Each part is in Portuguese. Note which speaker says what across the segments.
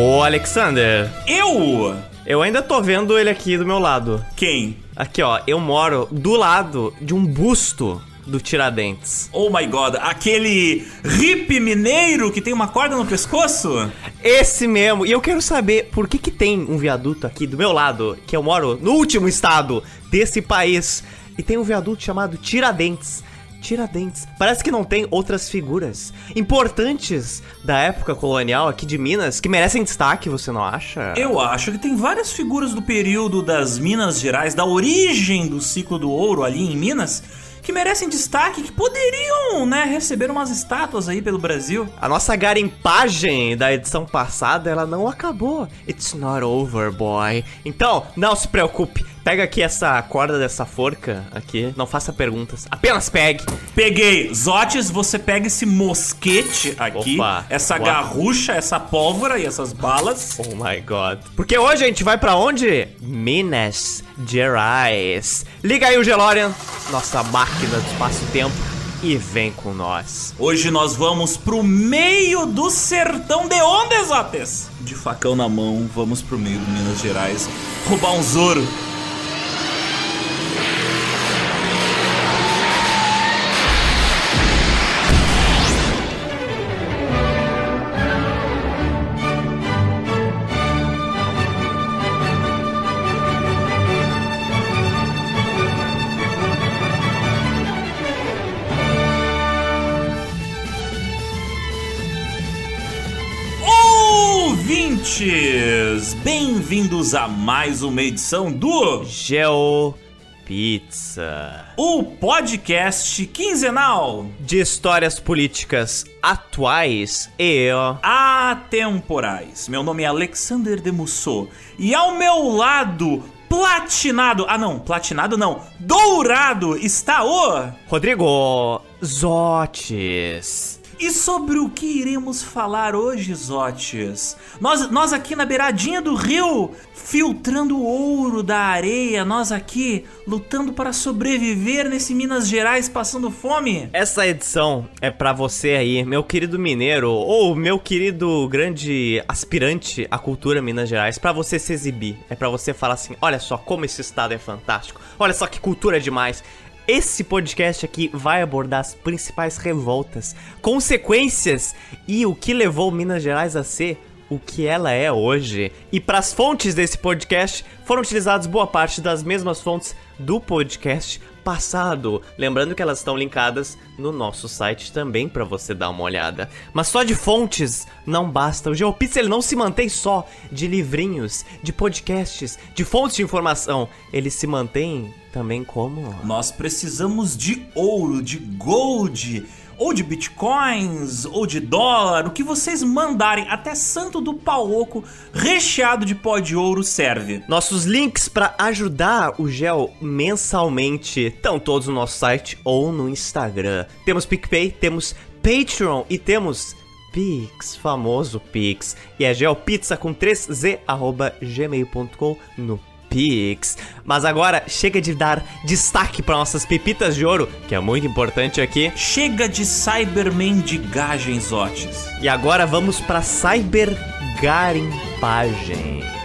Speaker 1: Ô, Alexander,
Speaker 2: Eu?
Speaker 1: eu ainda tô vendo ele aqui do meu lado.
Speaker 2: Quem?
Speaker 1: Aqui, ó, eu moro do lado de um busto do Tiradentes.
Speaker 2: Oh my god, aquele hippie mineiro que tem uma corda no pescoço?
Speaker 1: Esse mesmo. E eu quero saber por que que tem um viaduto aqui do meu lado, que eu moro no último estado desse país, e tem um viaduto chamado Tiradentes. Tiradentes. Parece que não tem outras figuras importantes da época colonial aqui de Minas que merecem destaque, você não acha?
Speaker 2: Eu acho que tem várias figuras do período das Minas Gerais, da origem do ciclo do ouro ali em Minas, que merecem destaque, que poderiam, né, receber umas estátuas aí pelo Brasil.
Speaker 1: A nossa garimpagem da edição passada, ela não acabou. It's not over, boy. Então, não se preocupe. Pega aqui essa corda dessa forca aqui. Não faça perguntas. Apenas pegue.
Speaker 2: Peguei. Zotes, você pega esse mosquete aqui,
Speaker 1: Opa.
Speaker 2: essa
Speaker 1: Uau.
Speaker 2: garrucha, essa pólvora e essas balas.
Speaker 1: Oh my god. Porque hoje a gente vai pra onde? Minas Gerais. Liga aí o Gelorian, nossa máquina do espaço-tempo, e vem com nós.
Speaker 2: Hoje nós vamos pro meio do sertão de onde, Zotes? De facão na mão, vamos pro meio do Minas Gerais roubar um Zoro. Bem-vindos a mais uma edição do
Speaker 1: Geo Pizza.
Speaker 2: O Podcast Quinzenal
Speaker 1: De histórias políticas atuais e
Speaker 2: Atemporais. Meu nome é Alexander Demusso e ao meu lado, platinado, ah não, platinado não, dourado está o...
Speaker 1: Rodrigo Zotes.
Speaker 2: E sobre o que iremos falar hoje, Zotes? Nós, nós aqui na beiradinha do rio, filtrando o ouro da areia, nós aqui lutando para sobreviver nesse Minas Gerais passando fome.
Speaker 1: Essa edição é pra você aí, meu querido mineiro, ou meu querido grande aspirante à cultura Minas Gerais, pra você se exibir. É pra você falar assim: olha só como esse estado é fantástico, olha só que cultura demais. Esse podcast aqui vai abordar as principais revoltas, consequências e o que levou Minas Gerais a ser o que ela é hoje. E para as fontes desse podcast foram utilizadas boa parte das mesmas fontes do podcast passado. Lembrando que elas estão linkadas no nosso site também para você dar uma olhada. Mas só de fontes não basta. O GeoPizza ele não se mantém só de livrinhos, de podcasts, de fontes de informação. Ele se mantém também como
Speaker 2: Nós precisamos de ouro, de gold, ou de bitcoins, ou de dólar, o que vocês mandarem, até santo do pau oco recheado de pó de ouro serve.
Speaker 1: Nossos links para ajudar o Gel mensalmente estão todos no nosso site ou no Instagram. Temos PicPay, temos Patreon e temos Pix, famoso Pix. E é gelpizza com 3z arroba gmail.com no Pix. Mas agora chega de dar destaque para nossas pepitas de ouro, que é muito importante aqui.
Speaker 2: Chega de cybermendigagem, Zotes.
Speaker 1: E agora vamos para cybergarimpagem.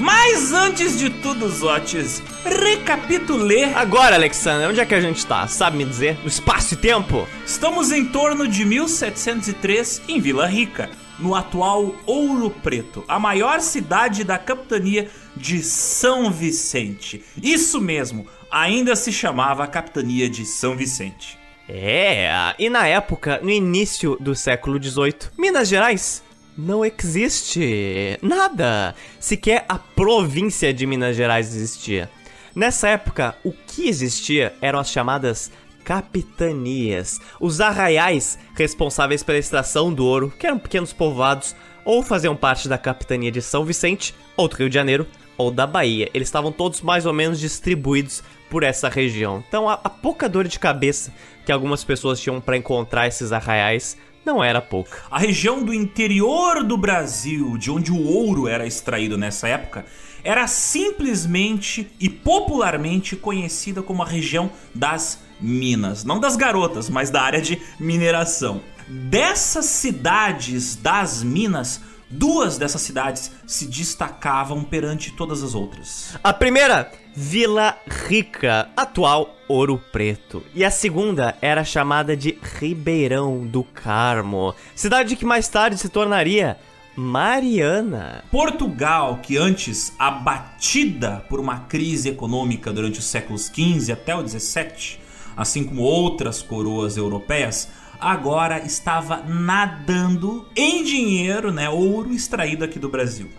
Speaker 2: Mas antes de tudo, Zotes, recapitulê.
Speaker 1: Agora, Alexander, onde é que a gente tá? Sabe me dizer? No espaço e tempo?
Speaker 2: Estamos em torno de 1703 em Vila Rica, no atual Ouro Preto, a maior cidade da capitania de São Vicente. Isso mesmo, ainda se chamava Capitania de São Vicente.
Speaker 1: É, e na época, no início do século XVIII, Minas Gerais não existe nada. Sequer a província de Minas Gerais existia. Nessa época, o que existia eram as chamadas capitanias, os arraiais responsáveis pela extração do ouro, que eram pequenos povoados, ou faziam parte da capitania de São Vicente, ou do Rio de Janeiro, ou da Bahia. Eles estavam todos mais ou menos distribuídos por essa região. Então a, a pouca dor de cabeça que algumas pessoas tinham para encontrar esses arraiais não era pouca.
Speaker 2: A região do interior do Brasil, de onde o ouro era extraído nessa época, era simplesmente e popularmente conhecida como a região das Minas. Não das garotas, mas da área de mineração. Dessas cidades das Minas, duas dessas cidades se destacavam perante todas as outras.
Speaker 1: A primeira, Vila Rica, atual Ouro Preto. E a segunda era chamada de Ribeirão do Carmo, cidade que mais tarde se tornaria Mariana.
Speaker 2: Portugal, que antes abatida por uma crise econômica durante os séculos XV até o XVII, assim como outras coroas europeias, agora estava nadando em dinheiro, né, ouro extraído aqui do Brasil.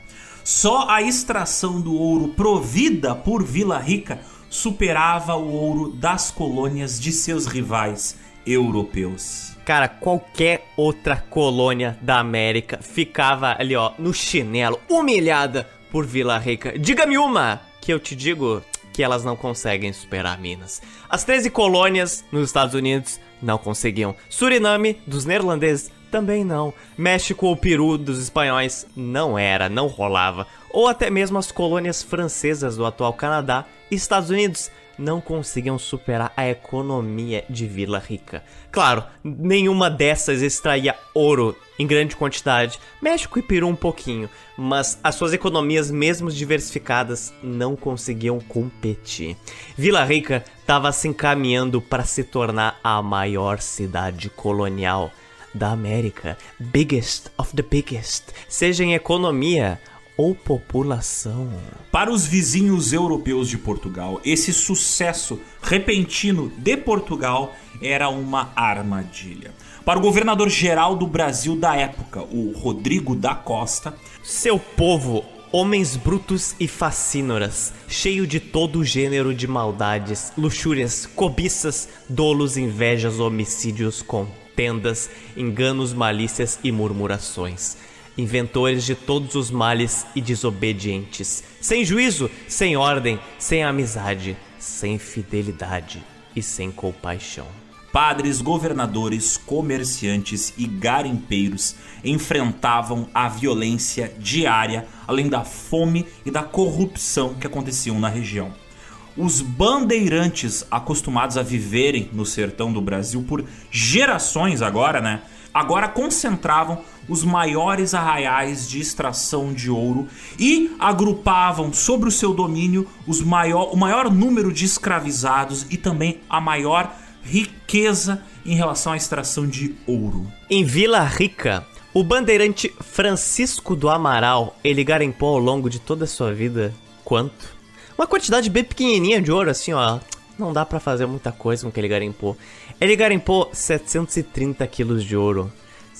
Speaker 2: Só a extração do ouro provida por Vila Rica superava o ouro das colônias de seus rivais europeus.
Speaker 1: Cara, qualquer outra colônia da América ficava ali, ó, no chinelo, humilhada por Vila Rica. Diga-me uma que eu te digo que elas não conseguem superar Minas. As 13 colônias nos Estados Unidos não conseguiam. Suriname, dos neerlandeses, também não. México ou Peru dos espanhóis não era, não rolava. Ou até mesmo as colônias francesas do atual Canadá e Estados Unidos não conseguiam superar a economia de Vila Rica. Claro, nenhuma dessas extraía ouro em grande quantidade, México e Peru um pouquinho, mas as suas economias, mesmo diversificadas, não conseguiam competir. Vila Rica estava se encaminhando para se tornar a maior cidade colonial da América, biggest of the biggest, seja em economia ou população.
Speaker 2: Para os vizinhos europeus de Portugal, esse sucesso repentino de Portugal era uma armadilha. Para o governador geral do Brasil da época, o Rodrigo da Costa,
Speaker 1: seu povo Homens brutos e facínoras, cheio de todo gênero de maldades, luxúrias, cobiças, dolos, invejas, homicídios, contendas, enganos, malícias e murmurações inventores de todos os males e desobedientes, sem juízo, sem ordem, sem amizade, sem fidelidade e sem compaixão.
Speaker 2: Padres, governadores, comerciantes e garimpeiros enfrentavam a violência diária, além da fome e da corrupção que aconteciam na região. Os bandeirantes, acostumados a viverem no sertão do Brasil por gerações agora, né? Agora concentravam os maiores arraiais de extração de ouro e agrupavam sobre o seu domínio os maior, o maior número de escravizados e também a maior riqueza em relação à extração de ouro.
Speaker 1: Em Vila Rica, o bandeirante Francisco do Amaral, ele garimpou ao longo de toda a sua vida quanto? Uma quantidade bem pequenininha de ouro, assim, ó. Não dá para fazer muita coisa com o que ele garimpou. Ele garimpou 730 quilos de ouro.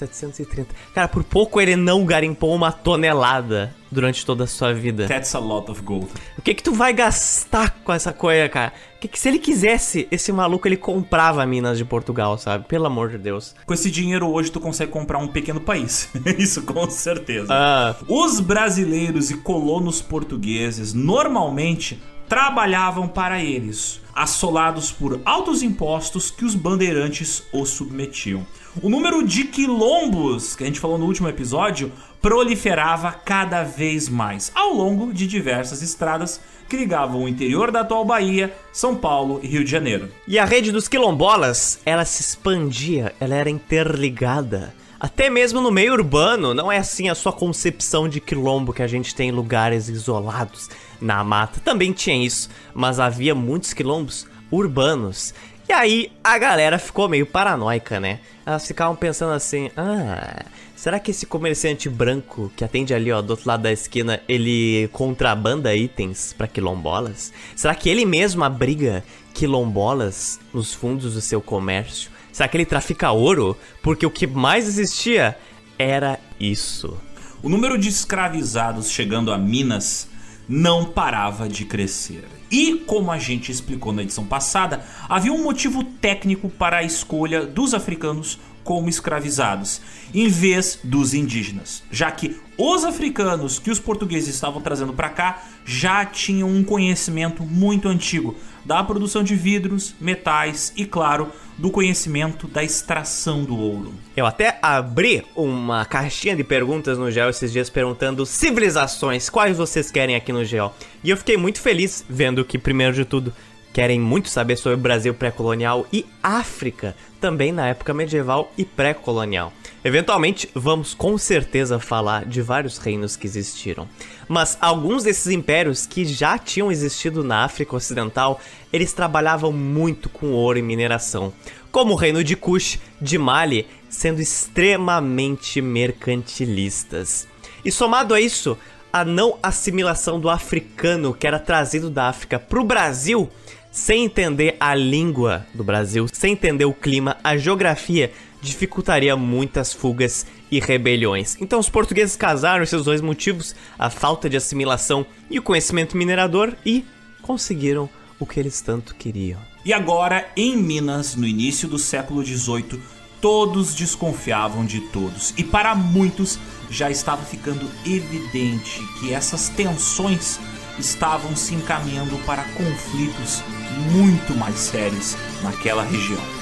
Speaker 1: 730. Cara, por pouco ele não garimpou uma tonelada durante toda a sua vida.
Speaker 2: That's a lot of gold.
Speaker 1: O que que tu vai gastar com essa coisa, cara? Que que se ele quisesse, esse maluco ele comprava Minas de Portugal, sabe? Pelo amor de Deus.
Speaker 2: Com esse dinheiro hoje tu consegue comprar um pequeno país. Isso com certeza.
Speaker 1: Ah.
Speaker 2: Os brasileiros e colonos portugueses normalmente trabalhavam para eles, assolados por altos impostos que os bandeirantes os submetiam. O número de quilombos, que a gente falou no último episódio, proliferava cada vez mais ao longo de diversas estradas que ligavam o interior da atual Bahia, São Paulo e Rio de Janeiro.
Speaker 1: E a rede dos quilombolas, ela se expandia, ela era interligada. Até mesmo no meio urbano, não é assim a sua concepção de quilombo que a gente tem em lugares isolados na mata. Também tinha isso, mas havia muitos quilombos urbanos. E aí a galera ficou meio paranoica, né? Elas ficavam pensando assim: ah, será que esse comerciante branco que atende ali, ó, do outro lado da esquina, ele contrabanda itens para quilombolas? Será que ele mesmo abriga quilombolas nos fundos do seu comércio? Será que ele trafica ouro? Porque o que mais existia era isso.
Speaker 2: O número de escravizados chegando a Minas não parava de crescer. E, como a gente explicou na edição passada, havia um motivo técnico para a escolha dos africanos como escravizados, em vez dos indígenas, já que os africanos que os portugueses estavam trazendo para cá já tinham um conhecimento muito antigo da produção de vidros, metais e, claro, do conhecimento da extração do ouro.
Speaker 1: Eu até abri uma caixinha de perguntas no Geo esses dias perguntando civilizações, quais vocês querem aqui no Geo. E eu fiquei muito feliz vendo que, primeiro de tudo, querem muito saber sobre o Brasil pré-colonial e África, também na época medieval e pré-colonial. Eventualmente, vamos com certeza falar de vários reinos que existiram. Mas alguns desses impérios que já tinham existido na África Ocidental, eles trabalhavam muito com ouro e mineração. Como o reino de Kush, de Mali, sendo extremamente mercantilistas. E somado a isso, a não assimilação do africano que era trazido da África para o Brasil, sem entender a língua do Brasil, sem entender o clima, a geografia, dificultaria muitas fugas e rebeliões. Então os portugueses casaram esses dois motivos, a falta de assimilação e o conhecimento minerador, e conseguiram o que eles tanto queriam.
Speaker 2: E agora, em Minas, no início do século XVIII, todos desconfiavam de todos. E para muitos já estava ficando evidente que essas tensões estavam se encaminhando para conflitos muito mais sérios naquela região.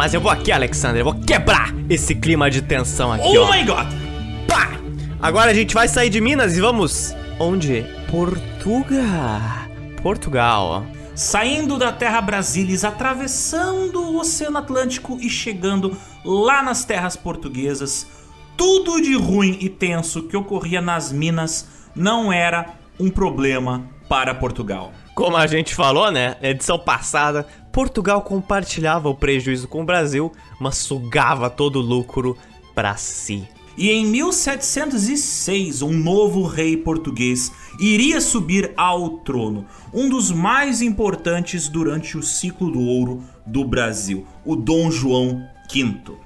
Speaker 1: Mas eu vou aqui, Alexander, eu vou quebrar esse clima de tensão aqui,
Speaker 2: oh
Speaker 1: ó.
Speaker 2: my god!
Speaker 1: Pá! Agora a gente vai sair de Minas e vamos onde? Portugal. Portugal.
Speaker 2: Saindo da terra Brasilis, atravessando o Oceano Atlântico e chegando lá nas terras portuguesas, tudo de ruim e tenso que ocorria nas minas não era um problema para Portugal.
Speaker 1: Como a gente falou, né, na edição passada, Portugal compartilhava o prejuízo com o Brasil, mas sugava todo o lucro para si.
Speaker 2: E em 1706, um novo rei português iria subir ao trono, um dos mais importantes durante o ciclo do ouro do Brasil, o Dom João V.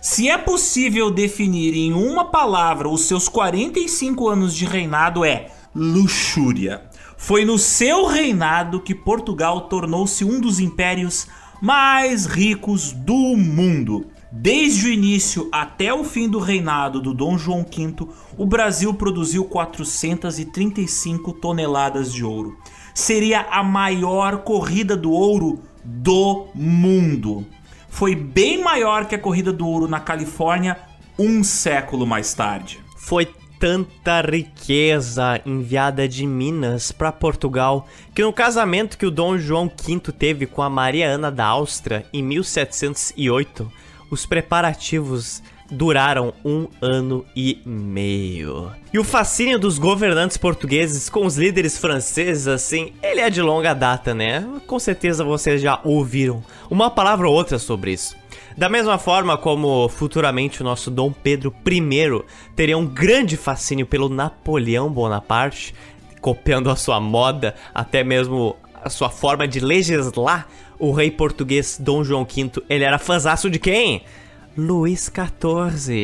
Speaker 2: Se é possível definir em uma palavra os seus 45 anos de reinado, é luxúria. Foi no seu reinado que Portugal tornou-se um dos impérios mais ricos do mundo. Desde o início até o fim do reinado do Dom João V, o Brasil produziu 435 toneladas de ouro. Seria a maior corrida do ouro do mundo. Foi bem maior que a corrida do ouro na Califórnia um século mais tarde.
Speaker 1: Foi tanta riqueza enviada de Minas para Portugal que no casamento que o Dom João V teve com a Maria Ana da Áustria em 1708 os preparativos duraram um ano e meio. E o fascínio dos governantes portugueses com os líderes franceses, assim, ele é de longa data, né? Com certeza vocês já ouviram uma palavra ou outra sobre isso. Da mesma forma como futuramente o nosso Dom Pedro I teria um grande fascínio pelo Napoleão Bonaparte, copiando a sua moda, até mesmo a sua forma de legislar, o rei português Dom João V, ele era fãzaço de quem? Luís XIV.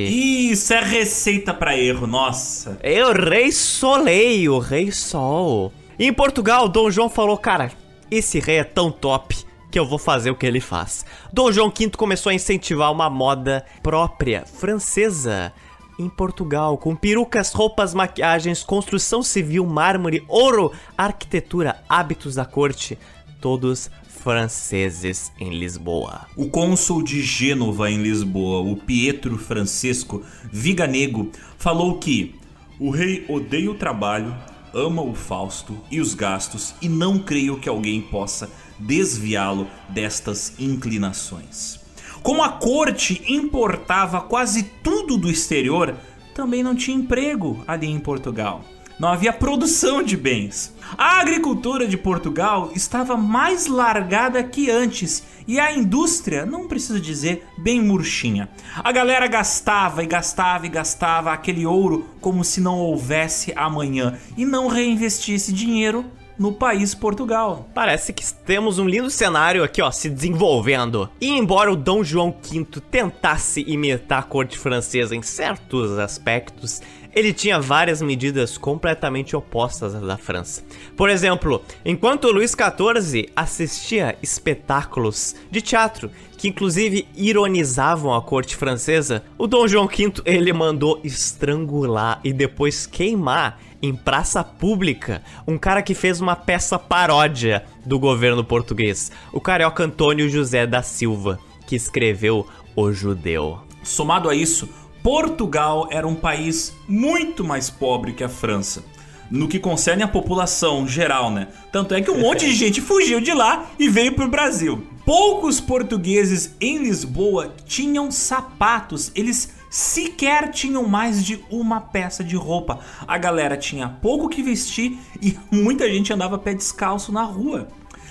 Speaker 2: Isso é receita para erro, nossa.
Speaker 1: É o rei Soleil, o rei Sol. Em Portugal, Dom João falou, cara, esse rei é tão top que eu vou fazer o que ele faz. Dom João V começou a incentivar uma moda própria, francesa, em Portugal, com perucas, roupas, maquiagens, construção civil, mármore, ouro, arquitetura, hábitos da corte, todos franceses em Lisboa.
Speaker 2: O cônsul de Gênova em Lisboa, o Pietro Francisco Viganego, falou que o rei odeia o trabalho, ama o Fausto e os gastos e não creio que alguém possa desviá-lo destas inclinações. Como a corte importava quase tudo do exterior, também não tinha emprego ali em Portugal. Não havia produção de bens. A agricultura de Portugal estava mais largada que antes e a indústria, não preciso dizer, bem murchinha. A galera gastava e gastava e gastava aquele ouro como se não houvesse amanhã e não reinvestisse dinheiro no país Portugal.
Speaker 1: Parece que temos um lindo cenário aqui, ó, se desenvolvendo. E embora o Dom João V tentasse imitar a corte francesa em certos aspectos, ele tinha várias medidas completamente opostas às da França. Por exemplo, enquanto Luís XIV assistia espetáculos de teatro que inclusive ironizavam a corte francesa, o Dom João V ele mandou estrangular e depois queimar em praça pública um cara que fez uma peça paródia do governo português, o carioca Antônio José da Silva, que escreveu O Judeu.
Speaker 2: Somado a isso, Portugal era um país muito mais pobre que a França. No que concerne a população geral, né? Tanto é que um monte de gente fugiu de lá e veio pro Brasil. Poucos portugueses em Lisboa tinham sapatos, eles sequer tinham mais de uma peça de roupa. A galera tinha pouco que vestir e muita gente andava pé descalço na rua.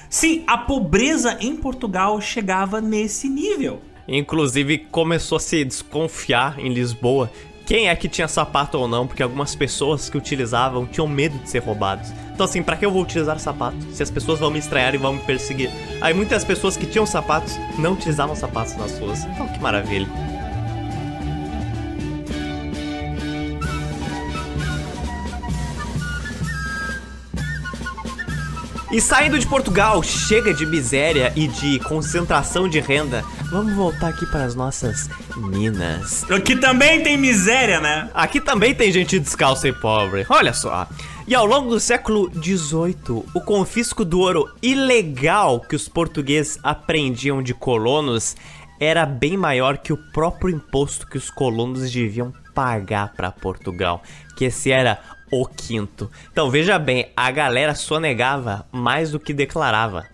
Speaker 2: Sim, a pobreza em Portugal chegava nesse nível.
Speaker 1: Inclusive começou a se desconfiar em Lisboa quem é que tinha sapato ou não, porque algumas pessoas que utilizavam tinham medo de ser roubados. Então assim, para que eu vou utilizar sapato se as pessoas vão me estranhar e vão me perseguir? Aí muitas pessoas que tinham sapatos não utilizavam sapatos nas ruas. Então que maravilha. E saindo de Portugal, chega de miséria e de concentração de renda. Vamos voltar aqui para as nossas minas.
Speaker 2: Aqui também tem miséria, né?
Speaker 1: Aqui também tem gente descalça e pobre. Olha só. E ao longo do século XVIII, o confisco do ouro ilegal que os portugueses apreendiam de colonos era bem maior que o próprio imposto que os colonos deviam pagar para Portugal, que esse era o quinto. Então veja bem, a galera sonegava mais do que declarava.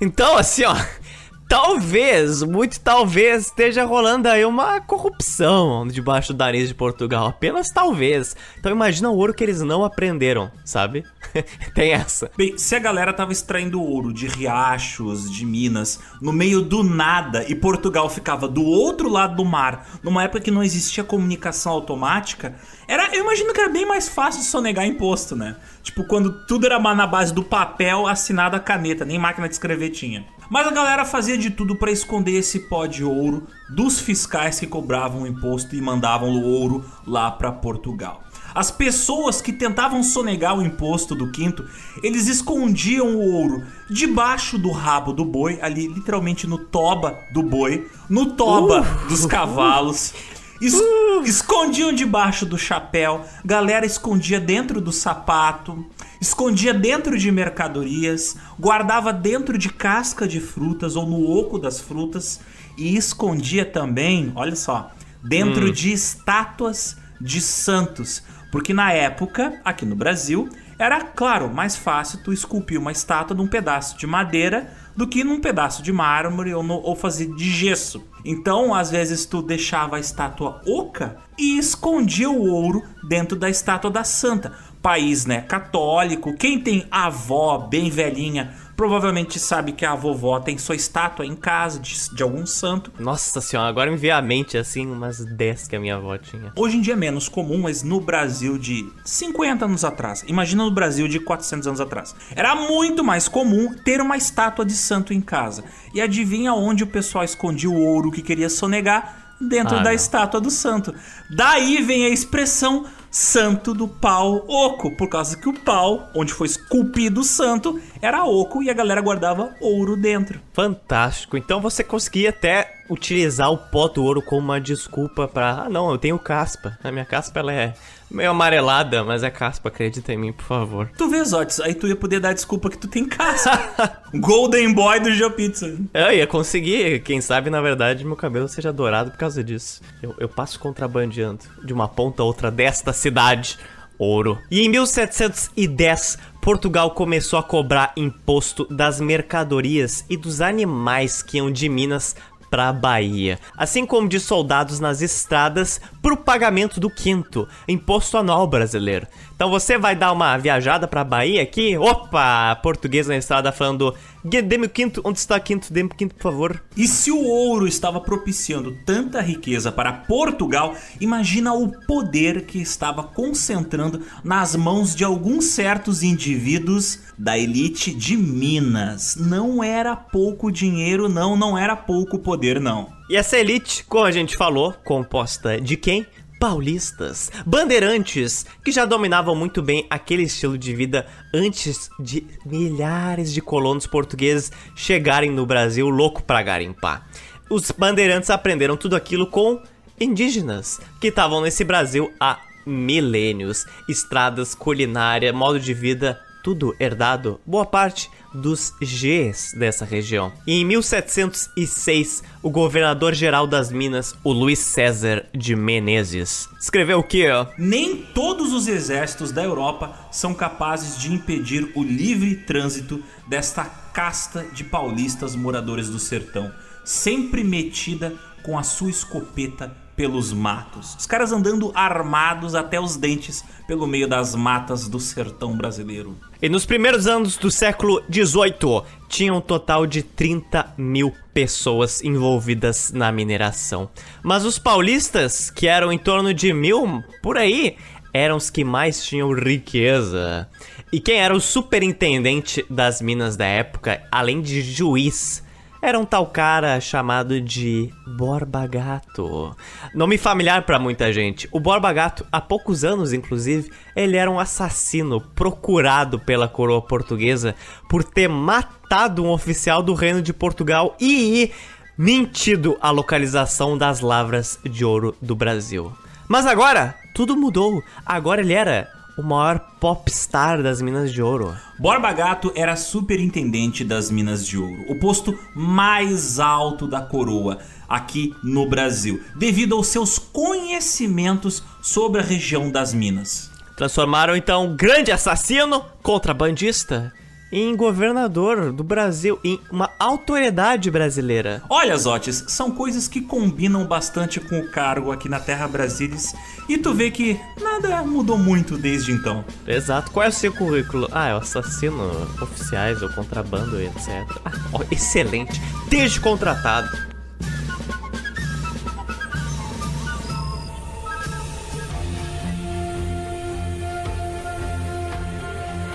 Speaker 1: Então, assim, ó, talvez, muito talvez, esteja rolando aí uma corrupção debaixo do nariz de Portugal. Apenas talvez. Então imagina o ouro que eles não aprenderam, sabe? Tem essa.
Speaker 2: Bem, se a galera tava extraindo ouro de riachos, de minas, no meio do nada, e Portugal ficava do outro lado do mar, numa época que não existia comunicação automática, era, eu imagino que era bem mais fácil de sonegar imposto, né? Tipo, quando tudo era na base do papel assinado a caneta, nem máquina de escrever tinha. Mas a galera fazia de tudo para esconder esse pó de ouro dos fiscais que cobravam o imposto e mandavam o ouro lá para Portugal. As pessoas que tentavam sonegar o imposto do quinto, eles escondiam o ouro debaixo do rabo do boi, ali literalmente no toba do boi, no toba uh, dos cavalos. Es uh. Escondiam debaixo do chapéu, galera escondia dentro do sapato, escondia dentro de mercadorias, guardava dentro de casca de frutas ou no oco das frutas e escondia também, olha só, dentro hum. de estátuas de santos, porque na época, aqui no Brasil, era claro, mais fácil tu esculpir uma estátua num pedaço de madeira do que num pedaço de mármore ou, no, ou fazer de gesso. Então, às vezes, tu deixava a estátua oca e escondia o ouro dentro da estátua da santa. País, né, católico. Quem tem avó bem velhinha Provavelmente sabe que a vovó tem sua estátua em casa de, de algum santo.
Speaker 1: Nossa senhora, agora me veio à mente assim umas 10 que a minha avó tinha.
Speaker 2: Hoje em dia é menos comum, mas no Brasil de 50 anos atrás, imagina no Brasil de 400 anos atrás. Era muito mais comum ter uma estátua de santo em casa. E adivinha onde o pessoal escondia o ouro que queria sonegar? Dentro ah, da não. estátua do santo. Daí vem a expressão santo do pau oco, por causa que o pau, onde foi esculpido o santo, era oco e a galera guardava ouro dentro.
Speaker 1: Fantástico. Então você conseguia até utilizar o pó do ouro como uma desculpa para, ah, não, eu tenho caspa. A minha caspa ela é meio amarelada, mas é caspa, acredita em mim, por favor.
Speaker 2: Tu vê, Zotis, aí tu ia poder dar desculpa que tu tem caspa. Golden Boy do GeoPizza.
Speaker 1: Eu ia conseguir, quem sabe, na verdade, meu cabelo seja dourado por causa disso. Eu, eu passo contrabandeando de uma ponta a outra desta cidade. Ouro. E em 1710, Portugal começou a cobrar imposto das mercadorias e dos animais que iam de Minas para a Bahia, assim como de soldados nas estradas para o pagamento do quinto, imposto anual brasileiro. Então você vai dar uma viajada para a Bahia aqui, opa, português na estrada falando Dê-me o quinto, onde está o quinto? Dê-me o quinto, por favor.
Speaker 2: E se o ouro estava propiciando tanta riqueza para Portugal, imagina o poder que estava concentrando nas mãos de alguns certos indivíduos da elite de Minas. Não era pouco dinheiro, não, não era pouco poder, não.
Speaker 1: E essa elite, como a gente falou, composta de quem? Paulistas, bandeirantes, que já dominavam muito bem aquele estilo de vida antes de milhares de colonos portugueses chegarem no Brasil louco pra garimpar. Os bandeirantes aprenderam tudo aquilo com indígenas que estavam nesse Brasil há milênios. Estradas, culinária, modo de vida, tudo herdado, boa parte dos Gs dessa região. E em 1706, o governador-geral das Minas, o Luiz César de Menezes, escreveu o que?
Speaker 2: Nem todos os exércitos da Europa são capazes de impedir o livre trânsito desta casta de paulistas moradores do sertão, sempre metida com a sua escopeta pelos matos. Os caras andando armados até os dentes pelo meio das matas do sertão brasileiro.
Speaker 1: E nos primeiros anos do século XVIII, tinha um total de 30 mil pessoas envolvidas na mineração. Mas os paulistas, que eram em torno de mil por aí, eram os que mais tinham riqueza. E quem era o superintendente das minas da época, além de juiz, era um tal cara chamado de Borba Gato. Nome familiar para muita gente. O Borba Gato, há poucos anos inclusive, ele era um assassino procurado pela coroa portuguesa por ter matado um oficial do reino de Portugal e mentido a localização das lavras de ouro do Brasil. Mas agora, tudo mudou. Agora ele era o maior popstar das Minas de Ouro.
Speaker 2: Borba Gato era superintendente das Minas de Ouro, o posto mais alto da coroa aqui no Brasil, devido aos seus conhecimentos sobre a região das Minas.
Speaker 1: Transformaram então um grande assassino, contrabandista, em governador do Brasil, em uma autoridade brasileira.
Speaker 2: Olha, Zotes, são coisas que combinam bastante com o cargo aqui na Terra Brasilis e tu vê que nada mudou muito desde então.
Speaker 1: Exato. Qual é o seu currículo? Ah, é o assassino oficiais ou contrabando, etc. Ah, ó, excelente. Desde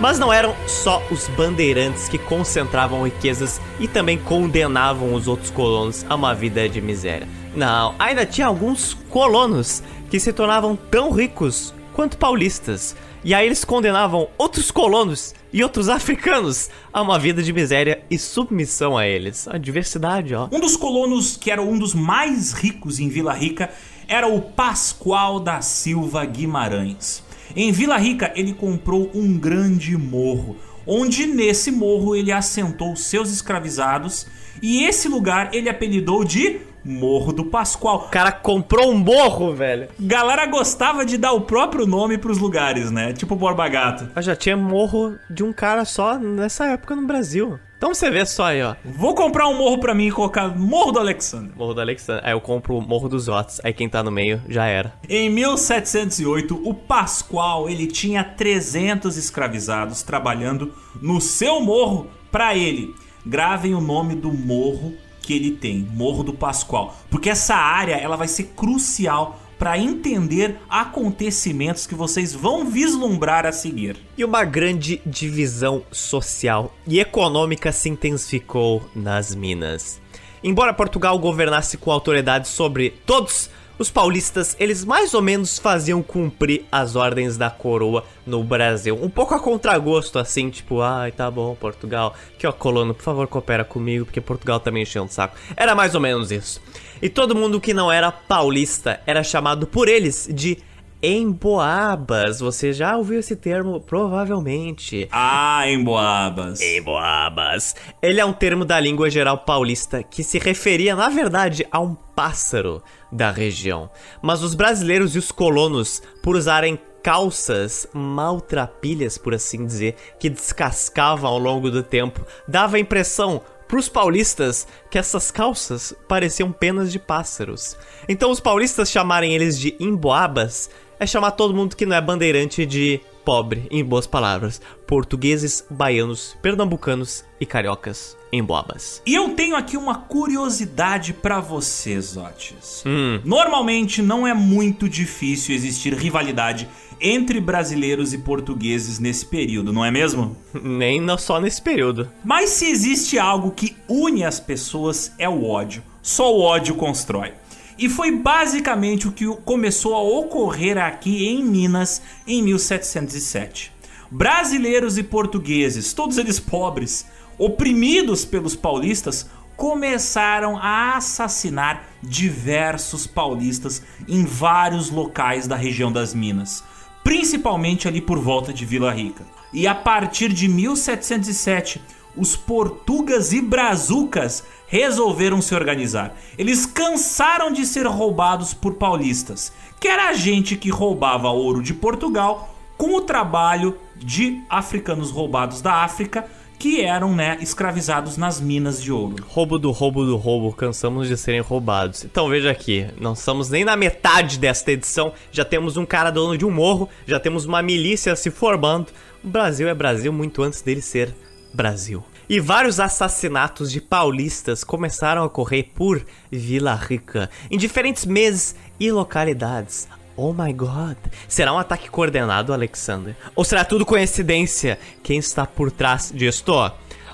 Speaker 1: Mas não eram só os bandeirantes que concentravam riquezas e também condenavam os outros colonos a uma vida de miséria. Não, ainda tinha alguns colonos que se tornavam tão ricos quanto paulistas. E aí eles condenavam outros colonos e outros africanos a uma vida de miséria e submissão a eles. A diversidade, ó.
Speaker 2: Um dos colonos que era um dos mais ricos em Vila Rica era o Pascoal da Silva Guimarães. Em Vila Rica, ele comprou um grande morro, onde nesse morro ele assentou seus escravizados e esse lugar ele apelidou de Morro do Pascoal.
Speaker 1: O cara comprou um morro, velho.
Speaker 2: Galera gostava de dar o próprio nome pros lugares, né? Tipo Borba Gato.
Speaker 1: Eu já tinha morro de um cara só nessa época no Brasil. Então você vê só aí, ó.
Speaker 2: Vou comprar um morro pra mim e colocar Morro do Alexandre.
Speaker 1: Morro do Alexandre. Aí eu compro o Morro dos Otis. Aí quem tá no meio já era.
Speaker 2: Em 1708, o Pascoal, ele tinha 300 escravizados trabalhando no seu morro pra ele. Gravem o nome do morro que ele tem, Morro do Pascoal, porque essa área ela vai ser crucial para entender acontecimentos que vocês vão vislumbrar a seguir.
Speaker 1: E uma grande divisão social e econômica se intensificou nas Minas. Embora Portugal governasse com autoridade sobre todos, os paulistas, eles mais ou menos faziam cumprir as ordens da coroa no Brasil. Um pouco a contragosto, assim, tipo, ai, tá bom, Portugal, que ó, colono, por favor, coopera comigo, porque Portugal também encheu um saco. Era mais ou menos isso. E todo mundo que não era paulista era chamado por eles de emboabas. Você já ouviu esse termo provavelmente.
Speaker 2: Ah, emboabas.
Speaker 1: Emboabas. Ele é um termo da língua geral paulista que se referia, na verdade, a um pássaro da região. Mas os brasileiros e os colonos, por usarem calças maltrapilhas, por assim dizer, que descascavam ao longo do tempo, dava a impressão pros paulistas que essas calças pareciam penas de pássaros. Então os paulistas chamarem eles de emboabas é chamar todo mundo que não é bandeirante de pobre, em boas palavras. Portugueses, baianos, pernambucanos e cariocas emboabas.
Speaker 2: E eu tenho aqui uma curiosidade para vocês, Otis.
Speaker 1: Hum.
Speaker 2: Normalmente não é muito difícil existir rivalidade entre brasileiros e portugueses nesse período, não é mesmo?
Speaker 1: Nem só nesse período.
Speaker 2: Mas se existe algo que une as pessoas é o ódio. Só o ódio constrói. E foi basicamente o que começou a ocorrer aqui em Minas em 1707. Brasileiros e portugueses, todos eles pobres, oprimidos pelos paulistas, começaram a assassinar diversos paulistas em vários locais da região das Minas, principalmente ali por volta de Vila Rica. E a partir de 1707, os portugas e brazucas resolveram se organizar. Eles cansaram de ser roubados por paulistas, que era gente que roubava ouro de Portugal com o trabalho de africanos roubados da África que eram, né, escravizados nas minas de ouro.
Speaker 1: Roubo do roubo do roubo, cansamos de serem roubados. Então veja aqui, não estamos nem na metade desta edição, já temos um cara dono de um morro, já temos uma milícia se formando. O Brasil é Brasil muito antes dele ser Brasil. E vários assassinatos de paulistas começaram a ocorrer por Vila Rica, em diferentes meses e localidades. Oh my god. Será um ataque coordenado, Alexander? Ou será tudo coincidência? Quem está por trás disto?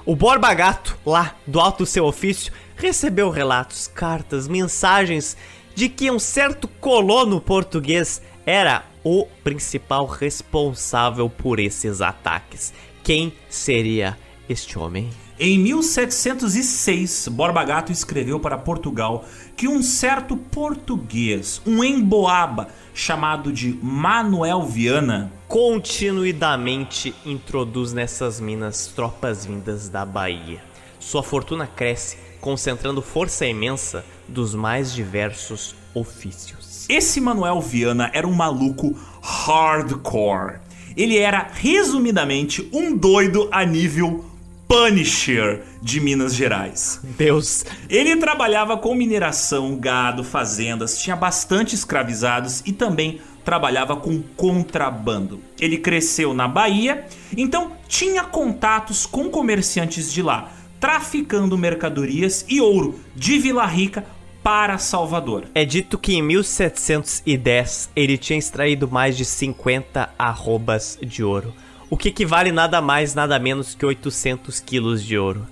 Speaker 1: O Borba Gato, lá do alto do seu ofício, recebeu relatos, cartas, mensagens de que um certo colono português era o principal responsável por esses ataques. Quem seria este homem?
Speaker 2: Em 1706, Borba Gato escreveu para Portugal que um certo português, um emboaba, chamado de Manuel Viana,
Speaker 1: continuidamente introduz nessas minas tropas vindas da Bahia. Sua fortuna cresce, concentrando força imensa dos mais diversos ofícios.
Speaker 2: Esse Manuel Viana era um maluco hardcore. Ele era, resumidamente, um doido a nível Punisher de Minas Gerais.
Speaker 1: Deus.
Speaker 2: Ele trabalhava com mineração, gado, fazendas, tinha bastante escravizados e também trabalhava com contrabando. Ele cresceu na Bahia, então tinha contatos com comerciantes de lá, traficando mercadorias e ouro de Vila Rica para Salvador.
Speaker 1: É dito que em 1710 ele tinha extraído mais de 50 arrobas de ouro o que equivale nada mais, nada menos que 800 quilos de ouro.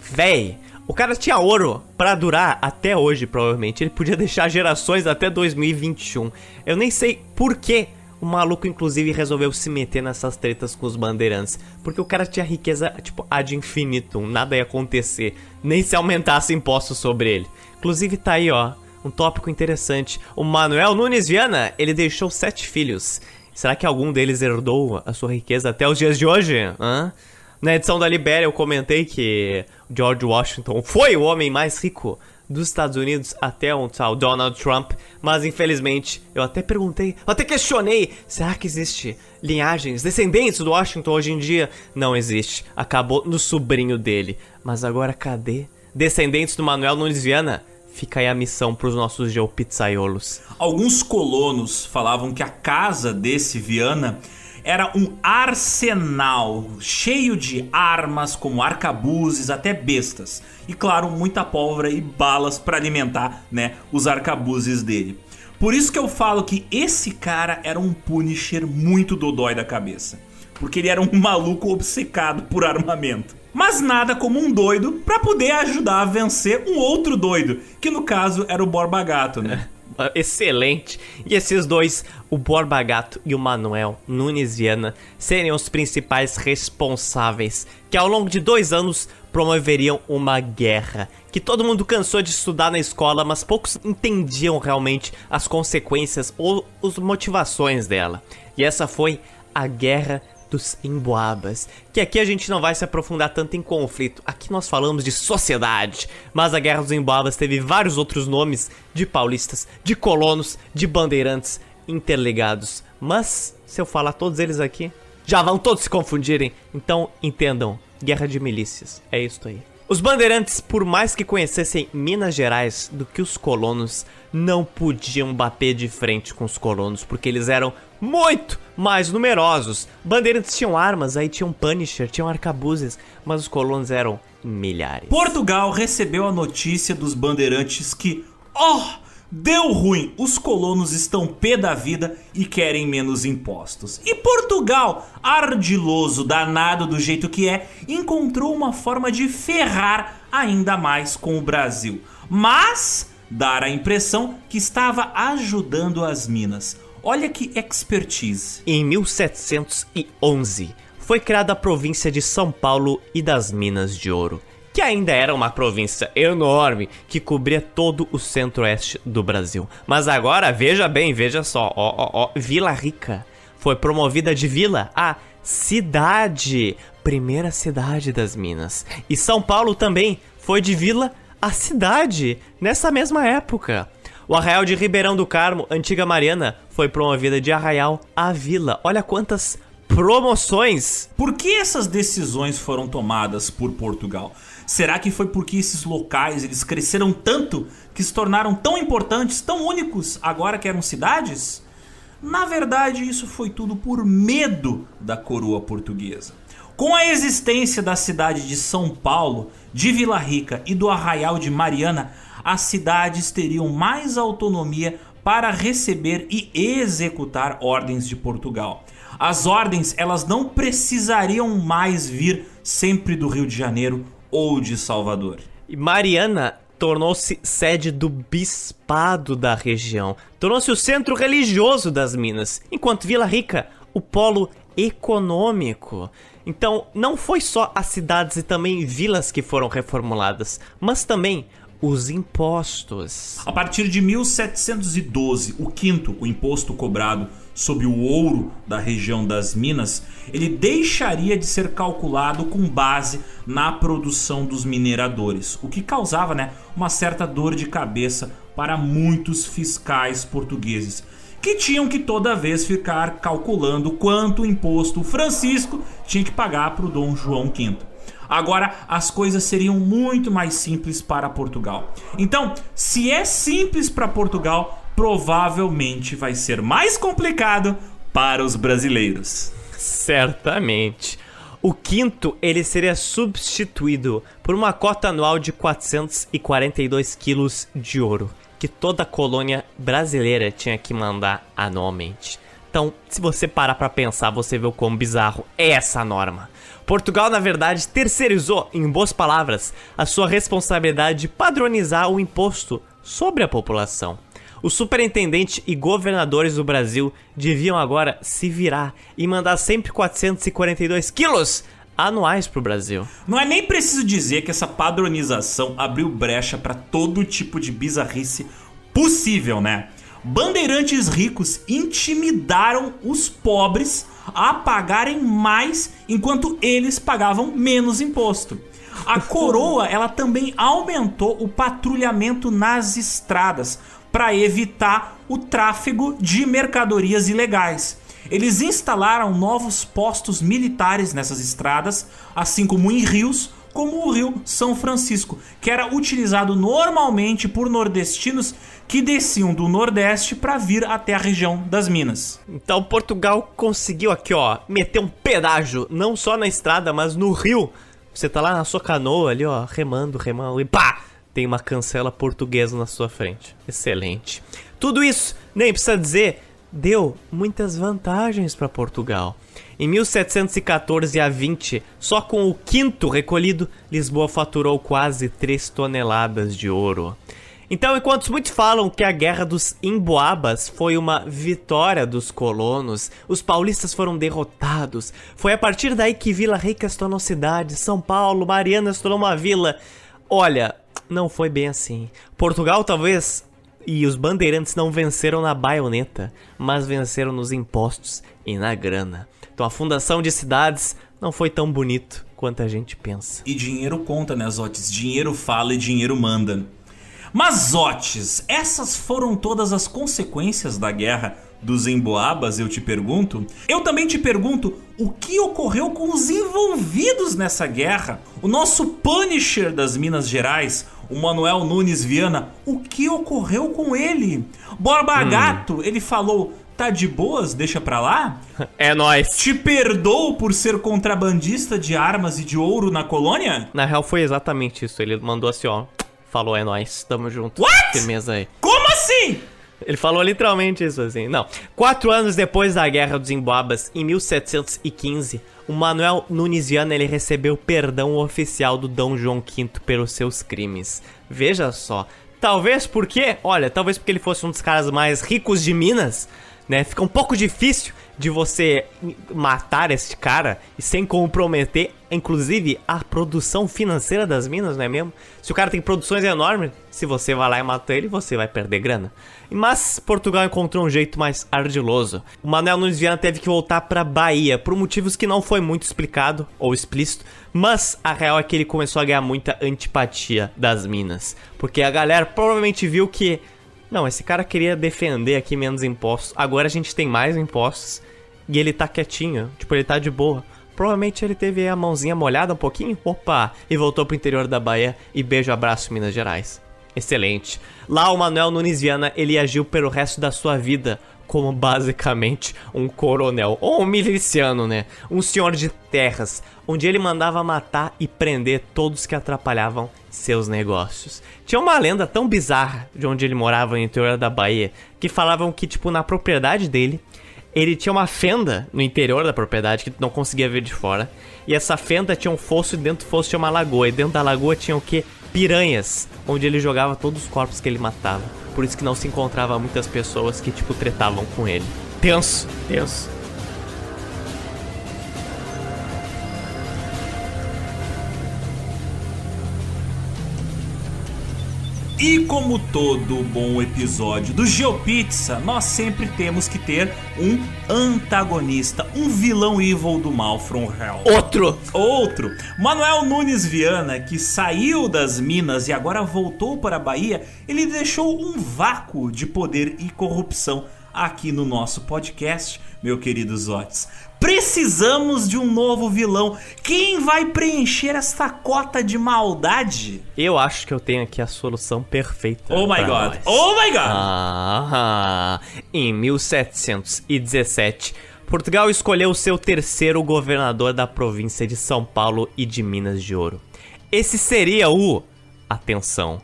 Speaker 1: Véi, o cara tinha ouro para durar até hoje, provavelmente. Ele podia deixar gerações até 2021. Eu nem sei por que o maluco, inclusive, resolveu se meter nessas tretas com os bandeirantes. Porque o cara tinha riqueza, tipo, ad infinitum. Nada ia acontecer. Nem se aumentasse impostos sobre ele. Inclusive, tá aí, ó. Um tópico interessante. O Manuel Nunes Viana, ele deixou sete filhos. Será que algum deles herdou a sua riqueza até os dias de hoje? Hã? Na edição da Libéria eu comentei que George Washington foi o homem mais rico dos Estados Unidos até um tal Donald Trump, mas infelizmente eu até perguntei, eu até questionei, será que existe linhagens descendentes do Washington hoje em dia? Não existe, acabou no sobrinho dele. Mas agora cadê descendentes do Manuel Nunes Viana? Fica aí a missão para os nossos geopizzaiolos.
Speaker 2: Alguns colonos falavam que a casa desse Viana era um arsenal cheio de armas, como arcabuzes, até bestas. E claro, muita pólvora e balas para alimentar, né, os arcabuzes dele. Por isso que eu falo que esse cara era um Punisher muito dodói da cabeça. Porque ele era um maluco obcecado por armamento mas nada como um doido para poder ajudar a vencer um outro doido, que no caso era o Borba Gato, né?
Speaker 1: Excelente! E esses dois, o Borba Gato e o Manuel Nunes Viana, seriam os principais responsáveis que ao longo de dois anos promoveriam uma guerra que todo mundo cansou de estudar na escola, mas poucos entendiam realmente as consequências ou as motivações dela. E essa foi a Guerra dos emboabas, que aqui a gente não vai se aprofundar tanto em conflito. Aqui nós falamos de sociedade, mas a Guerra dos Emboabas teve vários outros nomes de paulistas, de colonos, de bandeirantes interligados. Mas se eu falar todos eles aqui, já vão todos se confundirem. Então entendam, Guerra de Milícias. É isso aí. Os bandeirantes, por mais que conhecessem Minas Gerais do que os colonos, não podiam bater de frente com os colonos, porque eles eram muito mais numerosos. Bandeirantes tinham armas, aí tinham Punisher, tinham arcabuzes, mas os colonos eram milhares.
Speaker 2: Portugal recebeu a notícia dos bandeirantes que, oh, Deu ruim, os colonos estão pé da vida e querem menos impostos. E Portugal, ardiloso, danado do jeito que é, encontrou uma forma de ferrar ainda mais com o Brasil. Mas dar a impressão que estava ajudando as minas. Olha que expertise.
Speaker 1: Em 1711, foi criada a província de São Paulo e das Minas de Ouro, que ainda era uma província enorme que cobria todo o centro-oeste do Brasil. Mas agora, veja bem, veja só, ó, ó, ó, Vila Rica foi promovida de vila a cidade, primeira cidade das Minas. E São Paulo também foi de vila a cidade nessa mesma época. O Arraial de Ribeirão do Carmo, antiga Mariana, foi promovida de Arraial a Vila. Olha quantas promoções.
Speaker 2: Por que essas decisões foram tomadas por Portugal? Será que foi porque esses locais eles cresceram tanto que se tornaram tão importantes, tão únicos, agora que eram cidades? Na verdade, isso foi tudo por medo da coroa portuguesa. Com a existência da cidade de São Paulo, de Vila Rica e do Arraial de Mariana, as cidades teriam mais autonomia para receber e executar ordens de Portugal. As ordens elas não precisariam mais vir sempre do Rio de Janeiro ou de Salvador.
Speaker 1: E Mariana tornou-se sede do bispado da região, tornou-se o centro religioso das Minas, enquanto Vila Rica, o polo econômico. Então, não foi só as cidades e também vilas que foram reformuladas, mas também os impostos.
Speaker 2: A partir de 1712, o quinto, o imposto cobrado sobre o ouro da região das Minas, ele deixaria de ser calculado com base na produção dos mineradores, o que causava né, uma certa dor de cabeça para muitos fiscais portugueses, que tinham que toda vez ficar calculando quanto imposto Francisco tinha que pagar para o Dom João V. Agora as coisas seriam muito mais simples para Portugal. Então, se é simples para Portugal, provavelmente vai ser mais complicado para os brasileiros.
Speaker 1: Certamente. O quinto, ele seria substituído por uma cota anual de 442 quilos de ouro, que toda a colônia brasileira tinha que mandar anualmente. Então, se você parar para pensar, você vê o quão bizarro é essa norma. Portugal, na verdade, terceirizou, em boas palavras, a sua responsabilidade de padronizar o imposto sobre a população. O superintendente e governadores do Brasil deviam agora se virar e mandar sempre 442 quilos anuais para o Brasil.
Speaker 2: Não é nem preciso dizer que essa padronização abriu brecha para todo tipo de bizarrice possível, né? Bandeirantes ricos intimidaram os pobres a pagarem mais enquanto eles pagavam menos imposto. A coroa, ela também aumentou o patrulhamento nas estradas para evitar o tráfego de mercadorias ilegais. Eles instalaram novos postos militares nessas estradas, assim como em rios, como o Rio São Francisco, que era utilizado normalmente por nordestinos que desciam do Nordeste para vir até a região das Minas.
Speaker 1: Então Portugal conseguiu aqui, ó, meter um pedágio, não só na estrada, mas no rio. Você tá lá na sua canoa ali, ó, remando, remando e pá, tem uma cancela portuguesa na sua frente. Excelente. Tudo isso, nem precisa dizer, deu muitas vantagens para Portugal. Em 1714 a 20, só com o quinto recolhido, Lisboa faturou quase 3 toneladas de ouro. Então, enquanto muitos falam que a Guerra dos Emboabas foi uma vitória dos colonos, os paulistas foram derrotados, foi a partir daí que Vila Rica se tornou cidade, São Paulo, Mariana se tornou uma vila. Olha, não foi bem assim. Portugal talvez e os bandeirantes não venceram na baioneta, mas venceram nos impostos e na grana. Então a fundação de cidades não foi tão bonito quanto a gente pensa.
Speaker 2: E dinheiro conta, né, Zotes? Dinheiro fala e dinheiro manda. Mas, Zotes, essas foram todas as consequências da guerra dos emboabas, eu te pergunto. Eu também te pergunto o que ocorreu com os envolvidos nessa guerra. O nosso Punisher das Minas Gerais, o Manuel Nunes Viana, o que ocorreu com ele? Borba hum. Gato, ele falou: tá de boas, deixa pra lá?
Speaker 1: É nós.
Speaker 2: Te perdoo por ser contrabandista de armas e de ouro na colônia?
Speaker 1: Na real foi exatamente isso. Ele mandou assim, ó. Falou, é nós, tamo junto.
Speaker 2: What?
Speaker 1: Firmeza aí.
Speaker 2: Como assim?
Speaker 1: Ele falou literalmente isso assim. Não. Quatro anos depois da Guerra dos Emboabas, em 1715, o Manuel Nunes Viana ele recebeu perdão oficial do Dom João V pelos seus crimes. Veja só, Talvez porque, olha, talvez porque ele fosse um dos caras mais ricos de Minas, né? Fica um pouco difícil de você matar este cara e sem comprometer, inclusive, a produção financeira das minas, não é mesmo? Se o cara tem produções enormes, se você vai lá e mata ele, você vai perder grana. Mas Portugal encontrou um jeito mais ardiloso. O Manuel Nunes Viana teve que voltar para Bahia por motivos que não foi muito explicado ou explícito, mas a real é que ele começou a ganhar muita antipatia das minas, porque a galera provavelmente viu que não, esse cara queria defender aqui menos impostos. Agora a gente tem mais impostos e ele tá quietinho, tipo, ele tá de boa. Provavelmente ele teve a mãozinha molhada um pouquinho, opa, e voltou pro interior da Bahia e beijo, abraço, Minas Gerais. Excelente. Lá o Manuel Nunes Viana, ele agiu pelo resto da sua vida como basicamente um coronel, ou um miliciano, né? Um senhor de terras, onde ele mandava matar e prender todos que atrapalhavam seus negócios. Tinha uma lenda tão bizarra de onde ele morava no interior da Bahia, que falavam que, tipo, na propriedade dele, ele tinha uma fenda no interior da propriedade que tu não conseguia ver de fora. E essa fenda tinha um fosso e dentro do fosso tinha uma lagoa. E dentro da lagoa tinha o que? Piranhas, onde ele jogava todos os corpos que ele matava. Por isso que não se encontrava muitas pessoas que, tipo, tretavam com ele. Tenso, tenso.
Speaker 2: E como todo bom episódio do GeoPizza, nós sempre temos que ter um antagonista, um vilão evil do mal from hell.
Speaker 1: Outro!
Speaker 2: Outro! Manuel Nunes Viana, que saiu das Minas e agora voltou para a Bahia, ele deixou um vácuo de poder e corrupção aqui no nosso podcast, meu querido Zotes. Precisamos de um novo vilão. Quem vai preencher esta cota de maldade?
Speaker 1: Eu acho que eu tenho aqui a solução perfeita.
Speaker 2: Oh my god!
Speaker 1: Nós.
Speaker 2: Oh my god!
Speaker 1: Ah, em 1717, Portugal escolheu seu terceiro governador da província de São Paulo e de Minas de Ouro. Esse seria o, atenção,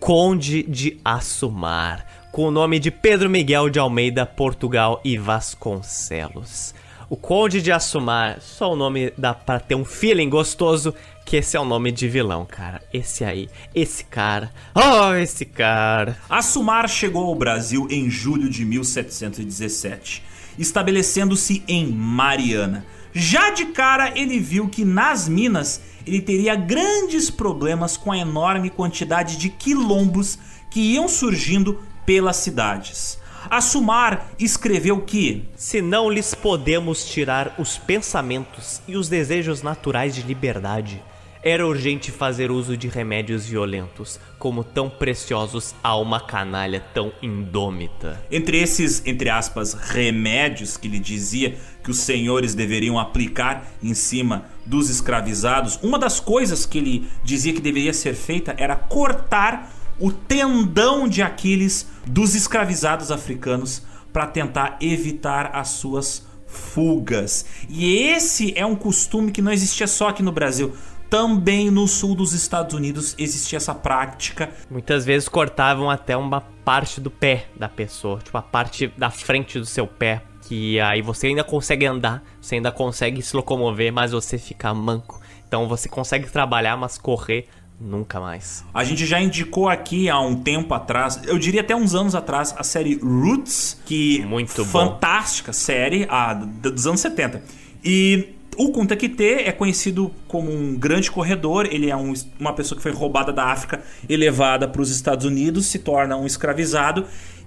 Speaker 1: Conde de Assumar, com o nome de Pedro Miguel de Almeida, Portugal e Vasconcelos. O Conde de Assumar, só o nome dá pra ter um feeling gostoso que esse é o nome de vilão, cara. Esse aí, esse cara. Oh, esse cara.
Speaker 2: Assumar chegou ao Brasil em julho de 1717, estabelecendo-se em Mariana. Já de cara ele viu que nas Minas ele teria grandes problemas com a enorme quantidade de quilombos que iam surgindo pelas cidades. Assumar escreveu que:
Speaker 1: Se não lhes podemos tirar os pensamentos e os desejos naturais de liberdade, era urgente fazer uso de remédios violentos, como tão preciosos a uma canalha tão indômita.
Speaker 2: Entre esses, entre aspas, remédios que ele dizia que os senhores deveriam aplicar em cima dos escravizados, uma das coisas que ele dizia que deveria ser feita era cortar o tendão de Aquiles dos escravizados africanos para tentar evitar as suas fugas. E esse é um costume que não existia só aqui no Brasil. Também no sul dos Estados Unidos existia essa prática.
Speaker 1: Muitas vezes cortavam até uma parte do pé da pessoa, tipo a parte da frente do seu pé, que aí você ainda consegue andar, você ainda consegue se locomover, mas você fica manco. Então você consegue trabalhar, mas correr Nunca mais.
Speaker 2: A gente já indicou aqui há um tempo atrás, eu diria até uns anos atrás, a série Roots, que
Speaker 1: muito
Speaker 2: fantástica
Speaker 1: bom.
Speaker 2: série a, dos anos 70. E o Kunta Kinte é conhecido como um grande corredor, ele é um, uma pessoa que foi roubada da África e levada para os Estados Unidos, se torna um escravizado.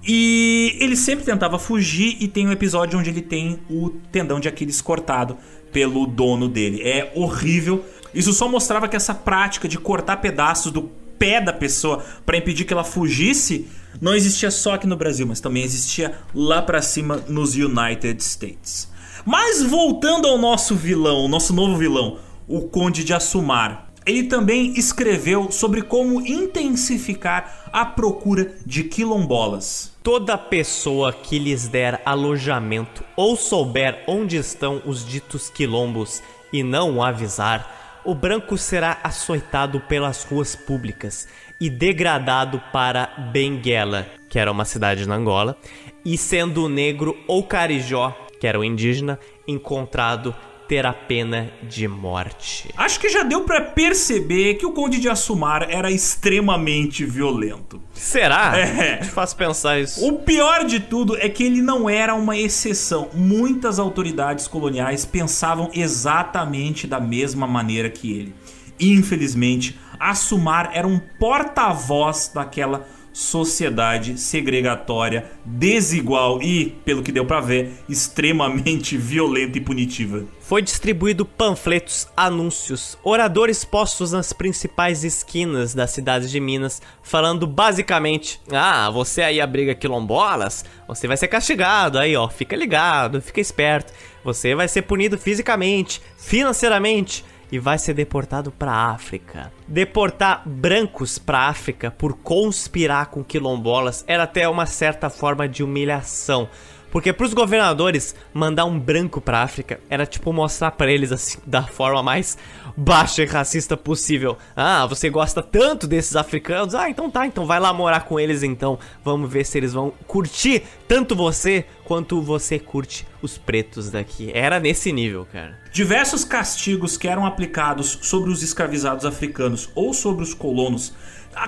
Speaker 2: E ele sempre tentava fugir e tem um episódio onde ele tem o tendão de Aquiles cortado pelo dono dele. É horrível, isso só mostrava que essa prática de cortar pedaços do pé da pessoa para impedir que ela fugisse não existia só aqui no Brasil, mas também existia lá para cima nos United States. Mas voltando ao nosso vilão, nosso novo vilão, o Conde de Assumar. Ele também escreveu sobre como intensificar a procura de quilombolas.
Speaker 1: Toda pessoa que lhes der alojamento ou souber onde estão os ditos quilombos e não o avisar, o branco será açoitado pelas ruas públicas e degradado para Benguela, que era uma cidade na Angola, e sendo o negro ou carijó, que era o indígena, encontrado ter a pena de morte.
Speaker 2: Acho que já deu para perceber que o Conde de Assumar era extremamente violento.
Speaker 1: Será?
Speaker 2: É.
Speaker 1: Te faz pensar isso.
Speaker 2: O pior de tudo é que ele não era uma exceção. Muitas autoridades coloniais pensavam exatamente da mesma maneira que ele. Infelizmente, Assumar era um porta-voz daquela sociedade segregatória, desigual e, pelo que deu para ver, extremamente violenta e punitiva.
Speaker 1: Foi distribuído panfletos, anúncios, oradores postos nas principais esquinas das cidades de Minas, falando basicamente: "Ah, você aí abriga quilombolas, você vai ser castigado aí, ó, fica ligado, fica esperto. Você vai ser punido fisicamente, financeiramente, e vai ser deportado para África. Deportar brancos para África por conspirar com quilombolas era até uma certa forma de humilhação. Porque pros governadores mandar um branco pra África era tipo mostrar pra eles assim da forma mais baixa e racista possível. Ah, você gosta tanto desses africanos? Ah, então tá, então vai lá morar com eles então. Vamos ver se eles vão curtir tanto você quanto você curte os pretos daqui. Era nesse nível, cara.
Speaker 2: Diversos castigos que eram aplicados sobre os escravizados africanos ou sobre os colonos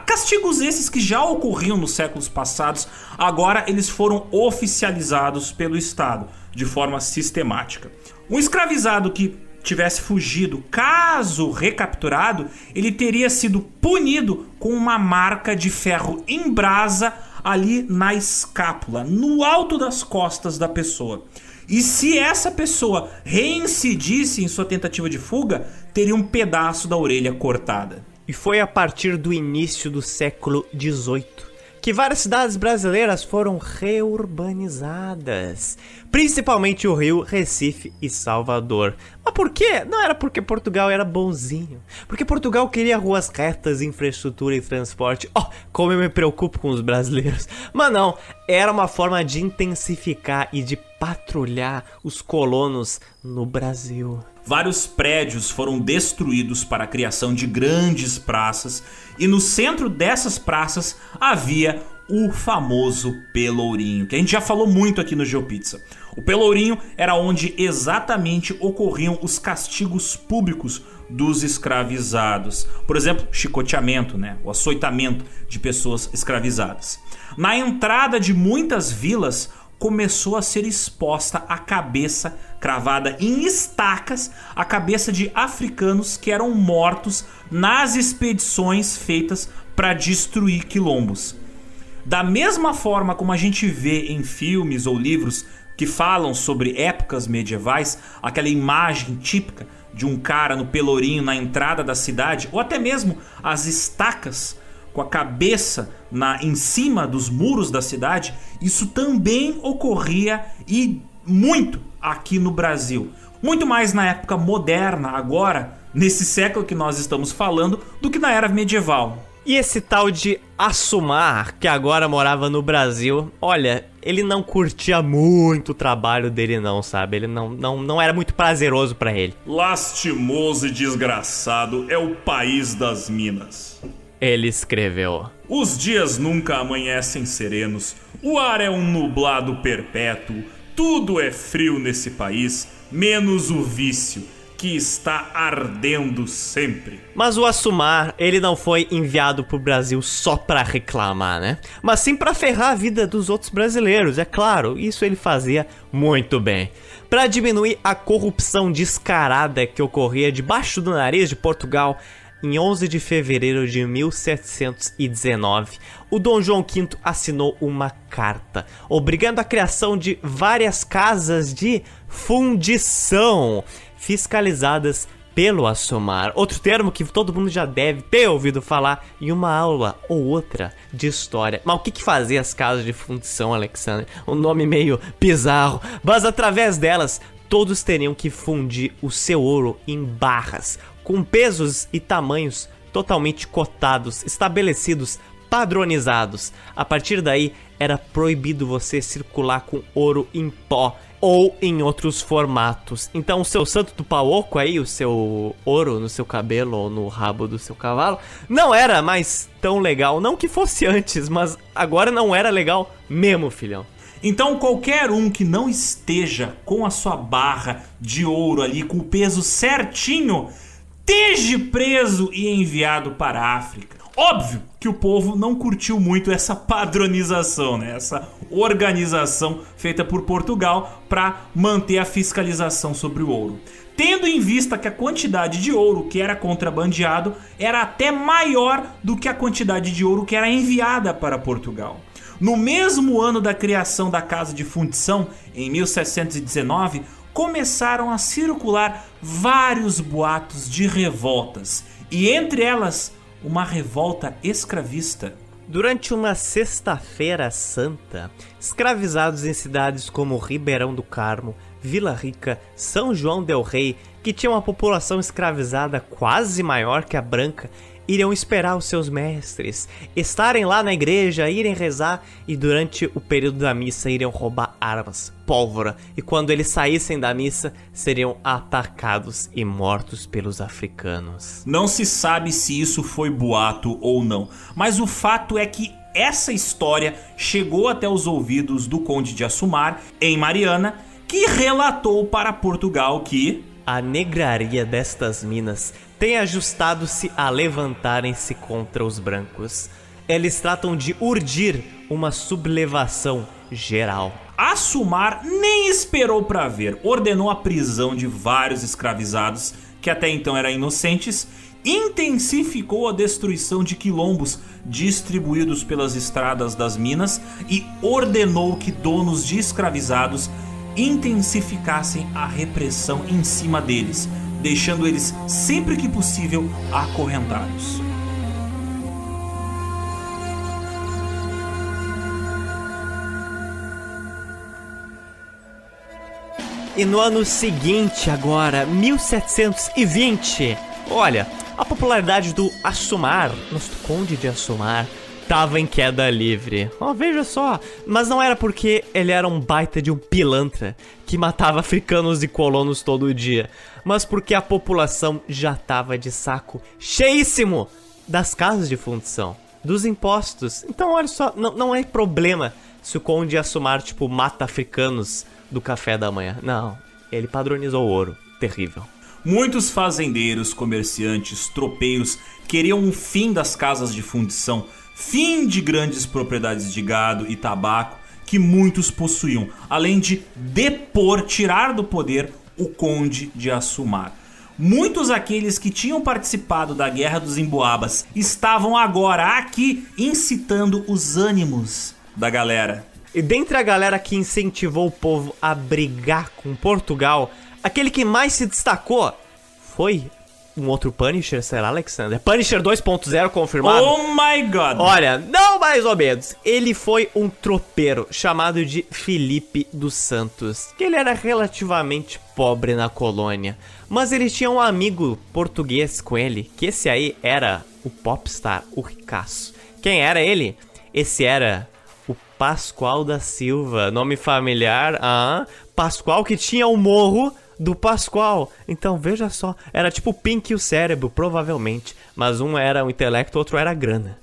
Speaker 2: Castigos esses que já ocorriam nos séculos passados, agora eles foram oficializados pelo Estado de forma sistemática. Um escravizado que tivesse fugido, caso recapturado, ele teria sido punido com uma marca de ferro em brasa ali na escápula, no alto das costas da pessoa. E se essa pessoa reincidisse em sua tentativa de fuga, teria um pedaço da orelha cortada.
Speaker 1: E foi a partir do início do século XVIII que várias cidades brasileiras foram reurbanizadas, principalmente o Rio, Recife e Salvador. Mas por quê? Não era porque Portugal era bonzinho, porque Portugal queria ruas retas, infraestrutura e transporte. Oh, como eu me preocupo com os brasileiros. Mas não, era uma forma de intensificar e de patrulhar os colonos no Brasil.
Speaker 2: Vários prédios foram destruídos para a criação de grandes praças, e no centro dessas praças havia o famoso Pelourinho, que a gente já falou muito aqui no GeoPizza. O Pelourinho era onde exatamente ocorriam os castigos públicos dos escravizados. Por exemplo, chicoteamento, né? o açoitamento de pessoas escravizadas. Na entrada de muitas vilas, começou a ser exposta a cabeça cravada em estacas, a cabeça de africanos que eram mortos nas expedições feitas para destruir quilombos. Da mesma forma como a gente vê em filmes ou livros que falam sobre épocas medievais, aquela imagem típica de um cara no pelourinho na entrada da cidade, ou até mesmo as estacas com a cabeça na em cima dos muros da cidade, isso também ocorria e muito aqui no Brasil. Muito mais na época moderna, agora, nesse século que nós estamos falando, do que na era medieval.
Speaker 1: E esse tal de Assumar, que agora morava no Brasil, olha, ele não curtia muito o trabalho dele não, sabe? Ele não, não, não era muito prazeroso para ele.
Speaker 2: Lastimoso e desgraçado é o país das minas.
Speaker 1: Ele escreveu:
Speaker 2: Os dias nunca amanhecem serenos, o ar é um nublado perpétuo, tudo é frio nesse país, menos o vício que está ardendo sempre.
Speaker 1: Mas o Assumar, ele não foi enviado pro Brasil só pra reclamar, né? Mas sim pra ferrar a vida dos outros brasileiros, é claro. Isso ele fazia muito bem. Para diminuir a corrupção descarada que ocorria debaixo do nariz de Portugal, em 11 de fevereiro de 1719, o Dom João V assinou uma carta obrigando a criação de várias casas de fundição fiscalizadas pelo Assomar, outro termo que todo mundo já deve ter ouvido falar em uma aula ou outra de história. Mas o que, que fazia as casas de fundição, Alexandre? Um nome meio bizarro, mas através delas todos teriam que fundir o seu ouro em barras, com pesos e tamanhos totalmente cotados, estabelecidos, padronizados. A partir daí, era proibido você circular com ouro em pó ou em outros formatos. Então, o seu santo do pau oco aí, o seu ouro no seu cabelo ou no rabo do seu cavalo, não era mais tão legal. Não que fosse antes, mas agora não era legal mesmo, filhão.
Speaker 2: Então qualquer um que não esteja com a sua barra de ouro ali com o peso certinho, esteja preso e enviado para a África. Óbvio que o povo não curtiu muito essa padronização, né? essa organização feita por Portugal para manter a fiscalização sobre o ouro. Tendo em vista que a quantidade de ouro que era contrabandeado era até maior do que a quantidade de ouro que era enviada para Portugal. No mesmo ano da criação da Casa de Fundição, em 1719, começaram a circular vários boatos de revoltas, e entre elas uma revolta escravista.
Speaker 1: Durante uma sexta-feira santa, escravizados em cidades como Ribeirão do Carmo, Vila Rica, São João del Rei, que tinha uma população escravizada quase maior que a branca, iriam esperar os seus mestres, estarem lá na igreja, irem rezar e durante o período da missa iriam roubar armas, pólvora e quando eles saíssem da missa seriam atacados e mortos pelos africanos.
Speaker 2: Não se sabe se isso foi boato ou não, mas o fato é que essa história chegou até os ouvidos do Conde de Assumar em Mariana, que relatou para Portugal que
Speaker 1: a negraria destas minas tem ajustado-se a levantarem-se contra os brancos. Eles tratam de urdir uma sublevação geral.
Speaker 2: Assumar nem esperou para ver, ordenou a prisão de vários escravizados que até então eram inocentes, intensificou a destruição de quilombos distribuídos pelas estradas das minas e ordenou que donos de escravizados intensificassem a repressão em cima deles, deixando eles sempre que possível acorrentados.
Speaker 1: E no ano seguinte, agora, 1720, olha, a popularidade do Assumar, nosso conde de Assumar, estava em queda livre. Oh, veja só. Mas não era porque ele era um baita de um pilantra que matava africanos e colonos todo dia, mas porque a população já estava de saco cheíssimo das casas de fundição, dos impostos. Então, olha só, não, não é problema se o Conde Assumar, tipo, mata africanos do café da manhã. Não, ele padronizou o ouro. Terrível.
Speaker 2: Muitos fazendeiros, comerciantes, tropeiros queriam o fim das casas de fundição fim de grandes propriedades de gado e tabaco que muitos possuíam, além de depor, tirar do poder o conde de Assumar. Muitos aqueles que tinham participado da Guerra dos Emboabas estavam agora aqui incitando os ânimos da galera.
Speaker 1: E dentre a galera que incentivou o povo a brigar com Portugal, aquele que mais se destacou foi um outro Punisher, será, Alexander? Punisher 2.0 confirmado?
Speaker 2: Oh my god!
Speaker 1: Olha, não mais ou menos. Ele foi um tropeiro chamado de Felipe dos Santos, que ele era relativamente pobre na colônia, mas ele tinha um amigo português com ele, que esse aí era o popstar, o ricaço. Quem era ele? Esse era o Pascoal da Silva, nome familiar, ah, Pascoal que tinha o um morro do Pascoal. Então veja só, era tipo o Pink e o cérebro, provavelmente, mas um era o intelecto, outro era a grana.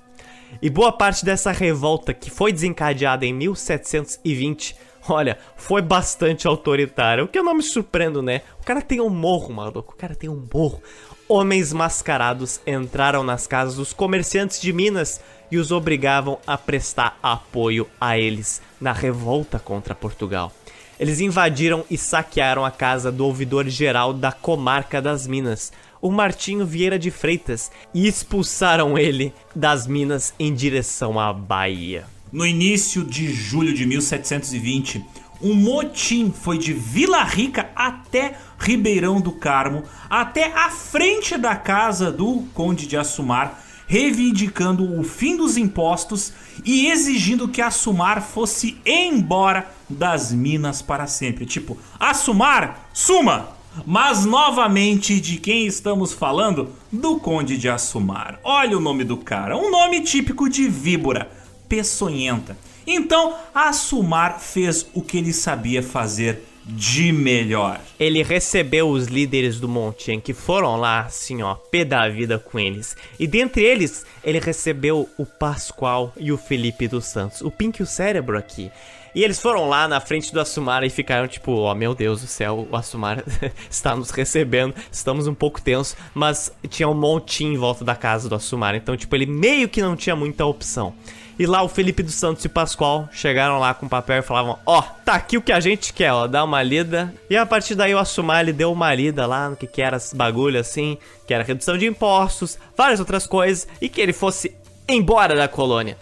Speaker 1: E boa parte dessa revolta que foi desencadeada em 1720, olha, foi bastante autoritária. O que eu não me surpreendo, né? O cara tem um morro, maluco. O cara tem um morro. Homens mascarados entraram nas casas dos comerciantes de Minas e os obrigavam a prestar apoio a eles na revolta contra Portugal. Eles invadiram e saquearam a casa do ouvidor-geral da comarca das Minas, o Martinho Vieira de Freitas, e expulsaram ele das Minas em direção à Bahia.
Speaker 2: No início de julho de 1720, um motim foi de Vila Rica até Ribeirão do Carmo, até a frente da casa do Conde de Assumar, reivindicando o fim dos impostos e exigindo que Assumar fosse embora das minas para sempre. Tipo, Assumar, suma! Mas novamente, de quem estamos falando? Do Conde de Assumar. Olha o nome do cara, um nome típico de víbora, peçonhenta. Então, Assumar fez o que ele sabia fazer de melhor.
Speaker 1: Ele recebeu os líderes do Montien que foram lá, assim, ó, pé da vida com eles. E dentre eles, ele recebeu o Pascoal e o Felipe dos Santos. O Pink e o Cérebro aqui. E eles foram lá na frente do Assumar e ficaram tipo, ó, oh, meu Deus do céu, o Assumar está nos recebendo, estamos um pouco tensos, mas tinha um montinho em volta da casa do Assumar, então, tipo, ele meio que não tinha muita opção. E lá o Felipe dos Santos e Pascoal chegaram lá com o papel e falavam: Ó, oh, tá aqui o que a gente quer, ó, dá uma lida. E a partir daí o Assumar ele deu uma lida lá no que, que era esse bagulho assim, que era redução de impostos, várias outras coisas, e que ele fosse embora da colônia.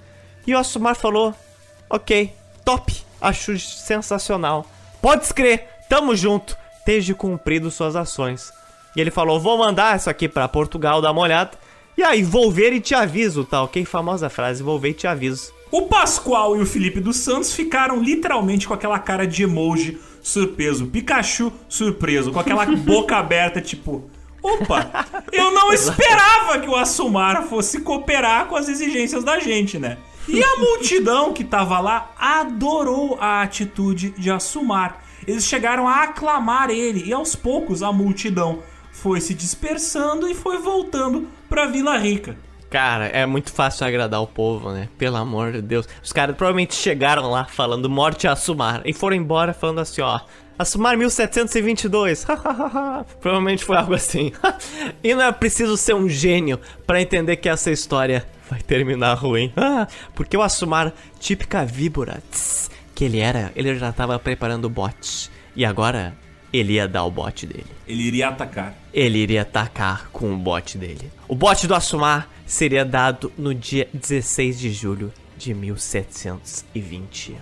Speaker 1: E o Assumar falou: Ok, top, acho sensacional. Pode escrever, tamo junto, desde cumprido suas ações. E ele falou: Vou mandar isso aqui para Portugal dar uma olhada. E aí, vou ver e te aviso, tal, ok? Famosa frase, vou ver e te aviso.
Speaker 2: O Pascoal e o Felipe dos Santos ficaram literalmente com aquela cara de emoji surpreso. Pikachu surpreso, com aquela boca aberta, tipo. Opa, eu não esperava que o Assumar fosse cooperar com as exigências da gente, né? E a multidão que tava lá adorou a atitude de Assumar. Eles chegaram a aclamar ele e aos poucos a multidão foi se dispersando e foi voltando pra Vila Rica.
Speaker 1: Cara, é muito fácil agradar o povo, né? Pelo amor de Deus. Os caras provavelmente chegaram lá falando morte a Assumar e foram embora falando assim, ó. Assumar 1722. provavelmente foi algo assim. e não é preciso ser um gênio para entender que essa história vai terminar ruim. porque o Assumar, típica víbora tss, que ele era, ele já tava preparando o bot. E agora ele ia dar o bot dele.
Speaker 2: Ele iria atacar.
Speaker 1: Ele iria atacar com o bot dele. O bot do Assumar seria dado no dia 16 de julho de 1720.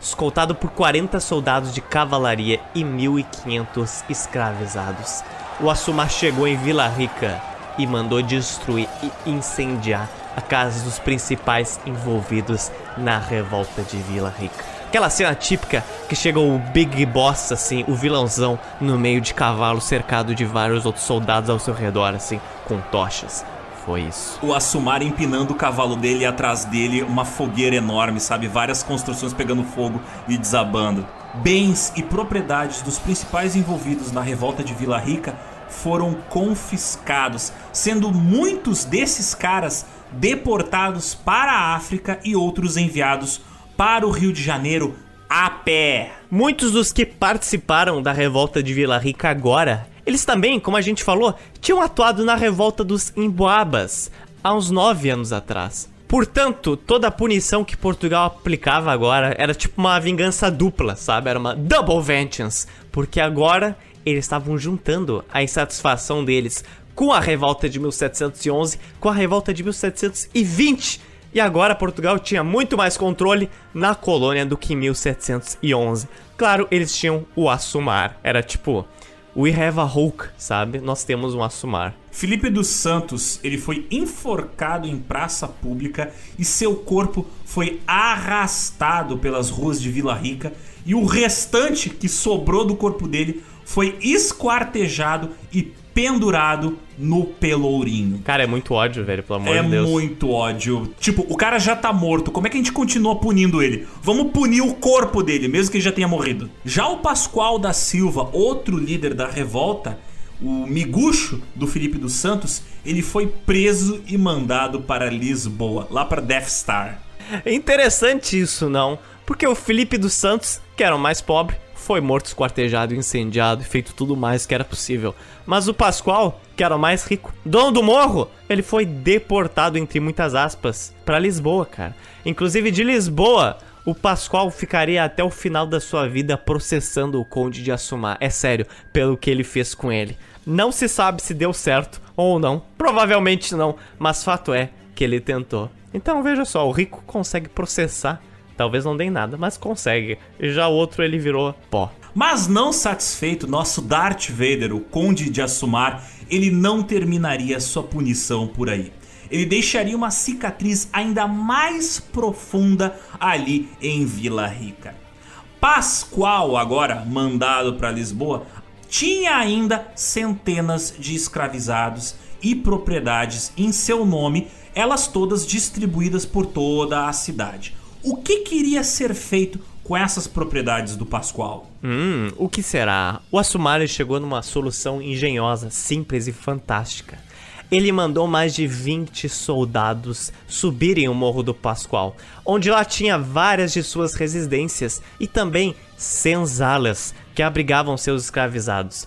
Speaker 1: Escoltado por 40 soldados de cavalaria e 1.500 escravizados, o Assumar chegou em Vila Rica e mandou destruir e incendiar a casa dos principais envolvidos na revolta de Vila Rica. Aquela cena típica que chega o Big Boss, assim, o vilãozão, no meio de cavalo cercado de vários outros soldados ao seu redor, assim, com tochas. Foi isso.
Speaker 2: O Assumar empinando o cavalo dele e atrás dele uma fogueira enorme, sabe? Várias construções pegando fogo e desabando. Bens e propriedades dos principais envolvidos na revolta de Vila Rica foram confiscados, sendo muitos desses caras deportados para a África e outros enviados para o Rio de Janeiro a pé.
Speaker 1: Muitos dos que participaram da revolta de Vila Rica agora, eles também, como a gente falou, tinham atuado na revolta dos Emboabas há uns nove anos atrás. Portanto, toda a punição que Portugal aplicava agora era tipo uma vingança dupla, sabe? Era uma double vengeance. Porque agora eles estavam juntando a insatisfação deles com a revolta de 1711 com a revolta de 1720 e agora Portugal tinha muito mais controle na colônia do que em 1711. Claro, eles tinham o Assumar. Era tipo, we have a Hulk, sabe? Nós temos um Assumar.
Speaker 2: Felipe dos Santos, ele foi enforcado em praça pública e seu corpo foi arrastado pelas ruas de Vila Rica e o restante que sobrou do corpo dele foi esquartejado e pendurado no pelourinho.
Speaker 1: Cara, é muito ódio, velho, pelo amor
Speaker 2: é
Speaker 1: de Deus.
Speaker 2: É muito ódio. Tipo, o cara já tá morto. Como é que a gente continua punindo ele? Vamos punir o corpo dele, mesmo que ele já tenha morrido. Já o Pascoal da Silva, outro líder da revolta, o miguxo do Felipe dos Santos, ele foi preso e mandado para Lisboa, lá para Death Star.
Speaker 1: É interessante isso, não? Porque o Felipe dos Santos, que era o mais pobre, foi morto, esquartejado, incendiado e feito tudo mais que era possível. Mas o Pascoal, que era o mais rico, dono do morro, ele foi deportado, entre muitas aspas, para Lisboa, cara. Inclusive de Lisboa, o Pascoal ficaria até o final da sua vida processando o Conde de Assumar. É sério, pelo que ele fez com ele. Não se sabe se deu certo ou não. Provavelmente não, mas fato é que ele tentou. Então veja só, o rico consegue processar Talvez não dê nada, mas consegue. Já o outro ele virou pó.
Speaker 2: Mas não satisfeito, nosso Darth Vader, o Conde de Assumar, ele não terminaria sua punição por aí. Ele deixaria uma cicatriz ainda mais profunda ali em Vila Rica. Pascoal, agora mandado para Lisboa, tinha ainda centenas de escravizados e propriedades em seu nome, elas todas distribuídas por toda a cidade o que queria ser feito com essas propriedades do Pascoal?
Speaker 1: Hum, o que será? O Asumari chegou numa solução engenhosa, simples e fantástica. Ele mandou mais de 20 soldados subirem o Morro do Pascoal, onde lá tinha várias de suas residências e também senzalas que abrigavam seus escravizados.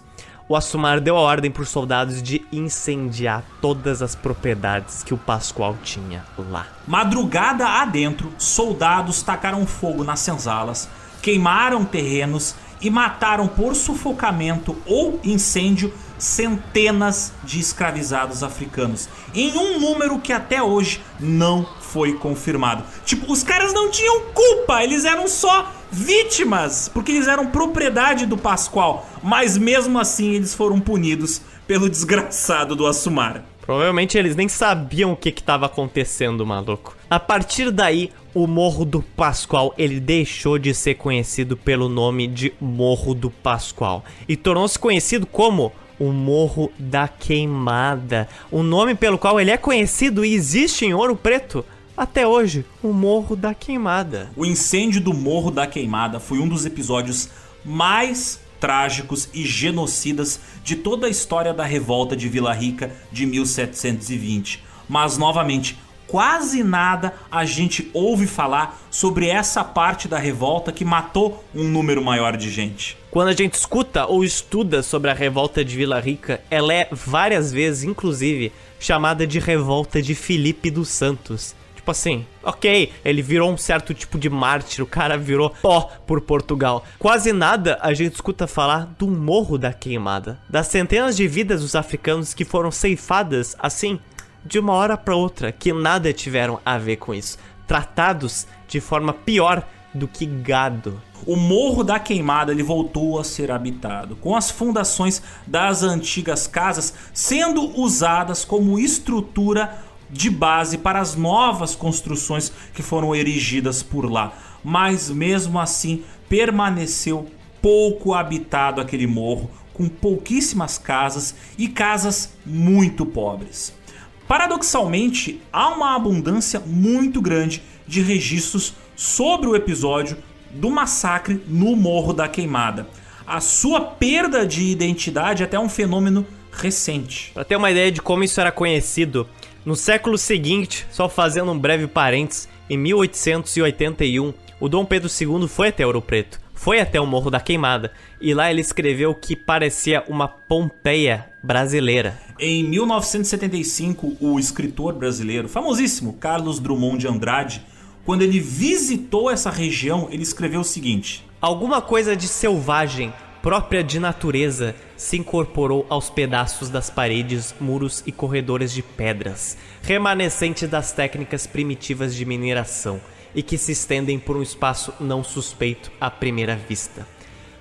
Speaker 1: O Assumar deu a ordem para os soldados de incendiar todas as propriedades que o Pascoal tinha lá.
Speaker 2: Madrugada adentro, soldados tacaram fogo nas senzalas, queimaram terrenos e mataram por sufocamento ou incêndio centenas de escravizados africanos, em um número que até hoje não foi confirmado. Tipo, os caras não tinham culpa, eles eram só vítimas, porque eles eram propriedade do Pascoal, mas mesmo assim eles foram punidos pelo desgraçado do Assumar.
Speaker 1: Provavelmente eles nem sabiam o que estava acontecendo, maluco. A partir daí, o Morro do Pascoal ele deixou de ser conhecido pelo nome de Morro do Pascoal e tornou-se conhecido como o Morro da Queimada, o nome pelo qual ele é conhecido e existe em Ouro Preto até hoje, o Morro da Queimada.
Speaker 2: O incêndio do Morro da Queimada foi um dos episódios mais trágicos e genocidas de toda a história da revolta de Vila Rica de 1720. Mas novamente, quase nada a gente ouve falar sobre essa parte da revolta que matou um número maior de gente.
Speaker 1: Quando a gente escuta ou estuda sobre a revolta de Vila Rica, ela é várias vezes, inclusive, chamada de revolta de Felipe dos Santos. Tipo assim, ok, ele virou um certo tipo de mártir, o cara virou pó por Portugal. Quase nada a gente escuta falar do Morro da Queimada, das centenas de vidas dos africanos que foram ceifadas assim, de uma hora para outra, que nada tiveram a ver com isso, tratados de forma pior do que gado.
Speaker 2: O Morro da Queimada ele voltou a ser habitado, com as fundações das antigas casas sendo usadas como estrutura de base para as novas construções que foram erigidas por lá. Mas mesmo assim permaneceu pouco habitado aquele morro, com pouquíssimas casas e casas muito pobres. Paradoxalmente, há uma abundância muito grande de registros sobre o episódio do massacre no Morro da Queimada. A sua perda de identidade é até um fenômeno recente.
Speaker 1: Para ter uma ideia de como isso era conhecido, no século seguinte, só fazendo um breve parênteses, em 1881, o Dom Pedro II foi até Ouro Preto, foi até o Morro da Queimada, e lá ele escreveu que parecia uma Pompeia brasileira.
Speaker 2: Em 1975, o escritor brasileiro, famosíssimo Carlos Drummond de Andrade, quando ele visitou essa região, ele escreveu o seguinte:
Speaker 1: Alguma coisa de selvagem própria de natureza, se incorporou aos pedaços das paredes, muros e corredores de pedras, remanescente das técnicas primitivas de mineração e que se estendem por um espaço não suspeito à primeira vista.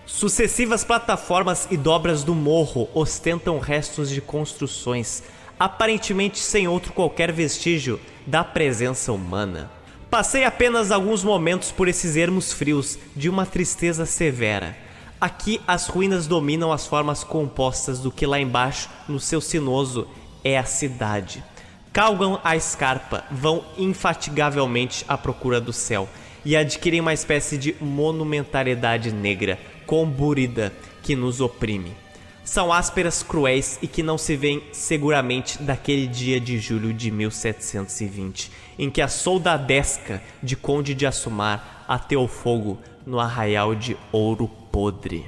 Speaker 1: Sucessivas plataformas e dobras do morro ostentam restos de construções, aparentemente sem outro qualquer vestígio da presença humana. Passei apenas alguns momentos por esses ermos frios de uma tristeza severa Aqui as ruínas dominam as formas compostas do que lá embaixo, no seu sinuoso, é a cidade. Calgam a escarpa, vão infatigavelmente à procura do céu e adquirem uma espécie de monumentalidade negra, comburida, que nos oprime. São ásperas cruéis e que não se veem seguramente daquele dia de julho de 1720, em que a soldadesca de Conde de Assumar ateou fogo no arraial de Ouro podre.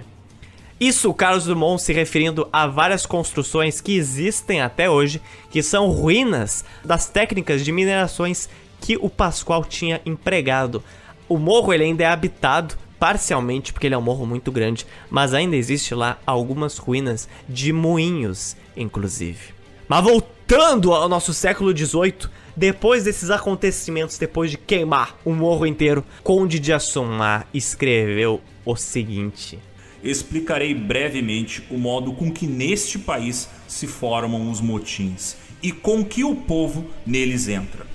Speaker 1: Isso Carlos Drummond se referindo a várias construções que existem até hoje, que são ruínas das técnicas de minerações que o Pascoal tinha empregado. O morro ele ainda é habitado parcialmente porque ele é um morro muito grande, mas ainda existe lá algumas ruínas de moinhos, inclusive. Mas voltando ao nosso século XVIII, depois desses acontecimentos, depois de queimar o morro inteiro, Conde de Assomar escreveu o seguinte:
Speaker 2: Explicarei brevemente o modo com que neste país se formam os motins e com que o povo neles entra.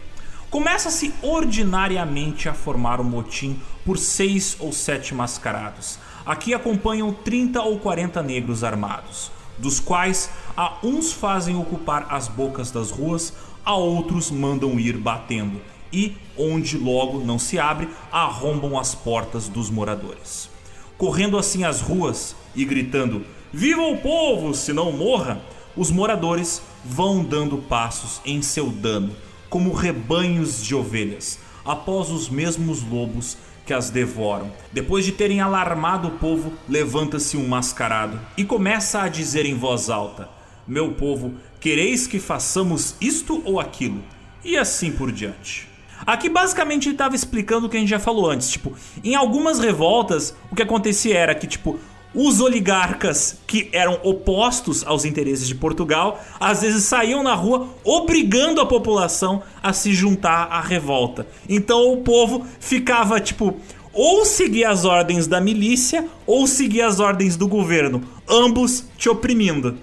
Speaker 2: Começa-se ordinariamente a formar o motim por seis ou sete mascarados. Aqui acompanham 30 ou 40 negros armados, dos quais a uns fazem ocupar as bocas das ruas, a outros mandam ir batendo, e, onde logo não se abre, arrombam as portas dos moradores. Correndo assim as ruas e gritando: Viva o povo, se não morra! Os moradores vão dando passos em seu dano, como rebanhos de ovelhas, após os mesmos lobos que as devoram. Depois de terem alarmado o povo, levanta-se um mascarado e começa a dizer em voz alta: Meu povo, quereis que façamos isto ou aquilo? E assim por diante. Aqui basicamente ele estava explicando o que a gente já falou antes, tipo, em algumas revoltas o que acontecia era que tipo os oligarcas que eram opostos aos interesses de Portugal às vezes saíam na rua obrigando a população a se juntar à revolta. Então o povo ficava tipo ou seguir as ordens da milícia ou seguir as ordens do governo, ambos te oprimindo.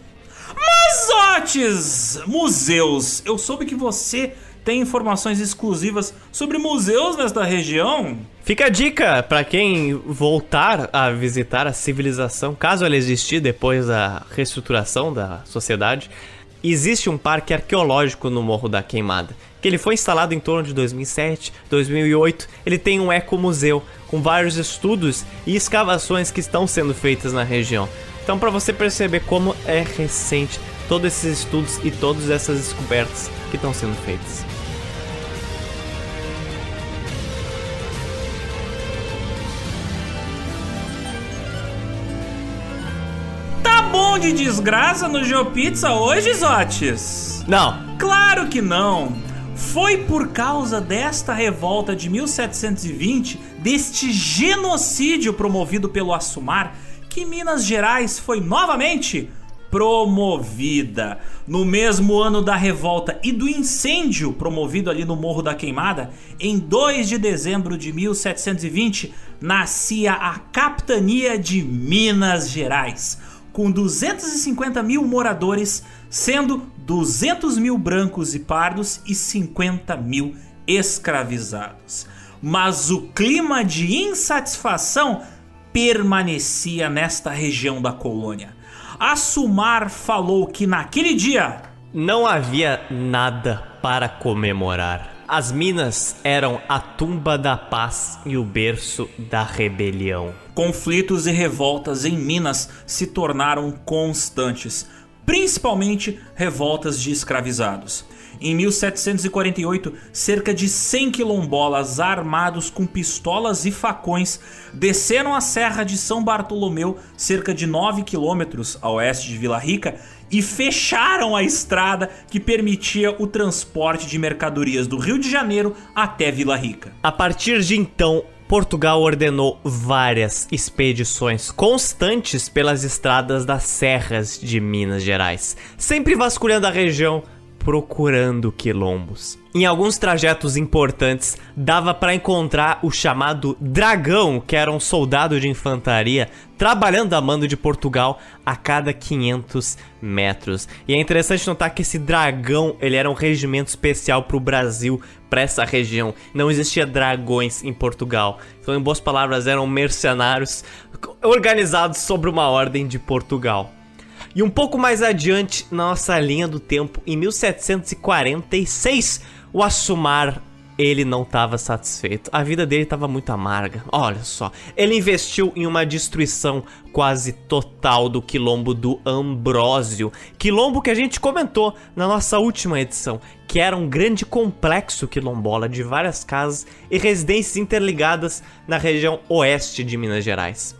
Speaker 2: Mas Otis, museus, eu soube que você tem informações exclusivas sobre museus nesta região.
Speaker 1: Fica a dica para quem voltar a visitar a civilização, caso ela existir depois da reestruturação da sociedade. Existe um parque arqueológico no Morro da Queimada, que ele foi instalado em torno de 2007, 2008. Ele tem um ecomuseu com vários estudos e escavações que estão sendo feitas na região. Então, para você perceber como é recente todos esses estudos e todas essas descobertas que estão sendo feitas.
Speaker 2: De desgraça no GeoPizza hoje, Zotes?
Speaker 1: Não.
Speaker 2: Claro que não. Foi por causa desta revolta de 1720, deste genocídio promovido pelo Assumar, que Minas Gerais foi novamente promovida. No mesmo ano da revolta e do incêndio promovido ali no Morro da Queimada, em 2 de dezembro de 1720, nascia a Capitania de Minas Gerais com 250 mil moradores, sendo 200 mil brancos e pardos e 50 mil escravizados. Mas o clima de insatisfação permanecia nesta região da colônia. Assumar falou que naquele dia
Speaker 1: não havia nada para comemorar. As minas eram a tumba da paz e o berço da rebelião.
Speaker 2: Conflitos e revoltas em Minas se tornaram constantes, principalmente revoltas de escravizados. Em 1748, cerca de 100 quilombolas armados com pistolas e facões desceram a Serra de São Bartolomeu, cerca de 9 quilômetros a oeste de Vila Rica, e fecharam a estrada que permitia o transporte de mercadorias do Rio de Janeiro até Vila Rica.
Speaker 1: A partir de então, Portugal ordenou várias expedições constantes pelas estradas das serras de Minas Gerais, sempre vasculhando a região procurando quilombos. Em alguns trajetos importantes, dava para encontrar o chamado Dragão, que era um soldado de infantaria trabalhando a mando de Portugal a cada 500 metros. E é interessante notar que esse dragão, ele era um regimento especial para o Brasil, para essa região. Não existia dragões em Portugal. Então, em boas palavras, eram mercenários organizados sobre uma ordem de Portugal. E um pouco mais adiante na nossa linha do tempo, em 1746, o Assumar ele não estava satisfeito. A vida dele estava muito amarga. Olha só, ele investiu em uma destruição quase total do quilombo do Ambrósio, quilombo que a gente comentou na nossa última edição, que era um grande complexo quilombola de várias casas e residências interligadas na região oeste de Minas Gerais.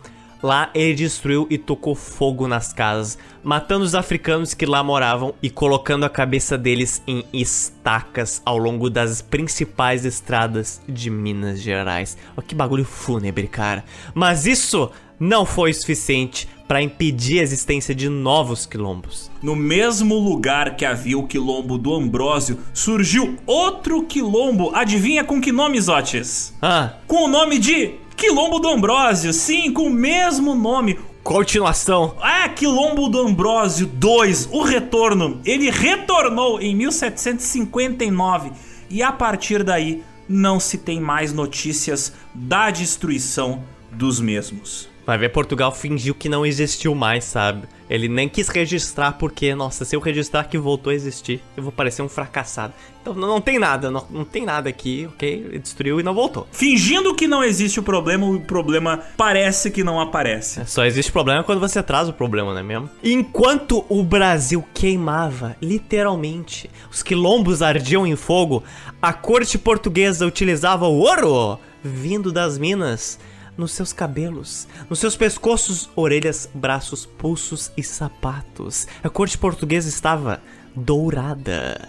Speaker 1: Lá ele destruiu e tocou fogo nas casas, matando os africanos que lá moravam e colocando a cabeça deles em estacas ao longo das principais estradas de Minas Gerais. Olha que bagulho fúnebre, cara. Mas isso não foi suficiente para impedir a existência de novos quilombos.
Speaker 2: No mesmo lugar que havia o quilombo do Ambrósio, surgiu outro quilombo. Adivinha com que nome, Zotes?
Speaker 1: Ah.
Speaker 2: Com o nome de Quilombo do Ambrósio, sim, com o mesmo nome.
Speaker 1: Continuação.
Speaker 2: Ah, Quilombo do Ambrósio 2, o retorno. Ele retornou em 1759 e a partir daí não se tem mais notícias da destruição dos mesmos.
Speaker 1: Vai ver, Portugal fingiu que não existiu mais, sabe? Ele nem quis registrar porque, nossa, se eu registrar que voltou a existir, eu vou parecer um fracassado. Então não, tem nada, não, não, tem nada aqui, ok? Ele destruiu e não voltou.
Speaker 2: Fingindo que não existe o problema, o problema parece que não aparece.
Speaker 1: É, só existe problema quando você traz o problema, não é mesmo? Enquanto o Brasil queimava, literalmente, os quilombos ardiam em fogo, a corte portuguesa utilizava o ouro vindo das minas nos seus cabelos, nos seus pescoços, orelhas, braços, pulsos e sapatos. A corte portuguesa estava dourada.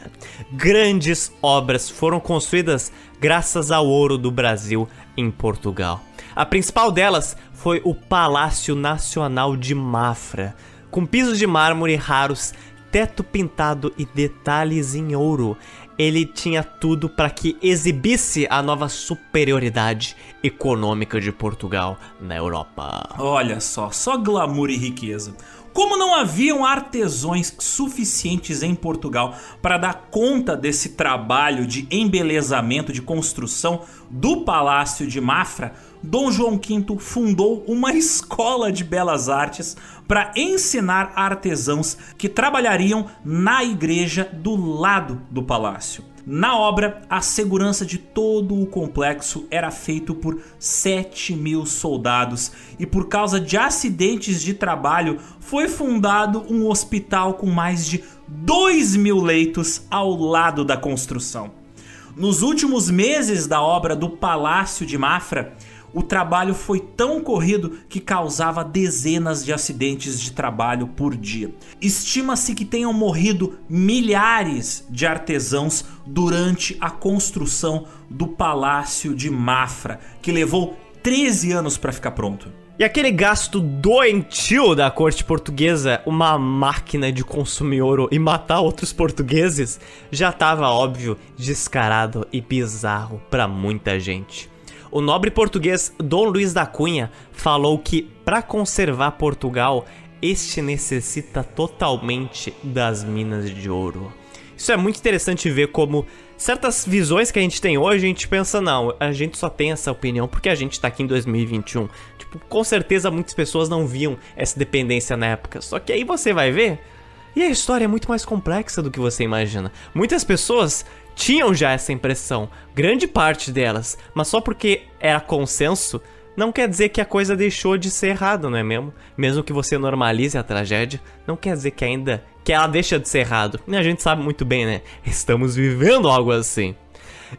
Speaker 1: Grandes obras foram construídas graças ao ouro do Brasil em Portugal. A principal delas foi o Palácio Nacional de Mafra, com pisos de mármore raros, teto pintado e detalhes em ouro ele tinha tudo para que exibisse a nova superioridade econômica de Portugal na Europa.
Speaker 2: Olha só, só glamour e riqueza. Como não haviam artesãos suficientes em Portugal para dar conta desse trabalho de embelezamento, de construção do Palácio de Mafra, Dom João V fundou uma escola de belas artes para ensinar artesãos que trabalhariam na igreja do lado do palácio. Na obra, a segurança de todo o complexo era feito por 7 mil soldados e por causa de acidentes de trabalho foi fundado um hospital com mais de 2 mil leitos ao lado da construção. Nos últimos meses da obra do Palácio de Mafra, o trabalho foi tão corrido que causava dezenas de acidentes de trabalho por dia. Estima-se que tenham morrido milhares de artesãos durante a construção do Palácio de Mafra, que levou 13 anos para ficar pronto.
Speaker 1: E aquele gasto doentio da corte portuguesa, uma máquina de consumir ouro e matar outros portugueses, já estava óbvio, descarado e bizarro para muita gente. O nobre português Dom Luís da Cunha falou que para conservar Portugal, este necessita totalmente das minas de ouro. Isso é muito interessante ver como certas visões que a gente tem hoje, a gente pensa, não, a gente só tem essa opinião porque a gente tá aqui em 2021. Tipo, com certeza muitas pessoas não viam essa dependência na época. Só que aí você vai ver, e a história é muito mais complexa do que você imagina. Muitas pessoas tinham já essa impressão, grande parte delas, mas só porque era consenso, não quer dizer que a coisa deixou de ser errada, não é mesmo? Mesmo que você normalize a tragédia, não quer dizer que ainda que ela deixa de ser errado. E a gente sabe muito bem, né? Estamos vivendo algo assim.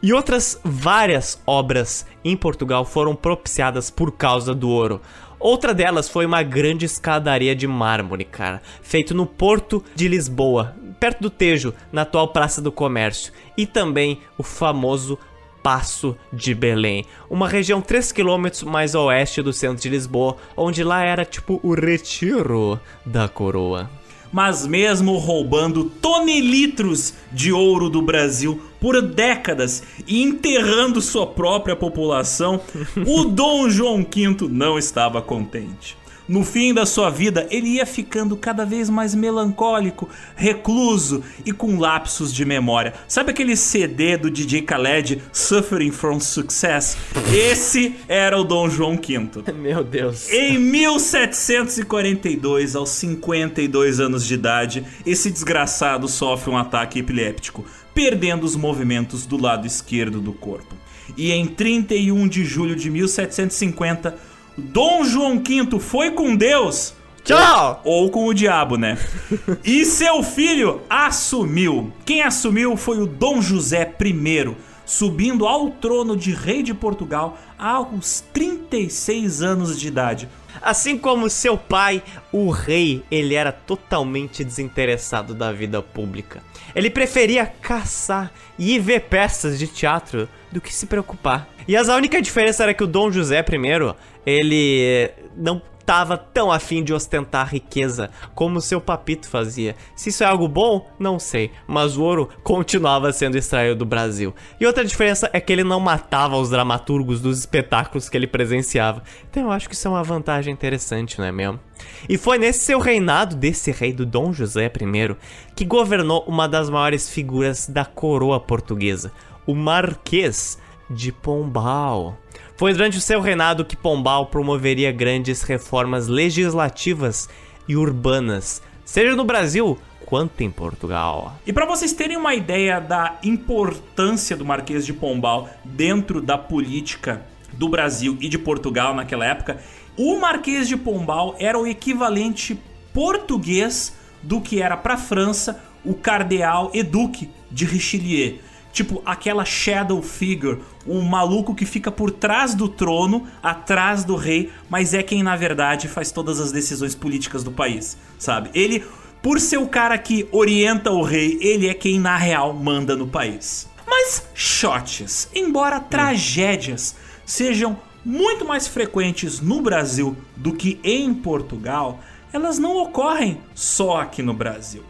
Speaker 1: E outras várias obras em Portugal foram propiciadas por causa do ouro. Outra delas foi uma grande escadaria de mármore, cara, feito no porto de Lisboa, perto do Tejo, na atual Praça do Comércio, e também o famoso Passo de Belém, uma região 3 km mais a oeste do centro de Lisboa, onde lá era tipo o retiro da coroa.
Speaker 2: Mas mesmo roubando tonelitros de ouro do Brasil por décadas e enterrando sua própria população, o Dom João V não estava contente. No fim da sua vida, ele ia ficando cada vez mais melancólico, recluso e com lapsos de memória. Sabe aquele CD do DJ Khaled, Suffering from Success? Esse era o Dom João V.
Speaker 1: Meu Deus.
Speaker 2: Em 1742, aos 52 anos de idade, esse desgraçado sofre um ataque epiléptico, perdendo os movimentos do lado esquerdo do corpo. E em 31 de julho de 1750, Dom João V foi com Deus.
Speaker 1: Tchau!
Speaker 2: Ou, ou com o diabo, né? e seu filho assumiu. Quem assumiu foi o Dom José I, subindo ao trono de rei de Portugal aos 36 anos de idade.
Speaker 1: Assim como seu pai, o rei, ele era totalmente desinteressado da vida pública. Ele preferia caçar e ver peças de teatro do que se preocupar. E a única diferença era que o Dom José I ele não estava tão afim de ostentar riqueza como seu papito fazia. Se isso é algo bom, não sei, mas o ouro continuava sendo extraído do Brasil. E outra diferença é que ele não matava os dramaturgos dos espetáculos que ele presenciava. Então eu acho que isso é uma vantagem interessante, não é mesmo? E foi nesse seu reinado desse rei do Dom José I que governou uma das maiores figuras da coroa portuguesa, o Marquês de Pombal. Foi durante o seu reinado que Pombal promoveria grandes reformas legislativas e urbanas, seja no Brasil quanto em Portugal.
Speaker 2: E para vocês terem uma ideia da importância do Marquês de Pombal dentro da política do Brasil e de Portugal naquela época, o Marquês de Pombal era o equivalente português do que era para a França o cardeal e duque de Richelieu. Tipo, aquela shadow figure, um maluco que fica por trás do trono, atrás do rei, mas é quem na verdade faz todas as decisões políticas do país, sabe? Ele, por ser o cara que orienta o rei, ele é quem na real manda no país. Mas shots, embora tragédias sejam muito mais frequentes no Brasil do que em Portugal, elas não ocorrem só aqui no Brasil.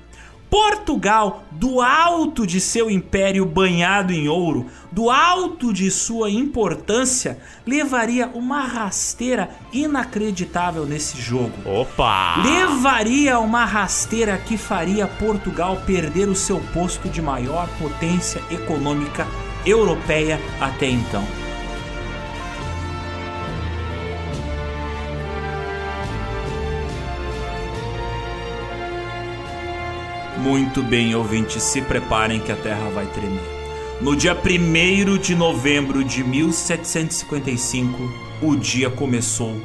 Speaker 2: Portugal, do alto de seu império banhado em ouro, do alto de sua importância, levaria uma rasteira inacreditável nesse jogo.
Speaker 1: Opa!
Speaker 2: Levaria uma rasteira que faria Portugal perder o seu posto de maior potência econômica europeia até então. Muito bem, ouvintes, se preparem que a Terra vai tremer. No dia 1 de novembro de 1755, o dia começou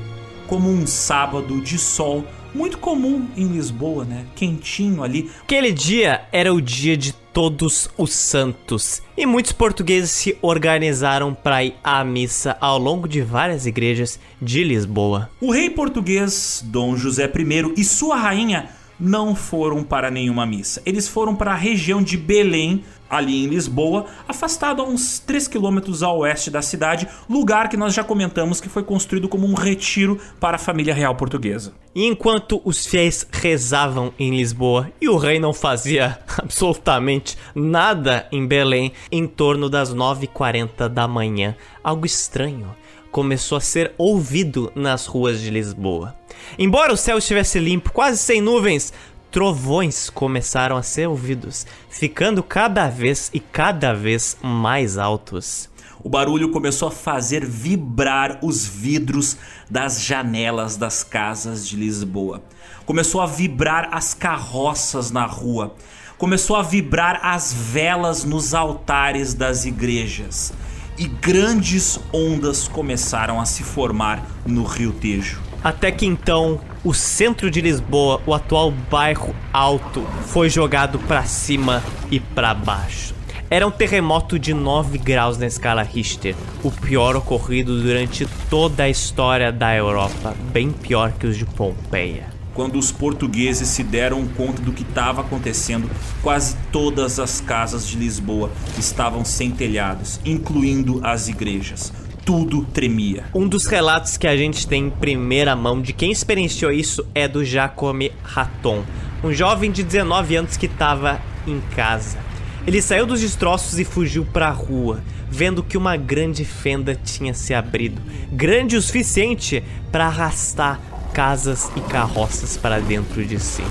Speaker 2: como um sábado de sol muito comum em Lisboa, né? Quentinho ali.
Speaker 1: Aquele dia era o dia de todos os santos e muitos portugueses se organizaram para ir à missa ao longo de várias igrejas de Lisboa.
Speaker 2: O rei português Dom José I e sua rainha não foram para nenhuma missa. Eles foram para a região de Belém, ali em Lisboa, afastado a uns 3 quilômetros a oeste da cidade, lugar que nós já comentamos que foi construído como um retiro para a família real portuguesa.
Speaker 1: E enquanto os fiéis rezavam em Lisboa e o rei não fazia absolutamente nada em Belém, em torno das 9h40 da manhã, algo estranho começou a ser ouvido nas ruas de Lisboa. Embora o céu estivesse limpo, quase sem nuvens, trovões começaram a ser ouvidos, ficando cada vez e cada vez mais altos.
Speaker 2: O barulho começou a fazer vibrar os vidros das janelas das casas de Lisboa. Começou a vibrar as carroças na rua. Começou a vibrar as velas nos altares das igrejas. E grandes ondas começaram a se formar no Rio Tejo.
Speaker 1: Até que então, o centro de Lisboa, o atual bairro Alto, foi jogado para cima e para baixo. Era um terremoto de 9 graus na escala Richter, o pior ocorrido durante toda a história da Europa, bem pior que os de Pompeia.
Speaker 2: Quando os portugueses se deram conta do que estava acontecendo, quase todas as casas de Lisboa estavam sem telhados, incluindo as igrejas tudo tremia.
Speaker 1: Um dos relatos que a gente tem em primeira mão de quem experienciou isso é do Jacome Raton, um jovem de 19 anos que estava em casa. Ele saiu dos destroços e fugiu para a rua, vendo que uma grande fenda tinha se abrido, grande o suficiente para arrastar casas e carroças para dentro de si.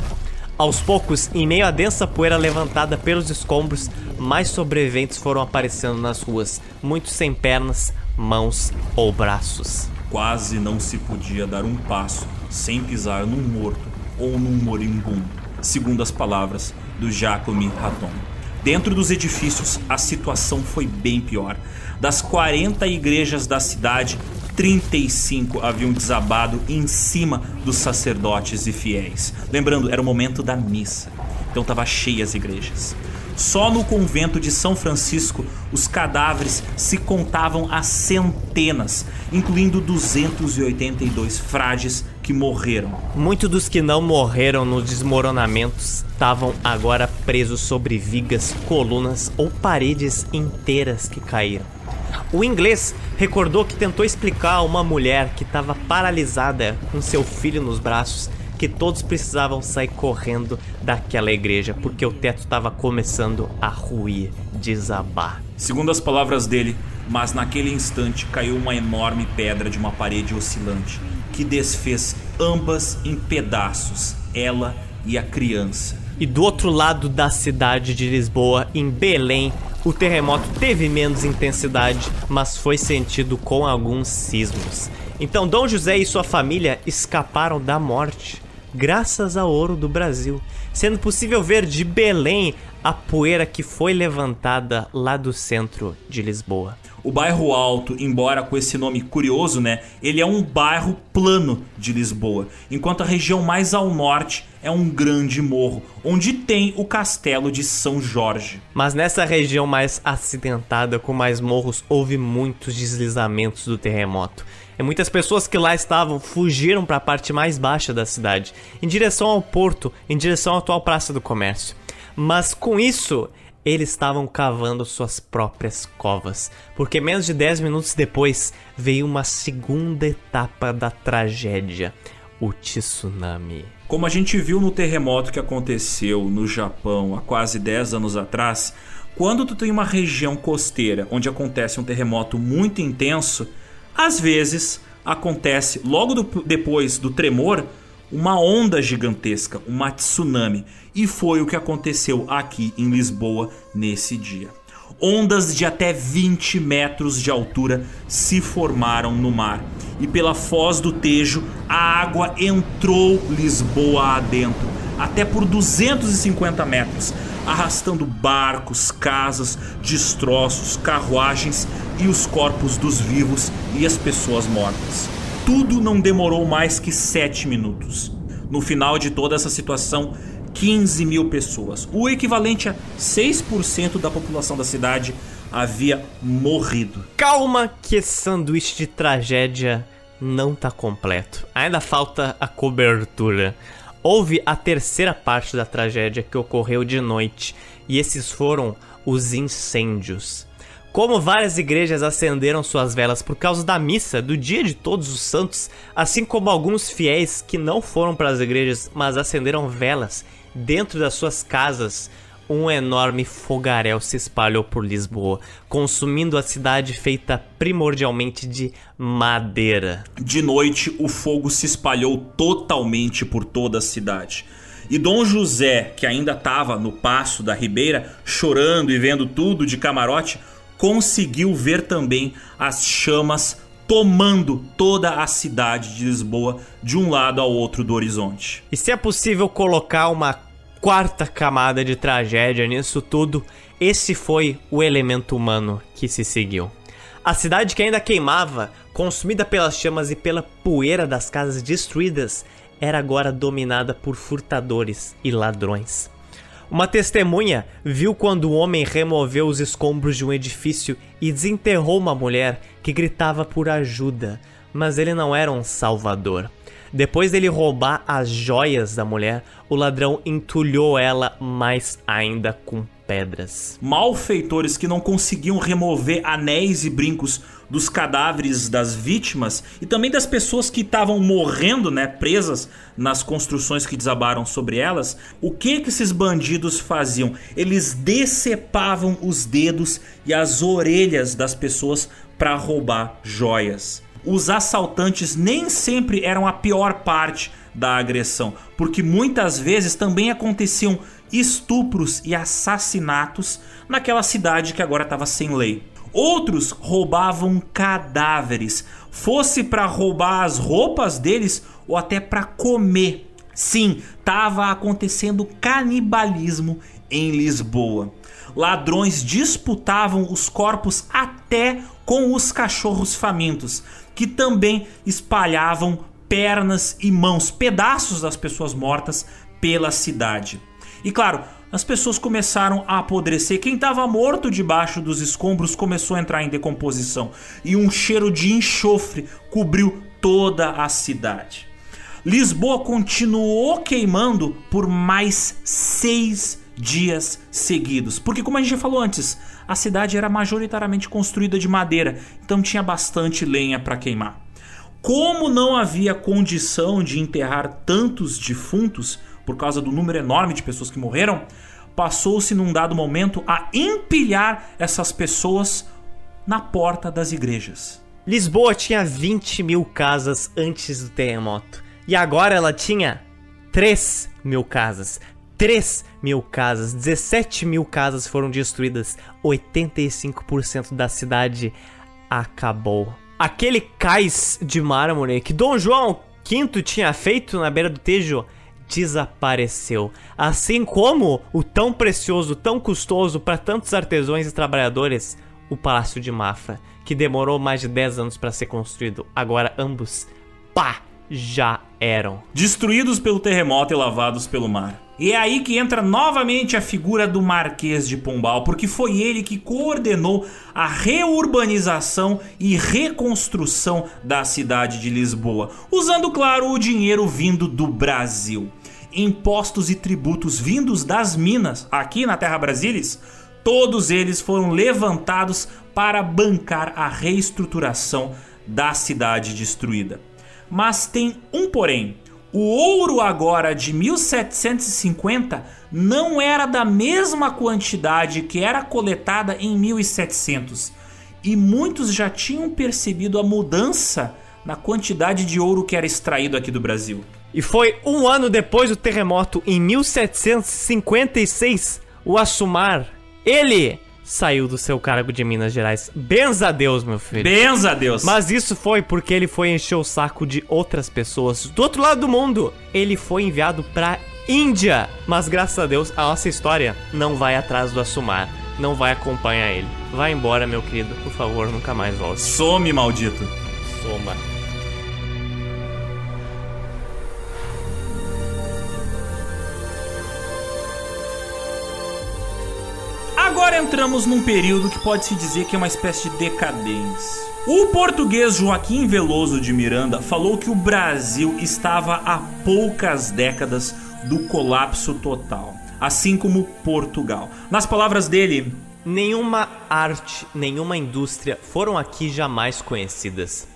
Speaker 1: Aos poucos, em meio à densa poeira levantada pelos escombros, mais sobreviventes foram aparecendo nas ruas, muitos sem pernas, mãos ou braços.
Speaker 2: Quase não se podia dar um passo sem pisar num morto ou num moribundo, segundo as palavras do Jacome Raton. Dentro dos edifícios, a situação foi bem pior. Das 40 igrejas da cidade, 35 haviam desabado em cima dos sacerdotes e fiéis. Lembrando, era o momento da missa, então estava cheia as igrejas. Só no convento de São Francisco, os cadáveres se contavam a centenas, incluindo 282 frades que morreram.
Speaker 1: Muitos dos que não morreram nos desmoronamentos estavam agora presos sobre vigas, colunas ou paredes inteiras que caíram. O inglês recordou que tentou explicar a uma mulher que estava paralisada com seu filho nos braços que todos precisavam sair correndo daquela igreja, porque o teto estava começando a ruir, desabar.
Speaker 2: Segundo as palavras dele, mas naquele instante caiu uma enorme pedra de uma parede oscilante, que desfez ambas em pedaços, ela e a criança.
Speaker 1: E do outro lado da cidade de Lisboa, em Belém, o terremoto teve menos intensidade, mas foi sentido com alguns sismos. Então Dom José e sua família escaparam da morte, graças ao ouro do Brasil, sendo possível ver de Belém a poeira que foi levantada lá do centro de Lisboa.
Speaker 2: O bairro Alto, embora com esse nome curioso, né, ele é um bairro plano de Lisboa, enquanto a região mais ao norte é um grande morro, onde tem o castelo de São Jorge.
Speaker 1: Mas nessa região mais acidentada, com mais morros, houve muitos deslizamentos do terremoto. E muitas pessoas que lá estavam fugiram para a parte mais baixa da cidade, em direção ao porto, em direção à atual Praça do Comércio. Mas com isso, eles estavam cavando suas próprias covas, porque menos de 10 minutos depois veio uma segunda etapa da tragédia, o tsunami.
Speaker 2: Como a gente viu no terremoto que aconteceu no Japão há quase 10 anos atrás, quando tu tem uma região costeira onde acontece um terremoto muito intenso, às vezes acontece logo do, depois do tremor uma onda gigantesca, uma tsunami. E foi o que aconteceu aqui em Lisboa nesse dia. Ondas de até 20 metros de altura se formaram no mar. E pela foz do Tejo, a água entrou Lisboa adentro, até por 250 metros, arrastando barcos, casas, destroços, carruagens e os corpos dos vivos e as pessoas mortas. Tudo não demorou mais que 7 minutos. No final de toda essa situação, 15 mil pessoas, o equivalente a 6% da população da cidade, havia morrido.
Speaker 1: Calma que esse sanduíche de tragédia não tá completo. Ainda falta a cobertura. Houve a terceira parte da tragédia que ocorreu de noite, e esses foram os incêndios. Como várias igrejas acenderam suas velas por causa da missa do Dia de Todos os Santos, assim como alguns fiéis que não foram para as igrejas, mas acenderam velas dentro das suas casas, um enorme fogaréu se espalhou por Lisboa, consumindo a cidade feita primordialmente de madeira.
Speaker 2: De noite, o fogo se espalhou totalmente por toda a cidade. E Dom José, que ainda estava no passo da ribeira, chorando e vendo tudo de camarote, conseguiu ver também as chamas tomando toda a cidade de Lisboa de um lado ao outro do horizonte.
Speaker 1: E se é possível colocar uma quarta camada de tragédia nisso tudo, esse foi o elemento humano que se seguiu. A cidade que ainda queimava, consumida pelas chamas e pela poeira das casas destruídas, era agora dominada por furtadores e ladrões. Uma testemunha viu quando o homem removeu os escombros de um edifício e desenterrou uma mulher que gritava por ajuda, mas ele não era um salvador. Depois dele roubar as joias da mulher, o ladrão entulhou ela mais ainda com pedras.
Speaker 2: Malfeitores que não conseguiam remover anéis e brincos dos cadáveres das vítimas e também das pessoas que estavam morrendo, né, presas nas construções que desabaram sobre elas. O que que esses bandidos faziam? Eles decepavam os dedos e as orelhas das pessoas para roubar joias. Os assaltantes nem sempre eram a pior parte da agressão, porque muitas vezes também aconteciam estupros e assassinatos naquela cidade que agora estava sem lei. Outros roubavam cadáveres, fosse para roubar as roupas deles ou até para comer. Sim, estava acontecendo canibalismo em Lisboa. Ladrões disputavam os corpos até com os cachorros famintos, que também espalhavam pernas e mãos, pedaços das pessoas mortas pela cidade. E claro, as pessoas começaram a apodrecer. Quem estava morto debaixo dos escombros começou a entrar em decomposição e um cheiro de enxofre cobriu toda a cidade. Lisboa continuou queimando por mais seis dias seguidos, porque, como a gente já falou antes, a cidade era majoritariamente construída de madeira, então tinha bastante lenha para queimar. Como não havia condição de enterrar tantos defuntos, por causa do número enorme de pessoas que morreram, passou-se num dado momento a empilhar essas pessoas na porta das igrejas.
Speaker 1: Lisboa tinha 20 mil casas antes do terremoto. E agora ela tinha 3 mil casas. 3 mil casas, 17 mil casas foram destruídas, 85% da cidade acabou. Aquele cais de mármore que Dom João V tinha feito na beira do Tejo desapareceu. Assim como o tão precioso, tão custoso para tantos artesãos e trabalhadores, o Palácio de Mafra, que demorou mais de 10 anos para ser construído. Agora ambos, pá, já eram.
Speaker 2: Destruídos pelo terremoto e lavados pelo mar. E é aí que entra novamente a figura do Marquês de Pombal, porque foi ele que coordenou a reurbanização e reconstrução da cidade de Lisboa, usando, claro, o dinheiro vindo do Brasil. Impostos e tributos vindos das minas aqui na Terra Brasilis, todos eles foram levantados para bancar a reestruturação da cidade destruída. Mas tem um porém. O ouro agora de 1750 não era da mesma quantidade que era coletada em 1700 e muitos já tinham percebido a mudança na quantidade de ouro que era extraído aqui do Brasil.
Speaker 1: E foi um ano depois do terremoto, em 1756, o Assumar, ele saiu do seu cargo de Minas Gerais. Benza a Deus, meu filho.
Speaker 2: Benza a Deus.
Speaker 1: Mas isso foi porque ele foi encher o saco de outras pessoas do outro lado do mundo. Ele foi enviado pra Índia. Mas graças a Deus, a nossa história não vai atrás do Assumar. Não vai acompanhar ele. Vai embora, meu querido. Por favor, nunca mais volte.
Speaker 2: Some, maldito.
Speaker 1: Soma.
Speaker 2: Agora entramos num período que pode-se dizer que é uma espécie de decadência. O português Joaquim Veloso de Miranda falou que o Brasil estava a poucas décadas do colapso total, assim como Portugal. Nas palavras dele,
Speaker 1: Nenhuma arte, nenhuma indústria foram aqui jamais conhecidas.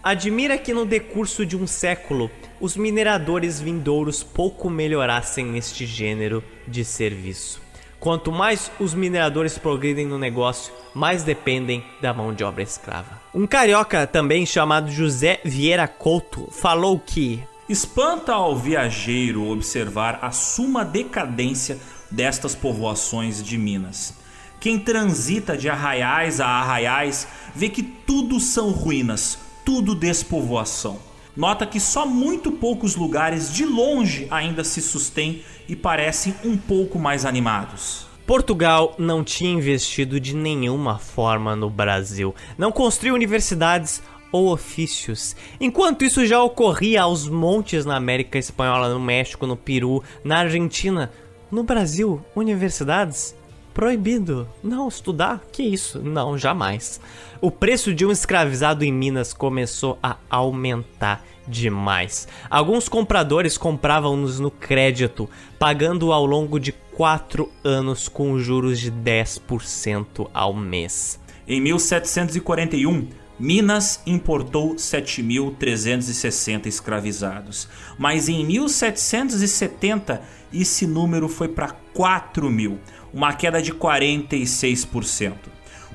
Speaker 1: Admira que no decurso de um século os mineradores vindouros pouco melhorassem neste gênero de serviço. Quanto mais os mineradores progridem no negócio, mais dependem da mão de obra escrava. Um carioca também chamado José Vieira Couto falou que
Speaker 2: espanta ao viajeiro observar a suma decadência destas povoações de Minas. Quem transita de arraiais a arraiais vê que tudo são ruínas, tudo despovoação. Nota que só muito poucos lugares de longe ainda se sustêm e parecem um pouco mais animados.
Speaker 1: Portugal não tinha investido de nenhuma forma no Brasil, não construiu universidades ou ofícios. Enquanto isso já ocorria aos montes na América Espanhola, no México, no Peru, na Argentina, no Brasil, universidades proibido. Não estudar? Que isso? Não, jamais. O preço de um escravizado em Minas começou a aumentar demais. Alguns compradores compravam-nos no crédito, pagando ao longo de 4 anos com juros de 10% ao mês.
Speaker 2: Em 1741, Minas importou 7.360 escravizados, mas em 1770 esse número foi para 4 mil, uma queda de 46%.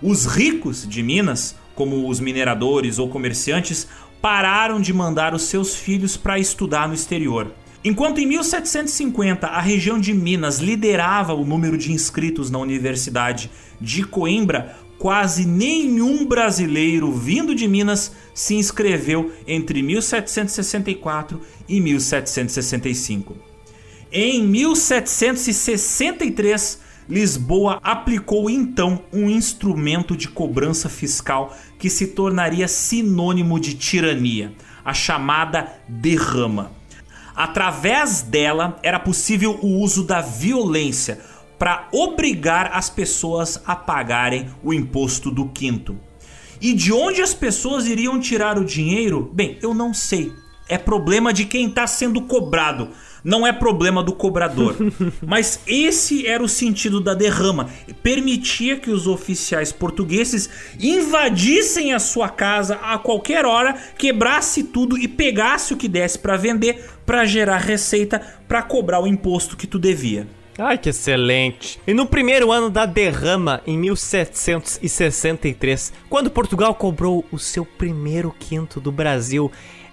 Speaker 2: Os ricos de Minas, como os mineradores ou comerciantes, pararam de mandar os seus filhos para estudar no exterior. Enquanto em 1750 a região de Minas liderava o número de inscritos na Universidade de Coimbra, quase nenhum brasileiro vindo de Minas se inscreveu entre 1764 e 1765. Em 1763, Lisboa aplicou então um instrumento de cobrança fiscal que se tornaria sinônimo de tirania, a chamada derrama. Através dela era possível o uso da violência para obrigar as pessoas a pagarem o imposto do quinto. E de onde as pessoas iriam tirar o dinheiro? Bem, eu não sei. É problema de quem está sendo cobrado não é problema do cobrador. Mas esse era o sentido da derrama. Permitia que os oficiais portugueses invadissem a sua casa a qualquer hora, quebrasse tudo e pegasse o que desse para vender, para gerar receita, para cobrar o imposto que tu devia.
Speaker 1: Ai, que excelente! E no primeiro ano da derrama, em 1763, quando Portugal cobrou o seu primeiro quinto do Brasil,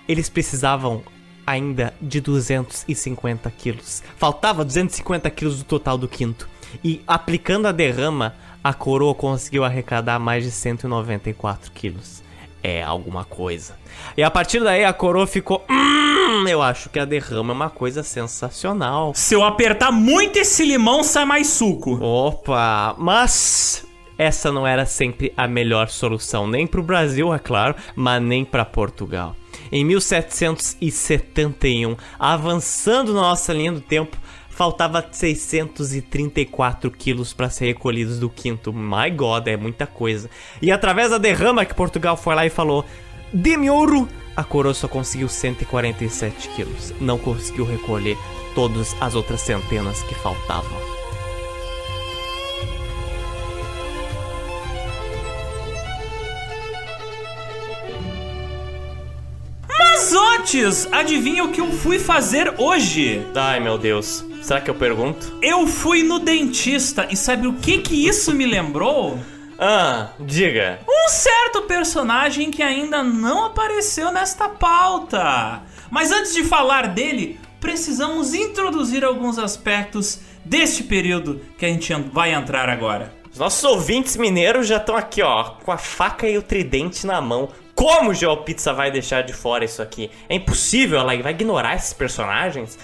Speaker 1: eles precisavam ainda de 250 quilos. Faltava 250 quilos do total do quinto. E aplicando a derrama, a coroa conseguiu arrecadar mais de 194 quilos. É alguma coisa. E a partir daí a coroa ficou. Hum, eu acho que a derrama é uma coisa sensacional.
Speaker 2: Se eu apertar muito esse limão, sai mais suco.
Speaker 1: Opa, mas essa não era sempre a melhor solução, nem para o Brasil, é claro, mas nem para Portugal. Em 1771, avançando na nossa linha do tempo, faltava 634 quilos para ser recolhidos do quinto. My God, é muita coisa. E através da derrama que Portugal foi lá e falou: Dê-me ouro! A coroa só conseguiu 147 quilos. Não conseguiu recolher todas as outras centenas que faltavam.
Speaker 2: Mas antes, adivinha o que eu fui fazer hoje?
Speaker 1: Ai meu Deus, será que eu pergunto?
Speaker 2: Eu fui no dentista e sabe o que que isso me lembrou?
Speaker 1: Ah, diga.
Speaker 2: Um certo personagem que ainda não apareceu nesta pauta. Mas antes de falar dele, precisamos introduzir alguns aspectos deste período que a gente vai entrar agora.
Speaker 1: Os nossos ouvintes mineiros já estão aqui, ó, com a faca e o tridente na mão. Como o GeoPizza vai deixar de fora isso aqui? É impossível, ela vai ignorar esses personagens?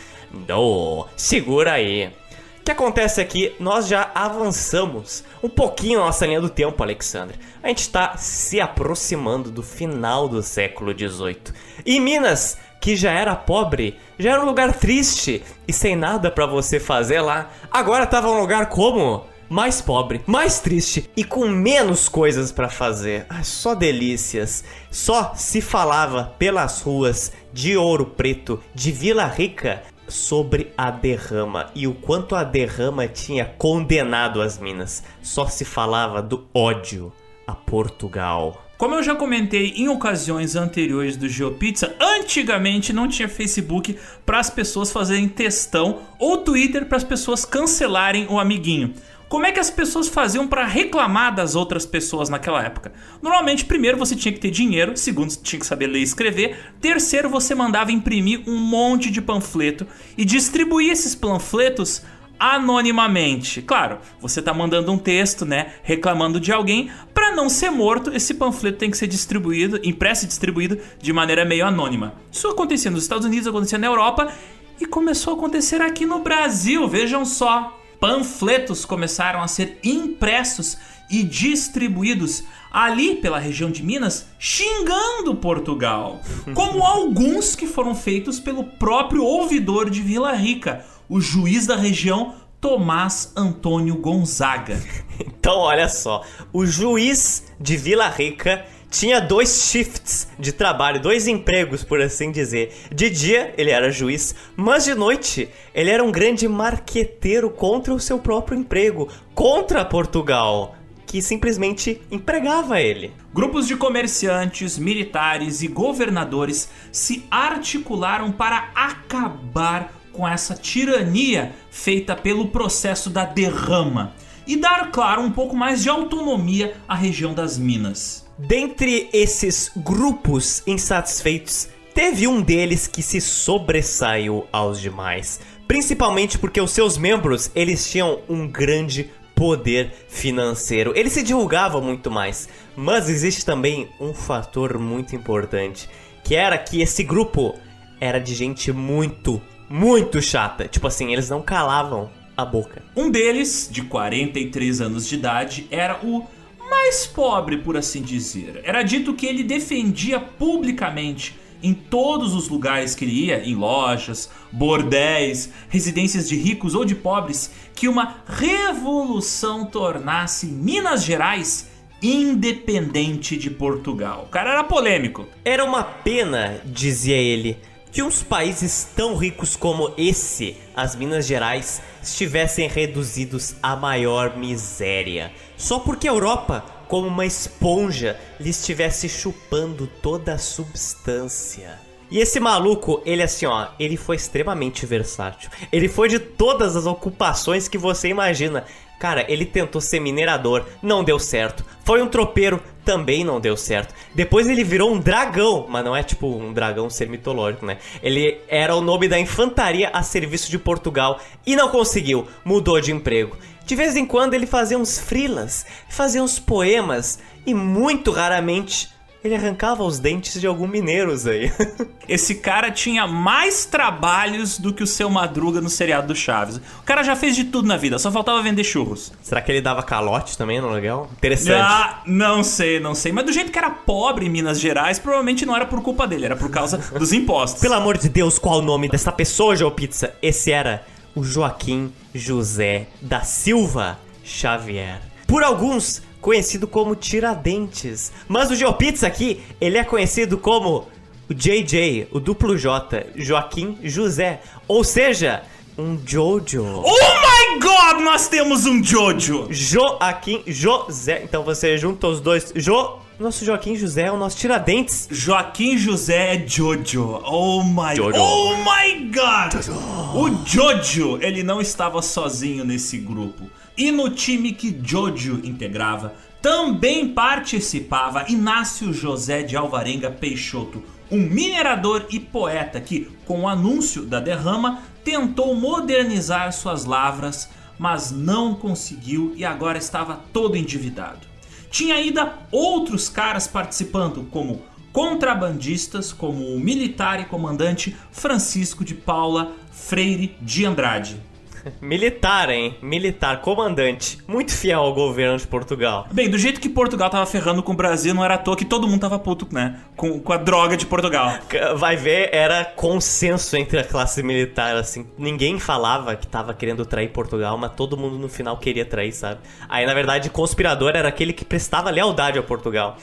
Speaker 1: Não, segura aí. O que acontece aqui, nós já avançamos um pouquinho na nossa linha do tempo, Alexandre. A gente está se aproximando do final do século XVIII. E Minas, que já era pobre, já era um lugar triste e sem nada para você fazer lá, agora estava um lugar como? Mais pobre, mais triste e com menos coisas para fazer. Ah, só delícias. Só se falava pelas ruas de Ouro Preto, de Vila Rica, sobre a derrama e o quanto a derrama tinha condenado as minas. Só se falava do ódio a Portugal.
Speaker 2: Como eu já comentei em ocasiões anteriores do GeoPizza, antigamente não tinha Facebook para as pessoas fazerem textão ou Twitter para as pessoas cancelarem o amiguinho. Como é que as pessoas faziam para reclamar das outras pessoas naquela época? Normalmente, primeiro você tinha que ter dinheiro, segundo tinha que saber ler e escrever, terceiro você mandava imprimir um monte de panfleto e distribuir esses panfletos anonimamente. Claro, você tá mandando um texto, né, reclamando de alguém, para não ser morto, esse panfleto tem que ser distribuído, impresso e distribuído de maneira meio anônima. Isso acontecia nos Estados Unidos, acontecia na Europa e começou a acontecer aqui no Brasil, vejam só panfletos começaram a ser impressos e distribuídos ali pela região de Minas, xingando Portugal, como alguns que foram feitos pelo próprio ouvidor de Vila Rica, o juiz da região Tomás Antônio Gonzaga.
Speaker 1: Então, olha só, o juiz de Vila Rica tinha dois shifts de trabalho, dois empregos, por assim dizer. De dia, ele era juiz, mas de noite, ele era um grande marqueteiro contra o seu próprio emprego, contra Portugal, que simplesmente empregava ele.
Speaker 2: Grupos de comerciantes, militares e governadores se articularam para acabar com essa tirania feita pelo processo da derrama e dar, claro, um pouco mais de autonomia à região das Minas.
Speaker 1: Dentre esses grupos insatisfeitos, teve um deles que se sobressaiu aos demais, principalmente porque os seus membros, eles tinham um grande poder financeiro. Eles se divulgavam muito mais, mas existe também um fator muito importante, que era que esse grupo era de gente muito, muito chata. Tipo assim, eles não calavam a boca.
Speaker 2: Um deles, de 43 anos de idade, era o mais pobre, por assim dizer. Era dito que ele defendia publicamente em todos os lugares que ele ia, em lojas, bordéis, residências de ricos ou de pobres, que uma revolução tornasse Minas Gerais independente de Portugal. O cara era polêmico.
Speaker 1: Era uma pena, dizia ele, que uns países tão ricos como esse, as Minas Gerais, estivessem reduzidos à maior miséria. Só porque a Europa, como uma esponja, lhe estivesse chupando toda a substância. E esse maluco, ele assim, ó, ele foi extremamente versátil. Ele foi de todas as ocupações que você imagina. Cara, ele tentou ser minerador, não deu certo. Foi um tropeiro, também não deu certo. Depois ele virou um dragão, mas não é tipo um dragão ser mitológico, né? Ele era o nome da infantaria a serviço de Portugal e não conseguiu, mudou de emprego. De vez em quando ele fazia uns frilas, fazia uns poemas e muito raramente ele arrancava os dentes de algum mineiros aí.
Speaker 2: Esse cara tinha mais trabalhos do que o seu Madruga no seriado do Chaves. O cara já fez de tudo na vida, só faltava vender churros.
Speaker 1: Será que ele dava calote também no legal? Interessante.
Speaker 2: Ah, não sei, não sei. Mas do jeito que era pobre em Minas Gerais, provavelmente não era por culpa dele, era por causa dos impostos.
Speaker 1: Pelo amor de Deus, qual o nome dessa pessoa, Joe Pizza? Esse era o Joaquim José da Silva Xavier. Por alguns, conhecido como Tiradentes. Mas o GeoPizza aqui, ele é conhecido como o JJ, o duplo J, Joaquim José. Ou seja, um Jojo.
Speaker 2: Oh my god, nós temos um Jojo!
Speaker 1: Joaquim José. Então você junta os dois. Jo. Nosso Joaquim José é o nosso Tiradentes.
Speaker 2: Joaquim José é Jojo. Oh my
Speaker 1: Jojo.
Speaker 2: Oh my god! O Jojo, ele não estava sozinho nesse grupo. E no time que Jojo integrava, também participava Inácio José de Alvarenga Peixoto, um minerador e poeta que, com o anúncio da derrama, tentou modernizar suas lavras, mas não conseguiu e agora estava todo endividado. Tinha ainda outros caras participando, como contrabandistas, como o militar e comandante Francisco de Paula Freire de Andrade.
Speaker 1: Militar, hein? Militar, comandante. Muito fiel ao governo de Portugal.
Speaker 2: Bem, do jeito que Portugal tava ferrando com o Brasil, não era à toa que todo mundo tava puto, né? Com, com a droga de Portugal.
Speaker 1: Vai ver, era consenso entre a classe militar, assim. Ninguém falava que tava querendo trair Portugal, mas todo mundo no final queria trair, sabe? Aí, na verdade, conspirador era aquele que prestava lealdade a Portugal.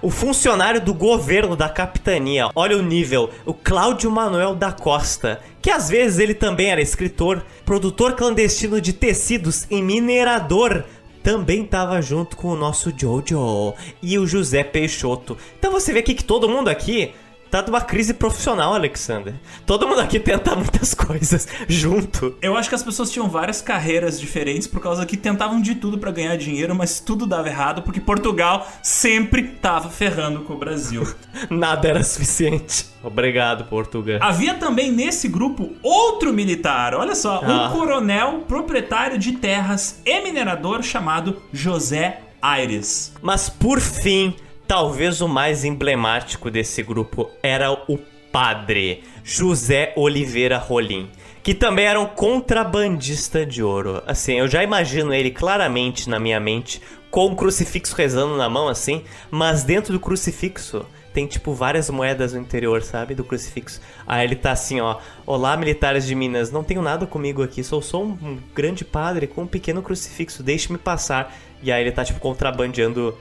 Speaker 1: O funcionário do governo da capitania, olha o nível, o Cláudio Manuel da Costa, que às vezes ele também era escritor, produtor clandestino de tecidos e minerador. Também tava junto com o nosso Jojo e o José Peixoto. Então você vê aqui que todo mundo aqui tá numa crise profissional, Alexander. Todo mundo aqui tenta muitas coisas junto.
Speaker 2: Eu acho que as pessoas tinham várias carreiras diferentes por causa que tentavam de tudo pra ganhar dinheiro, mas tudo dava errado porque Portugal sempre tava ferrando com o Brasil.
Speaker 1: Nada era suficiente. Obrigado, Portugal.
Speaker 2: Havia também nesse grupo outro militar, olha só, um
Speaker 1: Ah.
Speaker 2: coronel proprietário de terras e minerador chamado José Aires.
Speaker 1: Mas por fim, talvez o mais emblemático desse grupo era o padre José Oliveira Rolim, que também era um contrabandista de ouro. Assim, eu já imagino ele claramente na minha mente com um crucifixo rezando na mão assim, mas dentro do crucifixo tem tipo várias moedas no interior, sabe, do crucifixo. Aí ele tá assim, ó: "Olá, militares de Minas, não tenho nada comigo aqui, sou só um, um grande padre com um pequeno crucifixo, deixe-me passar". E aí ele tá tipo contrabandeando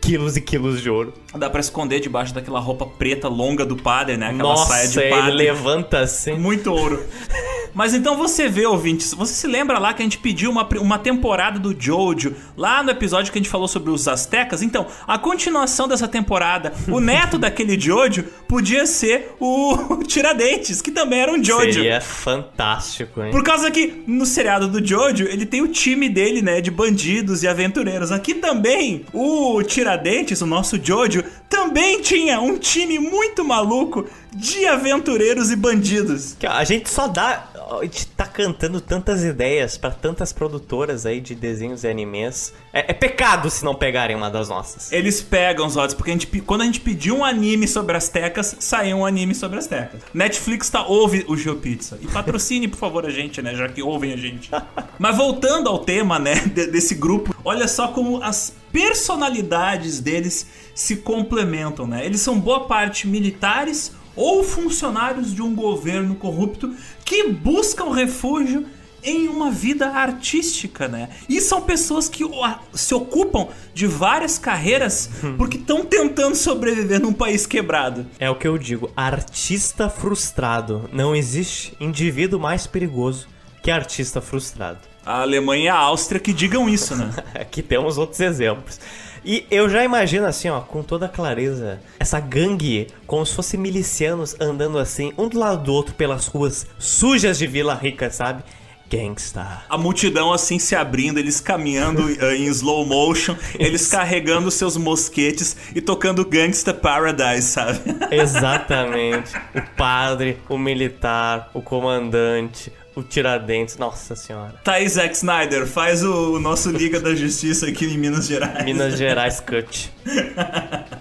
Speaker 1: quilos e quilos de ouro.
Speaker 2: Dá pra esconder debaixo daquela roupa preta longa do padre, né? Aquela
Speaker 1: Nossa,
Speaker 2: saia de
Speaker 1: ele
Speaker 2: padre.
Speaker 1: levanta assim.
Speaker 2: Muito ouro. Mas então você vê, ouvintes, você se lembra lá que a gente pediu uma, uma temporada do Jojo, lá no episódio que a gente falou sobre os Aztecas? Então, a continuação dessa temporada, o neto daquele Jojo podia ser o Tiradentes, que também era um Jojo.
Speaker 1: Seria fantástico, hein?
Speaker 2: Por causa que no seriado do Jojo, ele tem o time dele, né, de bandidos e aventureiros. Aqui também, o Tiradentes, o nosso Jojo, também tinha um time muito maluco de aventureiros e bandidos.
Speaker 1: A gente só dá. A gente tá cantando tantas ideias pra tantas produtoras aí de desenhos e animes. É, é pecado se não pegarem uma das nossas.
Speaker 2: Eles pegam os olhos, porque a gente, quando a gente pediu um anime sobre as tecas, saiu um anime sobre as tecas. Netflix tá, ouve o GeoPizza. E patrocine, por favor, a gente, né? Já que ouvem a gente. Mas voltando ao tema, né, de- desse grupo, olha só como as personalidades deles se complementam, né? Eles são boa parte militares ou funcionários de um governo corrupto que buscam refúgio em uma vida artística, né? E são pessoas que se ocupam de várias carreiras porque estão tentando sobreviver num país quebrado.
Speaker 1: É o que eu digo, artista frustrado. Não existe indivíduo mais perigoso que artista frustrado.
Speaker 2: A Alemanha e a Áustria que digam isso, né?
Speaker 1: Aqui temos outros exemplos. E eu já imagino assim, ó, com toda clareza, essa gangue, como se fossem milicianos andando assim, um do lado do outro pelas ruas sujas de Vila Rica, sabe? Gangsta.
Speaker 2: A multidão assim se abrindo, eles caminhando uh, em slow motion, eles carregando seus mosquetes e tocando Gangsta Paradise, sabe?
Speaker 1: Exatamente. o padre, o militar, o comandante, o Tiradentes, nossa senhora.
Speaker 2: Tá aí, Zack Snyder, faz o, o nosso Liga da Justiça aqui em Minas Gerais.
Speaker 1: Minas Gerais Cut.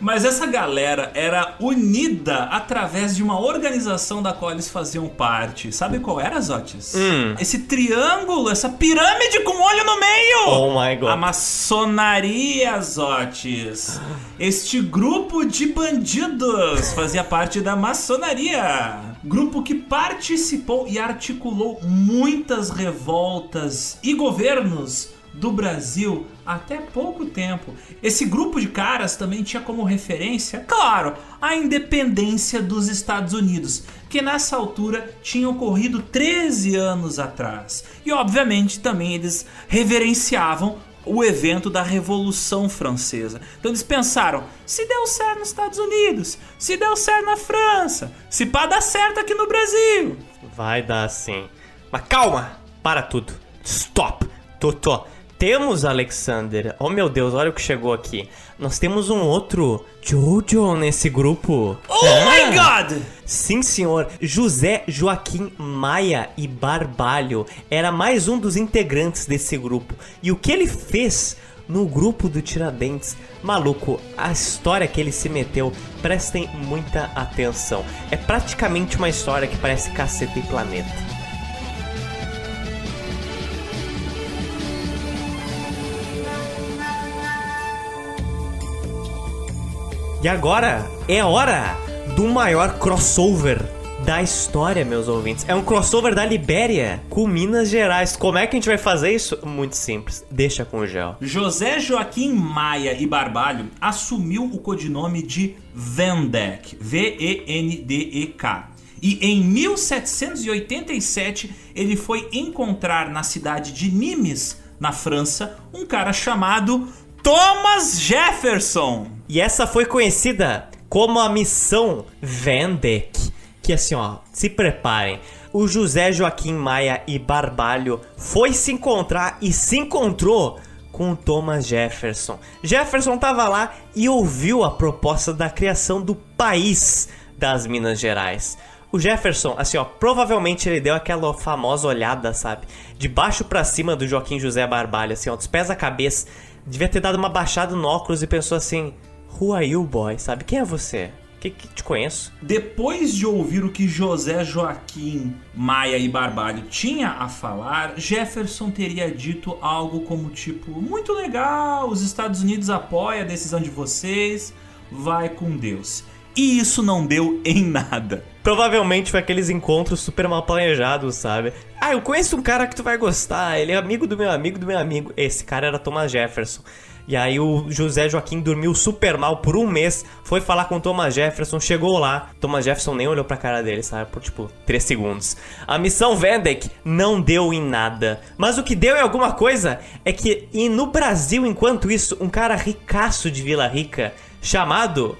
Speaker 2: Mas essa galera era unida através de uma organização da qual eles faziam parte. Sabe qual era, Zotis?
Speaker 1: Hum.
Speaker 2: Esse triângulo, essa pirâmide com olho no meio!
Speaker 1: Oh my god.
Speaker 2: A maçonaria, Zotis. Este grupo de bandidos fazia parte da maçonaria. Grupo que participou e articulou muitas revoltas e governos do Brasil até pouco tempo. Esse grupo de caras também tinha como referência, claro, a independência dos Estados Unidos, que nessa altura tinha ocorrido 13 anos atrás. E obviamente também eles reverenciavam o evento da Revolução Francesa. Então eles pensaram: se deu certo nos Estados Unidos, se deu certo na França, se pá dar certo aqui no Brasil.
Speaker 1: Vai dar sim. Mas calma! Para tudo. Stop! Totó. Temos, Alexander. Oh meu Deus, olha o que chegou aqui. Nós temos um outro Jojo nesse grupo.
Speaker 2: Oh my god!
Speaker 1: Sim, senhor. José Joaquim Maia e Barbalho era mais um dos integrantes desse grupo. E o que ele fez no grupo do Tiradentes? Maluco, a história que ele se meteu, prestem muita atenção. É praticamente uma história que parece caceta e planeta. E agora é hora do maior crossover da história, meus ouvintes. É um crossover da Libéria com Minas Gerais. Como é que a gente vai fazer isso? Muito simples. Deixa com o gel.
Speaker 2: José Joaquim Maia e Barbalho assumiu o codinome de Vendek, V-E-N-D-E-K. E em 1787 ele foi encontrar na cidade de Nimes, na França, um cara chamado Thomas Jefferson.
Speaker 1: E essa foi conhecida como a missão Vendek. Que assim, ó, se preparem. O José Joaquim Maia e Barbalho foi se encontrar e se encontrou com Thomas Jefferson. Jefferson tava lá e ouviu a proposta da criação do país das Minas Gerais. O Jefferson, assim, ó, provavelmente ele deu aquela famosa olhada, sabe? De baixo para cima do Joaquim José Barbalho, assim, ó, dos pés à cabeça devia ter dado uma baixada no óculos e pensou assim: Who are you, boy? Sabe quem é você? Que, que te conheço?
Speaker 2: Depois de ouvir o que José Joaquim Maia e Barbalho tinha a falar, Jefferson teria dito algo como tipo: muito legal, os Estados Unidos apoiam a decisão de vocês, vai com Deus. E isso não deu em nada.
Speaker 1: Provavelmente foi aqueles encontros super mal planejados, sabe? Ah, eu conheço um cara que tu vai gostar, ele é amigo do meu amigo do meu amigo. Esse cara era Thomas Jefferson. E aí o José Joaquim dormiu super mal por um mês, foi falar com o Thomas Jefferson, chegou lá, Thomas Jefferson nem olhou pra cara dele, sabe? Por tipo, 3 segundos. A missão Vendek não deu em nada. Mas o que deu em alguma coisa é que e no Brasil, enquanto isso, um cara ricaço de Vila Rica, chamado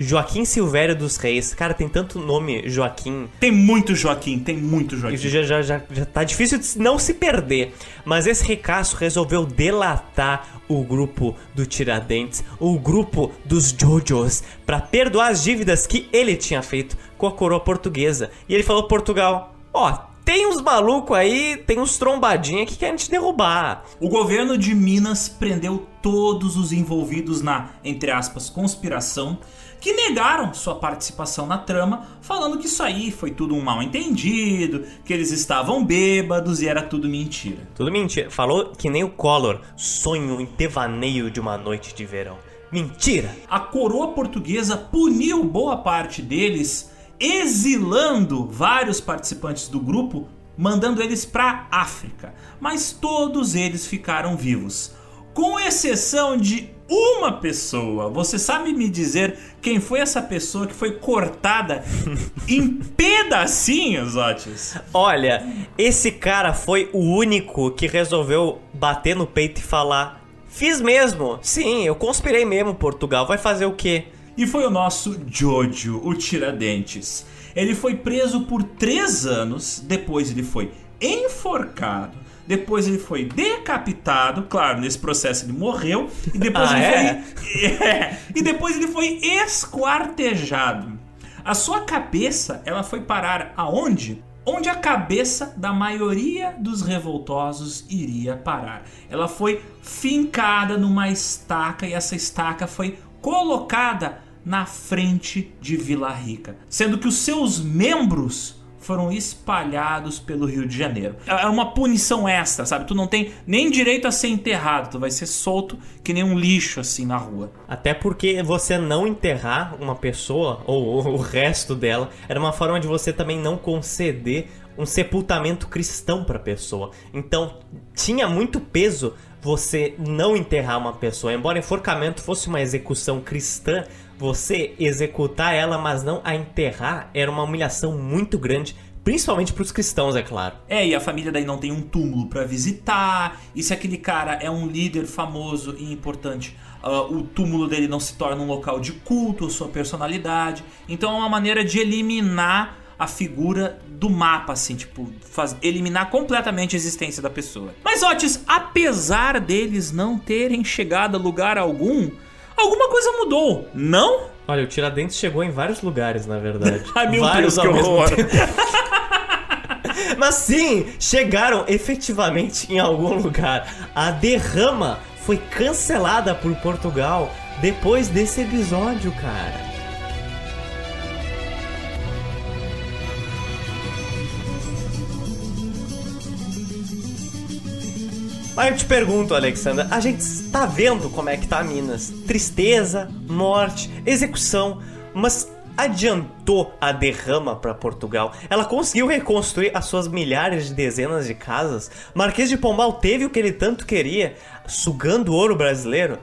Speaker 1: Joaquim Silvério dos Reis. Cara, tem tanto nome Joaquim.
Speaker 2: Tem muito Joaquim, tem muito Joaquim.
Speaker 1: Já, já, já, já tá difícil de não se perder. Mas esse ricaço resolveu delatar o grupo do Tiradentes, o grupo dos Jojos, para perdoar as dívidas que ele tinha feito com a coroa portuguesa. E ele falou: Portugal, ó, tem uns malucos aí, tem uns trombadinha que querem te derrubar.
Speaker 2: O governo de Minas prendeu todos os envolvidos na, entre aspas, conspiração que negaram sua participação na trama, falando que isso aí foi tudo um mal entendido, que eles estavam bêbados e era tudo mentira.
Speaker 1: Tudo mentira. Falou que nem o Collor, sonho em devaneio de uma noite de verão. Mentira!
Speaker 2: A coroa portuguesa puniu boa parte deles, exilando vários participantes do grupo, mandando eles para África. Mas todos eles ficaram vivos, com exceção de uma pessoa. Você sabe me dizer quem foi essa pessoa que foi cortada em pedacinhos, Otis?
Speaker 1: Olha, esse cara foi o único que resolveu bater no peito e falar: Fiz mesmo, sim, eu conspirei mesmo, Portugal, vai fazer o quê?
Speaker 2: E foi o nosso Jojo, o Tiradentes. Ele foi preso por três anos, depois ele foi enforcado. Depois ele foi decapitado, claro, nesse processo ele morreu e depois
Speaker 1: Ah,
Speaker 2: ele
Speaker 1: é?
Speaker 2: foi é, e depois ele foi esquartejado. A sua cabeça, ela foi parar aonde? Onde a cabeça da maioria dos revoltosos iria parar. Ela foi fincada numa estaca e essa estaca foi colocada na frente de Vila Rica, sendo que os seus membros foram espalhados pelo Rio de Janeiro. É uma punição extra, sabe? Tu não tem nem direito a ser enterrado, tu vai ser solto que nem um lixo assim na rua.
Speaker 1: Até porque você não enterrar uma pessoa, ou o resto dela, era uma forma de você também não conceder um sepultamento cristão pra pessoa. Então, tinha muito peso você não enterrar uma pessoa. Embora enforcamento fosse uma execução cristã, você executar ela, mas não a enterrar, era uma humilhação muito grande, principalmente pros cristãos, é claro.
Speaker 2: É, e a família daí não tem um túmulo pra visitar. E se aquele cara é um líder famoso e importante, ah, o túmulo dele não se torna um local de culto, sua personalidade. Então é uma maneira de eliminar a figura do mapa, assim, tipo, faz, eliminar completamente a existência da pessoa. Mas, Otis, apesar deles não terem chegado a lugar algum, alguma coisa mudou, não?
Speaker 1: Olha, o Tiradentes chegou em vários lugares, na verdade.
Speaker 2: Ai, meu
Speaker 1: vários
Speaker 2: Deus, que horror.
Speaker 1: tempo. Mas sim, chegaram efetivamente em algum lugar. A derrama foi cancelada por Portugal depois desse episódio, cara. Mas eu te pergunto, Alexandra, a gente está vendo como é que tá Minas? Tristeza, morte, execução, mas adiantou a derrama para Portugal. Ela conseguiu reconstruir as suas milhares de dezenas de casas. Marquês de Pombal teve o que ele tanto queria, sugando ouro brasileiro.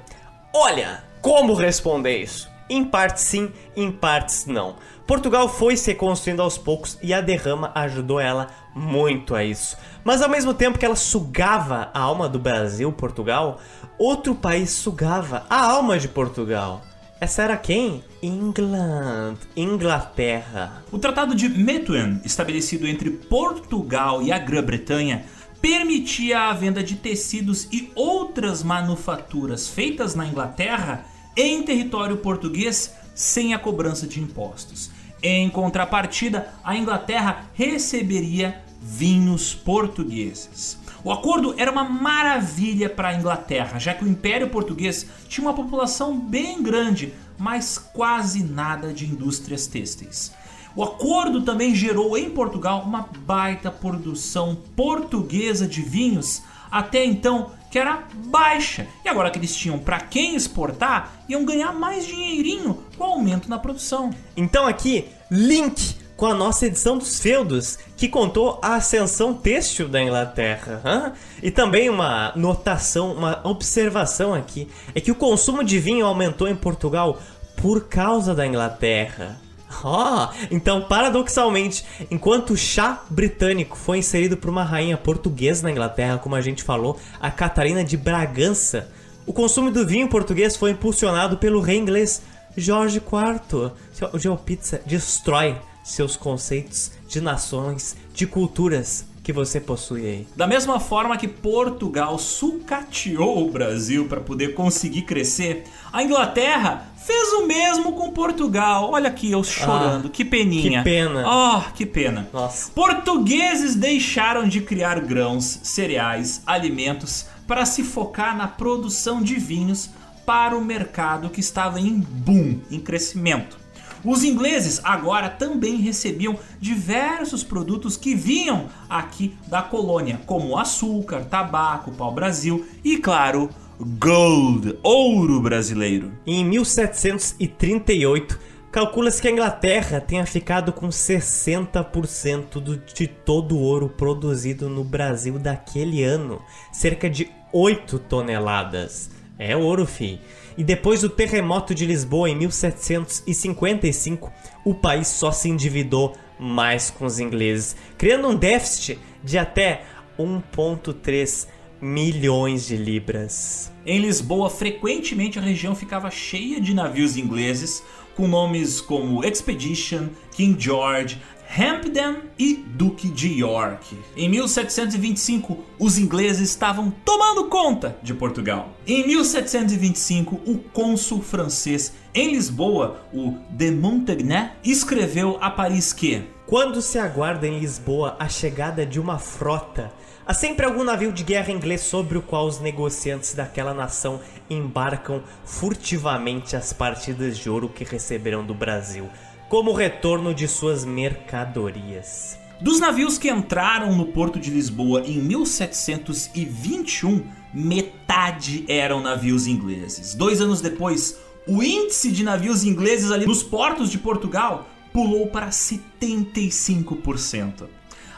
Speaker 1: Olha, como responder isso? Em partes sim, em partes não. Portugal foi se reconstruindo aos poucos e a derrama ajudou ela muito a isso. Mas ao mesmo tempo que ela sugava a alma do Brasil, Portugal, outro país sugava a alma de Portugal. Essa era quem? England, Inglaterra.
Speaker 2: O Tratado de Methuen, estabelecido entre Portugal e a Grã-Bretanha, permitia a venda de tecidos e outras manufaturas feitas na Inglaterra em território português sem a cobrança de impostos. Em contrapartida, a Inglaterra receberia vinhos portugueses. O acordo era uma maravilha para a Inglaterra, já que o Império Português tinha uma população bem grande, mas quase nada de indústrias têxteis. O acordo também gerou em Portugal uma baita produção portuguesa de vinhos, até então que era baixa. E agora que eles tinham para quem exportar, iam ganhar mais dinheirinho com o aumento na produção.
Speaker 1: Então aqui, link com a nossa edição dos feudos, que contou a ascensão têxtil da Inglaterra. hã? E também uma notação, uma observação aqui, é que o consumo de vinho aumentou em Portugal por causa da Inglaterra. Ó, então paradoxalmente, enquanto o chá britânico foi inserido por uma rainha portuguesa na Inglaterra, como a gente falou, a Catarina de Bragança, o consumo do vinho português foi impulsionado pelo rei inglês Jorge IV. O GeoPizza destrói seus conceitos de nações, de culturas que você possui aí.
Speaker 2: Da mesma forma que Portugal sucateou o Brasil para poder conseguir crescer, a Inglaterra fez o mesmo com Portugal. Olha aqui eu chorando,
Speaker 1: Ah,
Speaker 2: que peninha.
Speaker 1: que pena.
Speaker 2: Oh, que pena.
Speaker 1: Nossa.
Speaker 2: Portugueses deixaram de criar grãos, cereais, alimentos para se focar na produção de vinhos para o mercado que estava em boom, em crescimento. Os ingleses agora também recebiam diversos produtos que vinham aqui da colônia, como açúcar, tabaco, pau-brasil e, claro, gold, ouro brasileiro.
Speaker 1: Em 1738, calcula-se que a Inglaterra tenha ficado com 60% do- de todo o ouro produzido no Brasil daquele ano, cerca de 8 toneladas. É ouro, fi. E depois do terremoto de Lisboa em 1755, o país só se endividou mais com os ingleses, criando um déficit de até 1,3 milhões de libras.
Speaker 2: Em Lisboa, frequentemente a região ficava cheia de navios ingleses com nomes como Expedition, King George, Hampden e Duque de York. Em 1725, os ingleses estavam tomando conta de Portugal. Em 1725, o cônsul francês em Lisboa, o de Montaigne, escreveu a Paris que
Speaker 1: quando se aguarda em Lisboa a chegada de uma frota, há sempre algum navio de guerra inglês sobre o qual os negociantes daquela nação embarcam furtivamente as partidas de ouro que receberão do Brasil, como retorno de suas mercadorias.
Speaker 2: Dos navios que entraram no porto de Lisboa em 1721, metade eram navios ingleses. Dois anos depois, o índice de navios ingleses ali nos portos de Portugal pulou para 75%.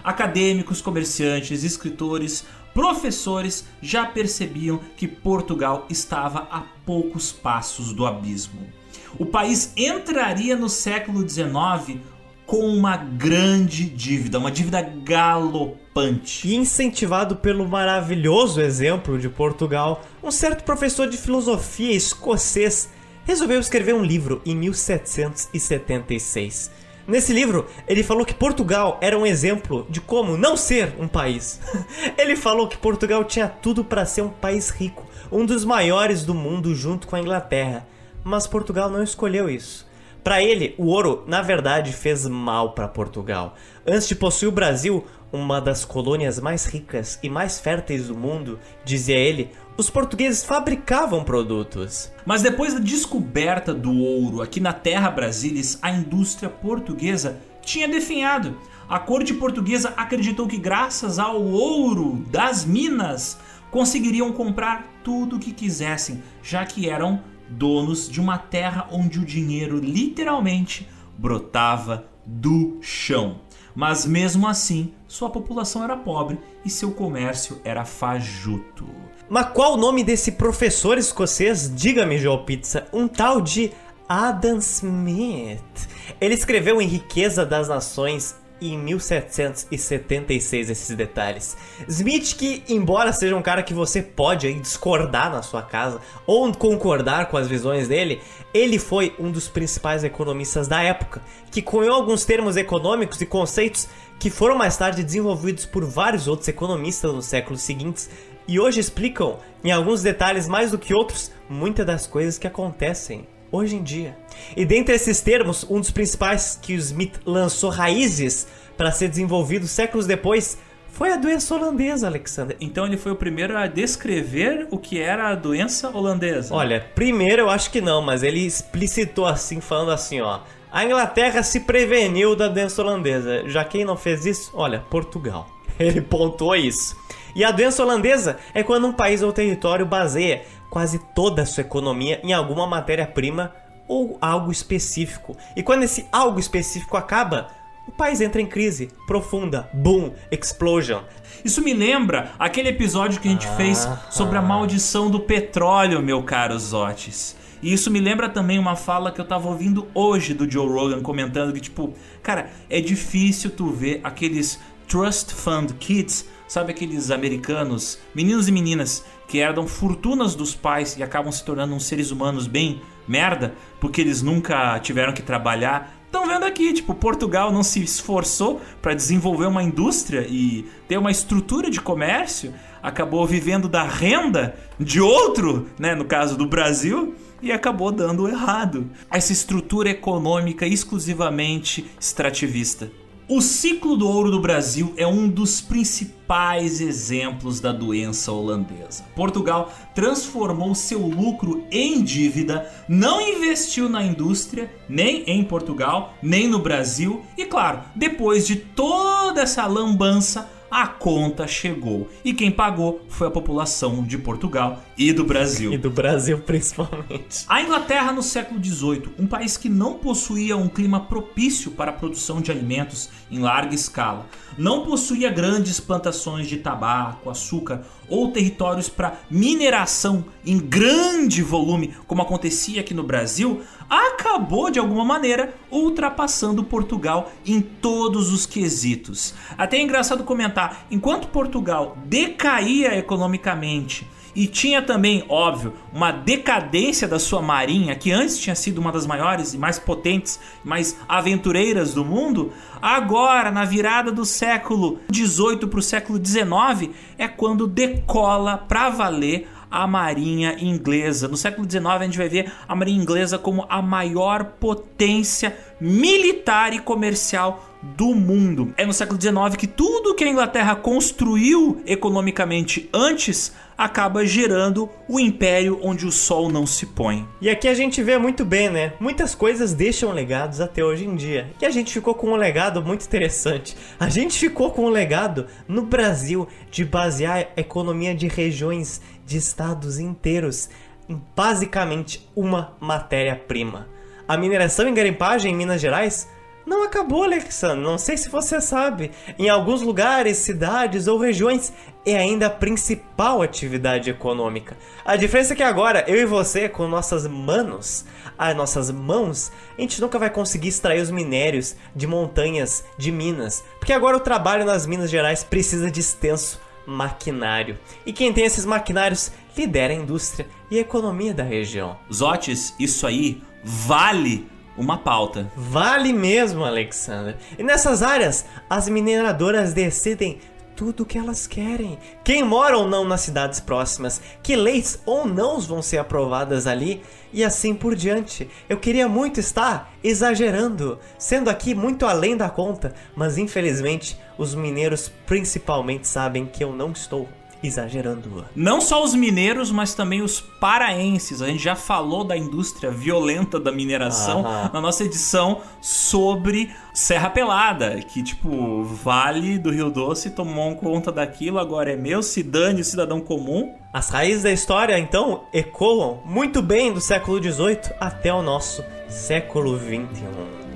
Speaker 2: Acadêmicos, comerciantes, escritores, professores já percebiam que Portugal estava a poucos passos do abismo. O país entraria no século XIX com uma grande dívida, uma dívida galopante.
Speaker 1: E incentivado pelo maravilhoso exemplo de Portugal, um certo professor de filosofia escocês resolveu escrever um livro em 1776. Nesse livro, ele falou que Portugal era um exemplo de como não ser um país. ele falou que Portugal tinha tudo para ser um país rico, um dos maiores do mundo junto com a Inglaterra. Mas Portugal não escolheu isso. Para ele, o ouro, na verdade, fez mal para Portugal. Antes de possuir o Brasil, uma das colônias mais ricas e mais férteis do mundo, dizia ele, os portugueses fabricavam produtos.
Speaker 2: Mas depois da descoberta do ouro aqui na terra brasilis, a indústria portuguesa tinha definhado. A corte portuguesa acreditou que graças ao ouro das minas conseguiriam comprar tudo o que quisessem, já que eram donos de uma terra onde o dinheiro literalmente brotava do chão. Mas mesmo assim, sua população era pobre e seu comércio era fajuto.
Speaker 1: Mas qual o nome desse professor escocês? Diga-me, João Pizza. Um tal de Adam Smith. Ele escreveu em Riqueza das Nações em 1776 esses detalhes. Smith que, embora seja um cara que você pode aí, discordar na sua casa ou concordar com as visões dele, ele foi um dos principais economistas da época, que cunhou alguns termos econômicos e conceitos que foram mais tarde desenvolvidos por vários outros economistas nos séculos seguintes e hoje explicam, em alguns detalhes mais do que outros, muitas das coisas que acontecem hoje em dia. E dentre esses termos, um dos principais que o Smith lançou raízes para ser desenvolvido séculos depois foi a doença holandesa, Alexander.
Speaker 2: Então ele foi o primeiro a descrever o que era a doença holandesa?
Speaker 1: Olha, primeiro eu acho que não, mas ele explicitou assim, falando assim, ó. A Inglaterra se preveniu da doença holandesa. Já quem não fez isso? Olha, Portugal. Ele pontuou isso. E a doença holandesa é quando um país ou território baseia quase toda a sua economia em alguma matéria-prima ou algo específico. E quando esse algo específico acaba, o país entra em crise profunda. Boom, explosion.
Speaker 2: Isso me lembra aquele episódio que a gente ah, fez sobre a maldição do petróleo, meu caro Zotes. E isso me lembra também uma fala que eu tava ouvindo hoje do Joe Rogan comentando que tipo, cara, é difícil tu ver aqueles trust fund kids Sabe aqueles americanos, meninos e meninas, que herdam fortunas dos pais e acabam se tornando uns seres humanos bem merda, porque eles nunca tiveram que trabalhar? Estão vendo aqui, tipo, Portugal não se esforçou para desenvolver uma indústria e ter uma estrutura de comércio, acabou vivendo da renda de outro, né, no caso do Brasil, e acabou dando errado. Essa estrutura econômica exclusivamente extrativista. O ciclo do ouro do Brasil é um dos principais exemplos da doença holandesa. Portugal transformou seu lucro em dívida, não investiu na indústria, nem em Portugal, nem no Brasil, e claro, depois de toda essa lambança, a conta chegou. E quem pagou foi a população de Portugal e do Brasil.
Speaker 1: E do Brasil principalmente.
Speaker 2: A Inglaterra no século XVIII, um país que não possuía um clima propício para a produção de alimentos em larga escala, não possuía grandes plantações de tabaco, açúcar ou territórios para mineração em grande volume, como acontecia aqui no Brasil, acabou de alguma maneira ultrapassando Portugal em todos os quesitos. Até é engraçado comentar, enquanto Portugal decaía economicamente e tinha também, óbvio, uma decadência da sua marinha, que antes tinha sido uma das maiores e mais potentes, mais aventureiras do mundo, agora, na virada do século XVIII para o século XIX, é quando decola para valer a marinha inglesa. No século XIX a gente vai ver a marinha inglesa como a maior potência militar e comercial do mundo. É no século XIX que tudo que a Inglaterra construiu economicamente antes acaba gerando o império onde o sol não se põe.
Speaker 1: E aqui a gente vê muito bem, né? Muitas coisas deixam legados até hoje em dia. E a gente ficou com um legado muito interessante. A gente ficou com um legado no Brasil de basear a economia de regiões, de estados inteiros em basicamente uma matéria-prima. A mineração e garimpagem em Minas Gerais não acabou, Alexandre. Não sei se você sabe. Em alguns lugares, cidades ou regiões, é ainda a principal atividade econômica. A diferença é que agora, eu e você, com nossas manos, as nossas mãos, a gente nunca vai conseguir extrair os minérios de montanhas, de minas. Porque agora o trabalho nas Minas Gerais precisa de extenso maquinário. E quem tem esses maquinários lidera a indústria e a economia da região.
Speaker 2: Zotes, isso aí vale uma pauta.
Speaker 1: Vale mesmo, Alexander. E nessas áreas, as mineradoras decidem tudo o que elas querem. Quem mora ou não nas cidades próximas, que leis ou não vão ser aprovadas ali e assim por diante. Eu queria muito estar exagerando, sendo aqui muito além da conta, mas infelizmente os mineiros principalmente sabem que eu não estou exagerando.
Speaker 2: Não só os mineiros, mas também os paraenses. A gente já falou da indústria violenta da mineração
Speaker 1: Aham.
Speaker 2: na nossa edição sobre Serra Pelada, que tipo, Vale do Rio Doce tomou conta daquilo, agora é meu, se dane cidadão comum.
Speaker 1: As raízes da história, então, ecoam muito bem do século XVIII até o nosso século. XXI.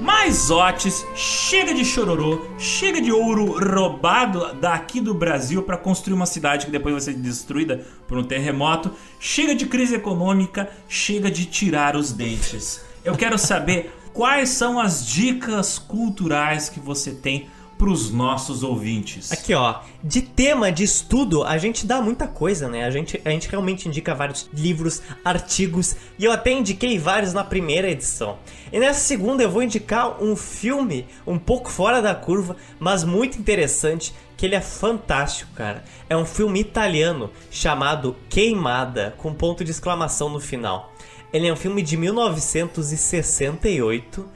Speaker 2: Mas Otis, chega de chororô, chega de ouro roubado daqui do Brasil para construir uma cidade que depois vai ser destruída por um terremoto. Chega de crise econômica, chega de tirar os dentes. Eu quero saber quais são as dicas culturais que você tem para os nossos ouvintes.
Speaker 1: Aqui, ó, de tema de estudo, a gente dá muita coisa, né? A gente, a gente realmente indica vários livros, artigos, e eu até indiquei vários na primeira edição. E nessa segunda eu vou indicar um filme um pouco fora da curva, mas muito interessante, que ele é fantástico, cara. É um filme italiano chamado Queimada, com ponto de exclamação no final. Ele é um filme de 1968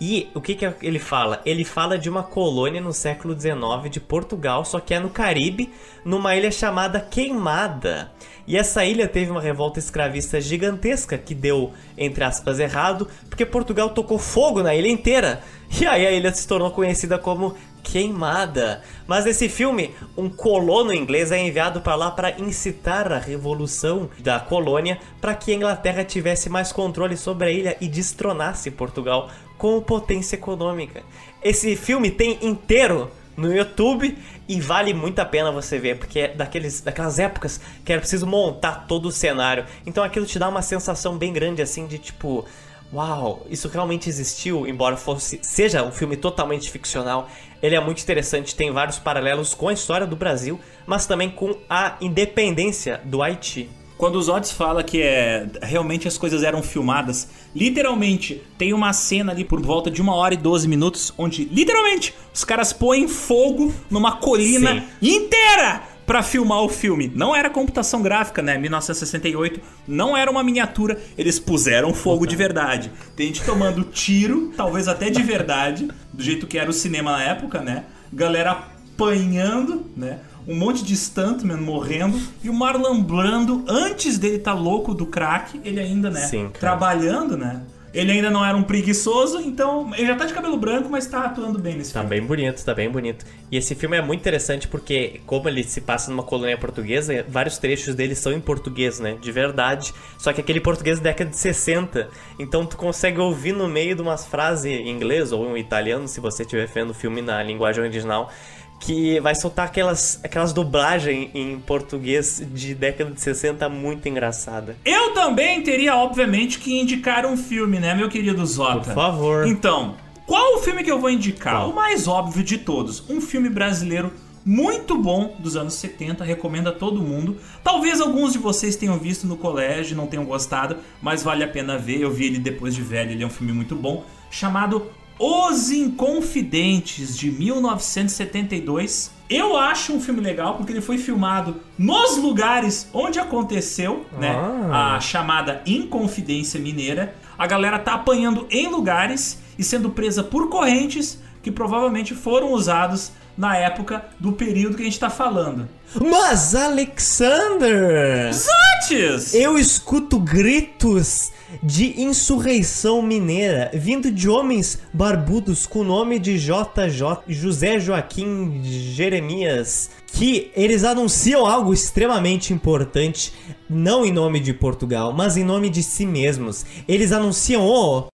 Speaker 1: e o que, que ele fala? Ele fala de uma colônia no século XIX de Portugal, só que é no Caribe, numa ilha chamada Queimada. E essa ilha teve uma revolta escravista gigantesca que deu, entre aspas, errado, porque Portugal tocou fogo na ilha inteira. E aí a ilha se tornou conhecida como Queimada. Mas nesse filme, um colono inglês é enviado para lá para incitar a revolução da colônia para que a Inglaterra tivesse mais controle sobre a ilha e destronasse Portugal como potência econômica. Esse filme tem inteiro no YouTube e vale muito a pena você ver, porque é daqueles, daquelas épocas que era preciso montar todo o cenário. Então aquilo te dá uma sensação bem grande assim de tipo, uau, isso realmente existiu, embora fosse seja um filme totalmente ficcional. Ele é muito interessante, tem vários paralelos com a história do Brasil, mas também com a independência do Haiti.
Speaker 2: Quando os Otis fala que é realmente as coisas eram filmadas, literalmente tem uma cena ali por volta de uma hora e 12 minutos, onde literalmente os caras põem fogo numa colina
Speaker 1: Sim.
Speaker 2: inteira pra filmar o filme. Não era computação gráfica, né? 1968, não era uma miniatura, eles puseram fogo de verdade. Tem gente tomando tiro, talvez até de verdade, do jeito que era o cinema na época, né? Galera apanhando, né? Um monte de stuntman morrendo e o Marlon Brando, antes dele tá louco do crack, ele ainda, né?
Speaker 1: Sim,
Speaker 2: trabalhando, né? Ele ainda não era um preguiçoso, então ele já tá de cabelo branco, mas tá atuando bem nesse
Speaker 1: Tá
Speaker 2: filme.
Speaker 1: bem bonito, tá bem bonito. E esse filme é muito interessante porque, como ele se passa numa colônia portuguesa, vários trechos dele são em português, né? De verdade. Só que aquele português da década de 60. Então tu consegue ouvir no meio de umas frases em inglês ou em italiano, se você estiver vendo o filme na linguagem original, que vai soltar aquelas, aquelas dublagens em português de década de 60 muito engraçada.
Speaker 2: Eu também teria, obviamente, que indicar um filme, né, meu querido Zota?
Speaker 1: Por favor.
Speaker 2: Então, qual o filme que eu vou indicar?
Speaker 1: Qual?
Speaker 2: O mais óbvio de todos. Um filme brasileiro muito bom dos anos 70, recomendo a todo mundo. Talvez alguns de vocês tenham visto no colégio, não tenham gostado, mas vale a pena ver. Eu vi ele depois de velho, ele é um filme muito bom, chamado Os Inconfidentes de 1972. Eu acho um filme legal porque ele foi filmado nos lugares onde aconteceu, né?
Speaker 1: Ah.
Speaker 2: A chamada Inconfidência Mineira. A galera tá apanhando em lugares e sendo presa por correntes que provavelmente foram usados na época do período que a gente tá falando.
Speaker 1: Mas, Alexander!
Speaker 2: Antes!
Speaker 1: Eu escuto gritos de insurreição mineira vindo de homens barbudos com o nome de JJ José Joaquim Jeremias que eles anunciam algo extremamente importante não em nome de Portugal, mas em nome de si mesmos. Eles anunciam o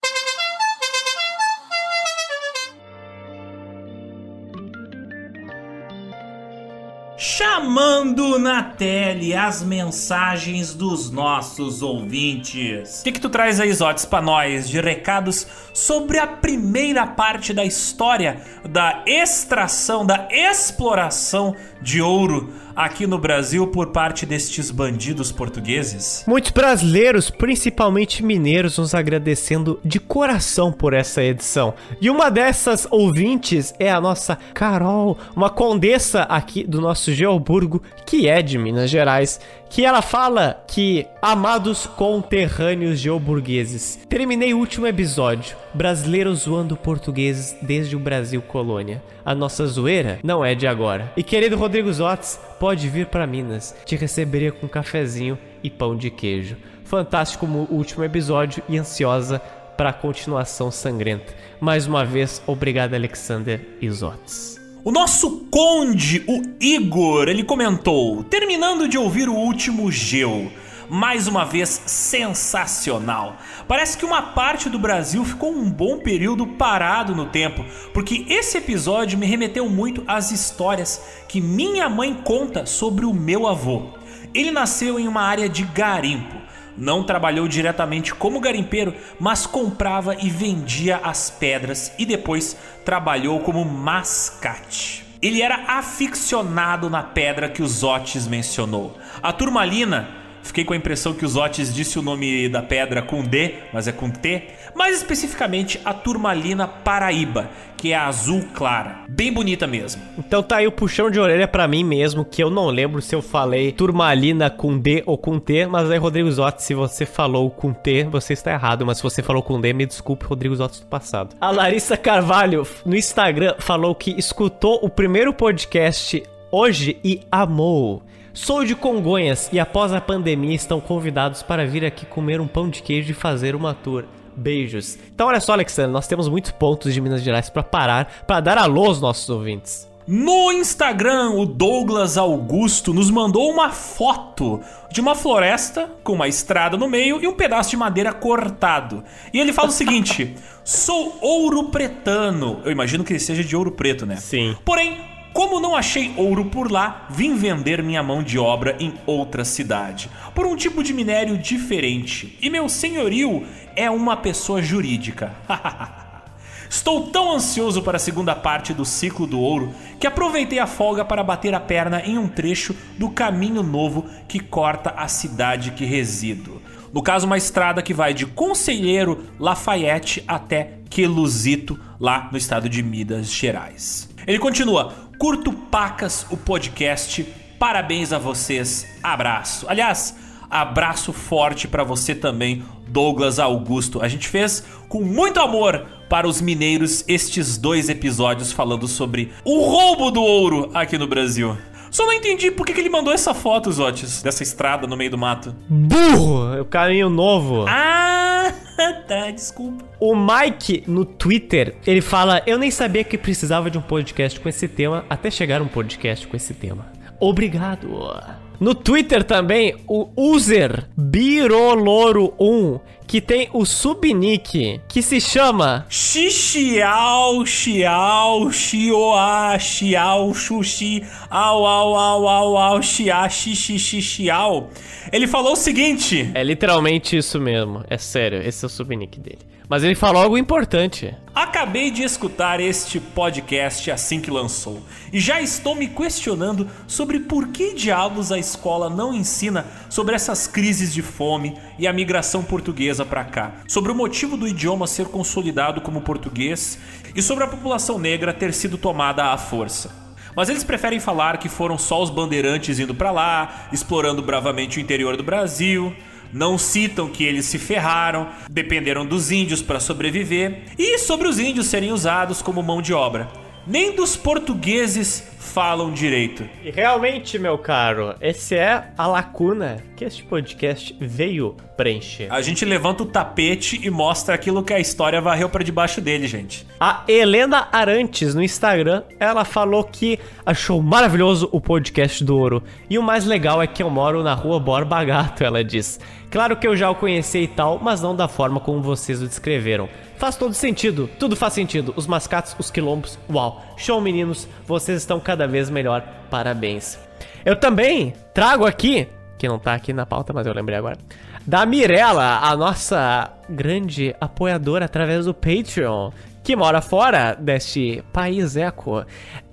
Speaker 2: Chamando na tele as mensagens dos nossos ouvintes. O que, que tu traz aí, Zotes, pra nós de recados sobre a primeira parte da história da extração, da exploração de ouro aqui no Brasil por parte destes bandidos portugueses?
Speaker 1: Muitos brasileiros, principalmente mineiros, nos agradecendo de coração por essa edição. E uma dessas ouvintes é a nossa Carol, uma condessa aqui do nosso Geoburgo, que é de Minas Gerais, que ela fala que, amados conterrâneos geoburgueses, terminei o último episódio, brasileiros zoando portugueses desde o Brasil colônia. A nossa zoeira não é de agora. E querido Rodrigo Zotes, pode vir para Minas, te receberia com um cafezinho e pão de queijo. Fantástico o último episódio e ansiosa para a continuação sangrenta. Mais uma vez, obrigado Alexander Zotes.
Speaker 2: O nosso conde, o Igor, ele comentou: terminando de ouvir o último Geo. Mais uma vez sensacional. Parece que uma parte do Brasil ficou um bom período parado no tempo, porque esse episódio me remeteu muito às histórias que minha mãe conta sobre o meu avô. Ele nasceu em uma área de garimpo. Não trabalhou diretamente como garimpeiro, mas comprava e vendia as pedras e depois trabalhou como mascate. Ele era aficionado na pedra que os Otis mencionou. A turmalina, fiquei com a impressão que os Otis disse o nome da pedra com D, mas é com T. Mais especificamente a turmalina paraíba, que é azul clara. Bem bonita mesmo.
Speaker 1: Então tá aí o puxão de orelha pra mim mesmo, que eu não lembro se eu falei turmalina com D ou com T, mas aí, Rodrigo Zotti, se você falou com T, você está errado, mas se você falou com D, me desculpe, Rodrigo Zotti do passado. A Larissa Carvalho, no Instagram, falou que escutou o primeiro podcast hoje e amou. Sou de Congonhas e após a pandemia estão convidados para vir aqui comer um pão de queijo e fazer uma tour. Beijos. Então olha só, Alexandre, nós temos muitos pontos de Minas Gerais para parar, para dar alô aos nossos ouvintes.
Speaker 2: No Instagram, o Douglas Augusto nos mandou uma foto de uma floresta com uma estrada no meio e um pedaço de madeira cortado. E ele fala o seguinte: Sou ouro pretano. Eu imagino que ele seja de ouro preto, né?
Speaker 1: Sim.
Speaker 2: Porém, como não achei ouro por lá, vim vender minha mão de obra em outra cidade, por um tipo de minério diferente. E meu senhorio é uma pessoa jurídica. Estou tão ansioso para a segunda parte do ciclo do ouro que aproveitei a folga para bater a perna em um trecho do caminho novo que corta a cidade que resido. No caso, uma estrada que vai de Conselheiro Lafayette até Queluzito, lá no estado de Minas Gerais. Ele continua: Curto pacas o podcast. Parabéns a vocês. Abraço. Aliás, abraço forte para você também, Douglas Augusto. A gente fez com muito amor para os mineiros estes dois episódios falando sobre o roubo do ouro aqui no Brasil. Só não entendi por que, que ele mandou essa foto, Zotes, dessa estrada no meio do mato.
Speaker 1: Burro! É o caminho novo.
Speaker 2: Ah, tá, desculpa.
Speaker 1: O Mike no Twitter, ele fala: Eu nem sabia que precisava de um podcast com esse tema, até chegar um podcast com esse tema. Obrigado. No Twitter também, o user Biroloro1, que tem o subnick que se chama
Speaker 2: Xixiao, xiao, xioa, xiao, xuxi, au, au, au, au, au, xia, xixi, xixiao. Ele falou o seguinte:
Speaker 1: É literalmente isso mesmo, é sério, esse é o subnick dele. Mas ele falou algo importante.
Speaker 2: Acabei de escutar este podcast assim que lançou e já estou me questionando sobre por que diabos a escola não ensina sobre essas crises de fome e a migração portuguesa para cá, sobre o motivo do idioma ser consolidado como português e sobre a população negra ter sido tomada à força. Mas eles preferem falar que foram só os bandeirantes indo para lá, explorando bravamente o interior do Brasil. Não citam que eles se ferraram, dependeram dos índios para sobreviver e sobre os índios serem usados como mão de obra. Nem dos portugueses falam direito.
Speaker 1: E realmente, meu caro, essa é a lacuna que este podcast veio preencher.
Speaker 2: A gente levanta o tapete e mostra aquilo que a história varreu para debaixo dele, gente.
Speaker 1: A Helena Arantes no Instagram, ela falou que achou maravilhoso o podcast do Ouro. E o mais legal é que eu moro na rua Borba Gato, ela diz. Claro que eu já o conheci e tal, mas não da forma como vocês o descreveram. Faz todo sentido, tudo faz sentido. Os mascates, os quilombos, uau. Show, meninos, vocês estão cada vez melhor. Parabéns. Eu também trago aqui, que não tá aqui na pauta, mas eu lembrei agora, da Mirella, a nossa grande apoiadora através do Patreon, que mora fora deste país eco.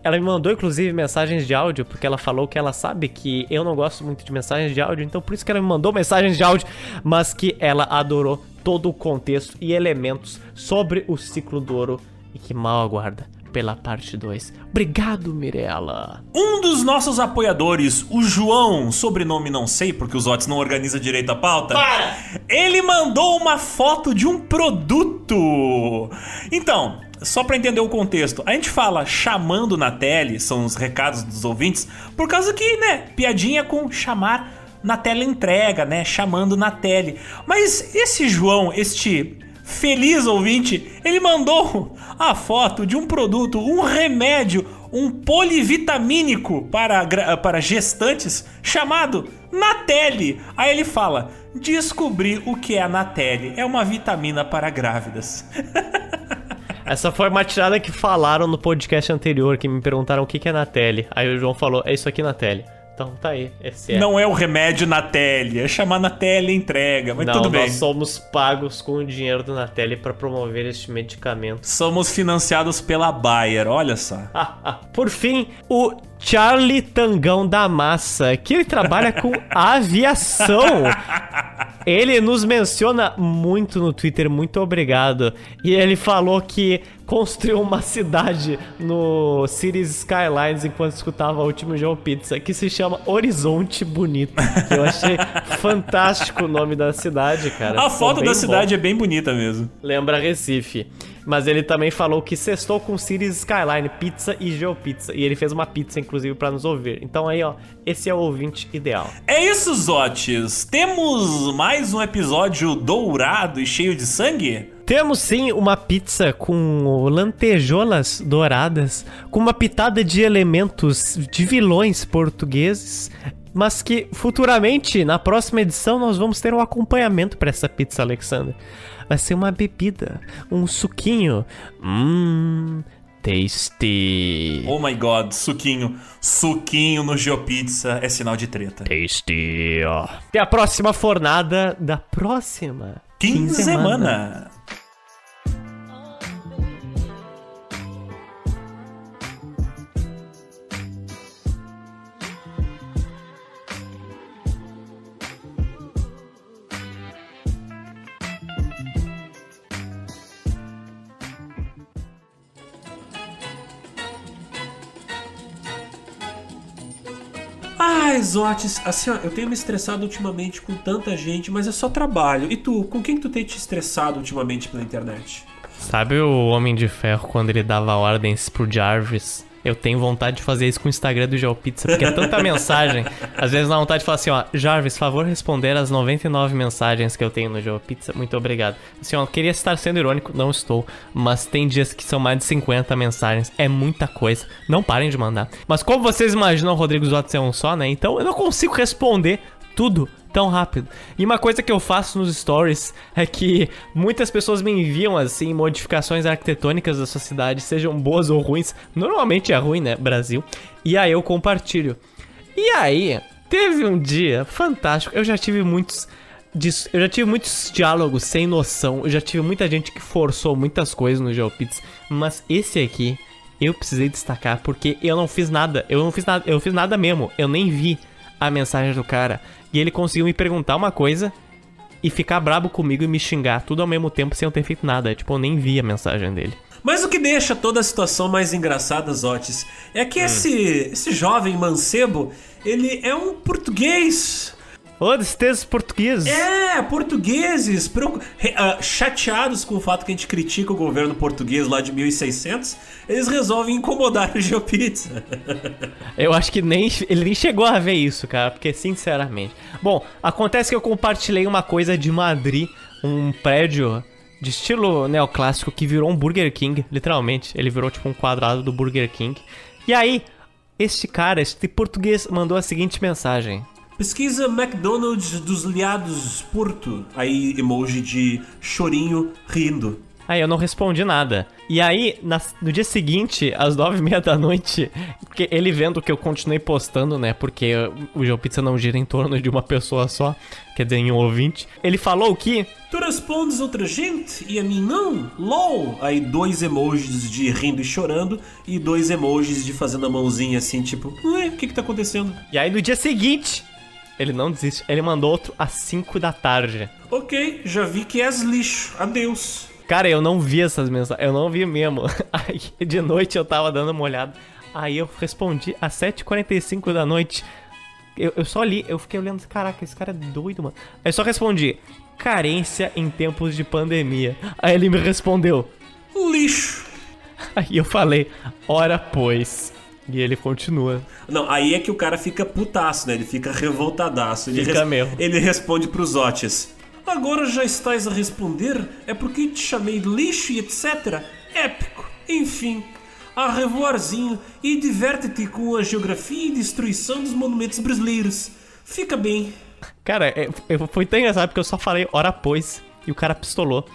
Speaker 1: Ela me mandou inclusive mensagens de áudio, porque ela falou que ela sabe que eu não gosto muito de mensagens de áudio, então por isso que ela me mandou mensagens de áudio, mas que ela adorou todo o contexto e elementos sobre o ciclo do ouro e que mal aguarda pela parte 2. Obrigado, Mirella.
Speaker 2: Um dos nossos apoiadores, o João, sobrenome não sei porque os Otis não organiza direito a pauta.
Speaker 1: Para!
Speaker 2: Ele mandou uma foto de um produto. Então, só para entender o contexto, a gente fala chamando na tele, são os recados dos ouvintes, por causa que, né, piadinha com chamar na tela entrega, né, chamando na tele. Mas esse João, este feliz ouvinte, ele mandou a foto de um produto, um remédio, um polivitamínico para, para gestantes chamado Natelle. Aí ele fala: descobri o que é a Natelle. É uma vitamina para grávidas.
Speaker 1: Essa foi uma tirada que falaram no podcast anterior, que me perguntaram o que é na tele. Aí o João falou, é isso aqui na tele. Então tá aí, esse é.
Speaker 2: Não é o remédio Natelle, é chamar Natelle e entrega, mas
Speaker 1: Não,
Speaker 2: tudo bem.
Speaker 1: nós somos pagos com o dinheiro do Natelle para promover este medicamento.
Speaker 2: Somos financiados pela Bayer, olha só.
Speaker 1: Por fim, o Charlie Tangão da Massa, que ele trabalha com aviação. Ele nos menciona muito no Twitter, muito obrigado. E ele falou que construiu uma cidade no Cities Skylines enquanto escutava o último João Pizza, que se chama Horizonte Bonito. Eu achei fantástico o nome da cidade, cara.
Speaker 2: A foto da
Speaker 1: bom.
Speaker 2: cidade é bem bonita mesmo.
Speaker 1: Lembra Recife. Mas ele também falou que cestou com Cities Skyline, pizza e GeoPizza. E ele fez uma pizza, inclusive, pra nos ouvir. Então aí, ó, esse é o ouvinte ideal.
Speaker 2: É isso, Zotes. Temos mais um episódio dourado e cheio de sangue?
Speaker 1: Temos sim uma pizza com lantejoulas douradas, com uma pitada de elementos de vilões portugueses, mas que futuramente, na próxima edição, nós vamos ter um acompanhamento para essa pizza, Alexander. Vai ser uma bebida, um suquinho. Hum, tasty.
Speaker 2: Oh my god, suquinho. Suquinho no Geopizza é sinal de treta.
Speaker 1: Tasty. ó. Até a próxima fornada da próxima
Speaker 2: Quinzemana. Ai, Zotes, assim, ó, eu tenho me estressado ultimamente com tanta gente, mas é só trabalho. E tu, com quem que tu tem te estressado ultimamente pela internet?
Speaker 1: Sabe o Homem de Ferro quando ele dava ordens pro Jarvis Eu tenho vontade de fazer isso com o Instagram do GeoPizza, porque é tanta mensagem. Às vezes dá vontade de falar assim, ó, Jarvis, favor responder as 99 mensagens que eu tenho no GeoPizza. Muito obrigado. Assim, ó, queria estar sendo irônico, não estou, mas tem dias que são mais de 50 mensagens. É muita coisa. Não parem de mandar. Mas como vocês imaginam, o Rodrigo Zotti é um só, né? Então eu não consigo responder tudo tão rápido. E uma coisa que eu faço nos stories é que muitas pessoas me enviam assim modificações arquitetônicas da sua cidade, sejam boas ou ruins. Normalmente é ruim, né, Brasil? E aí eu compartilho. E aí, teve um dia fantástico. Eu já tive muitos eu já tive muitos diálogos sem noção. Eu já tive muita gente que forçou muitas coisas no GeoPits, mas esse aqui eu precisei destacar porque eu não fiz nada. Eu não fiz nada, eu fiz nada mesmo. Eu nem vi a mensagem do cara. E ele conseguiu me perguntar uma coisa e ficar brabo comigo e me xingar tudo ao mesmo tempo sem eu ter feito nada. Tipo, eu nem vi a mensagem dele.
Speaker 2: Mas o que deixa toda a situação mais engraçada, Zotes, é que hum. esse, esse jovem mancebo, ele é um português
Speaker 1: Oh, desses portugueses.
Speaker 2: É, portugueses uh, chateados com o fato que a gente critica o governo português lá de 1600, eles resolvem incomodar o GeoPizza.
Speaker 1: eu acho que nem ele nem chegou a ver isso, cara, porque sinceramente. Bom, acontece que eu compartilhei uma coisa de Madrid, um prédio de estilo neoclássico que virou um Burger King, literalmente. Ele virou tipo um quadrado do Burger King. E aí, este cara, este português, mandou a seguinte mensagem.
Speaker 2: Pesquisa McDonald's dos Liados Porto. Aí, emoji de chorinho rindo.
Speaker 1: Aí eu não respondi nada. E aí, na, no dia seguinte, às nove e meia da noite, ele vendo que eu continuei postando, né? Porque o João Pizza não gira em torno de uma pessoa só, quer dizer, em um ouvinte. Ele falou que.
Speaker 2: Tu respondes outra gente e a mim não? LOL! Aí dois emojis de rindo e chorando e dois emojis de fazendo a mãozinha assim, tipo, ué, o que que tá acontecendo?
Speaker 1: E aí no dia seguinte, ele não desiste. Ele mandou outro às 5 da tarde.
Speaker 2: Ok, já vi que és lixo. Adeus.
Speaker 1: Cara, eu não vi essas mensagens. Eu não vi mesmo. Aí, de noite eu tava dando uma olhada. Aí eu respondi às 7h45 da noite. Eu, eu só li, eu fiquei olhando, caraca, esse cara é doido, mano. Aí eu só respondi, carência em tempos de pandemia. Aí ele me respondeu,
Speaker 2: lixo.
Speaker 1: Aí eu falei, ora pois. E ele continua.
Speaker 2: Não, aí é que o cara fica putaço, né? Ele fica revoltadaço. Ele
Speaker 1: fica res... mesmo.
Speaker 2: Ele responde pros Otis. Agora já estás a responder? É porque te chamei de lixo e etc. Épico. Enfim. A revoarzinho e diverte-te com a geografia e destruição dos monumentos brasileiros. Fica bem.
Speaker 1: Cara, é, foi tão engraçado porque eu só falei hora pois e o cara pistolou.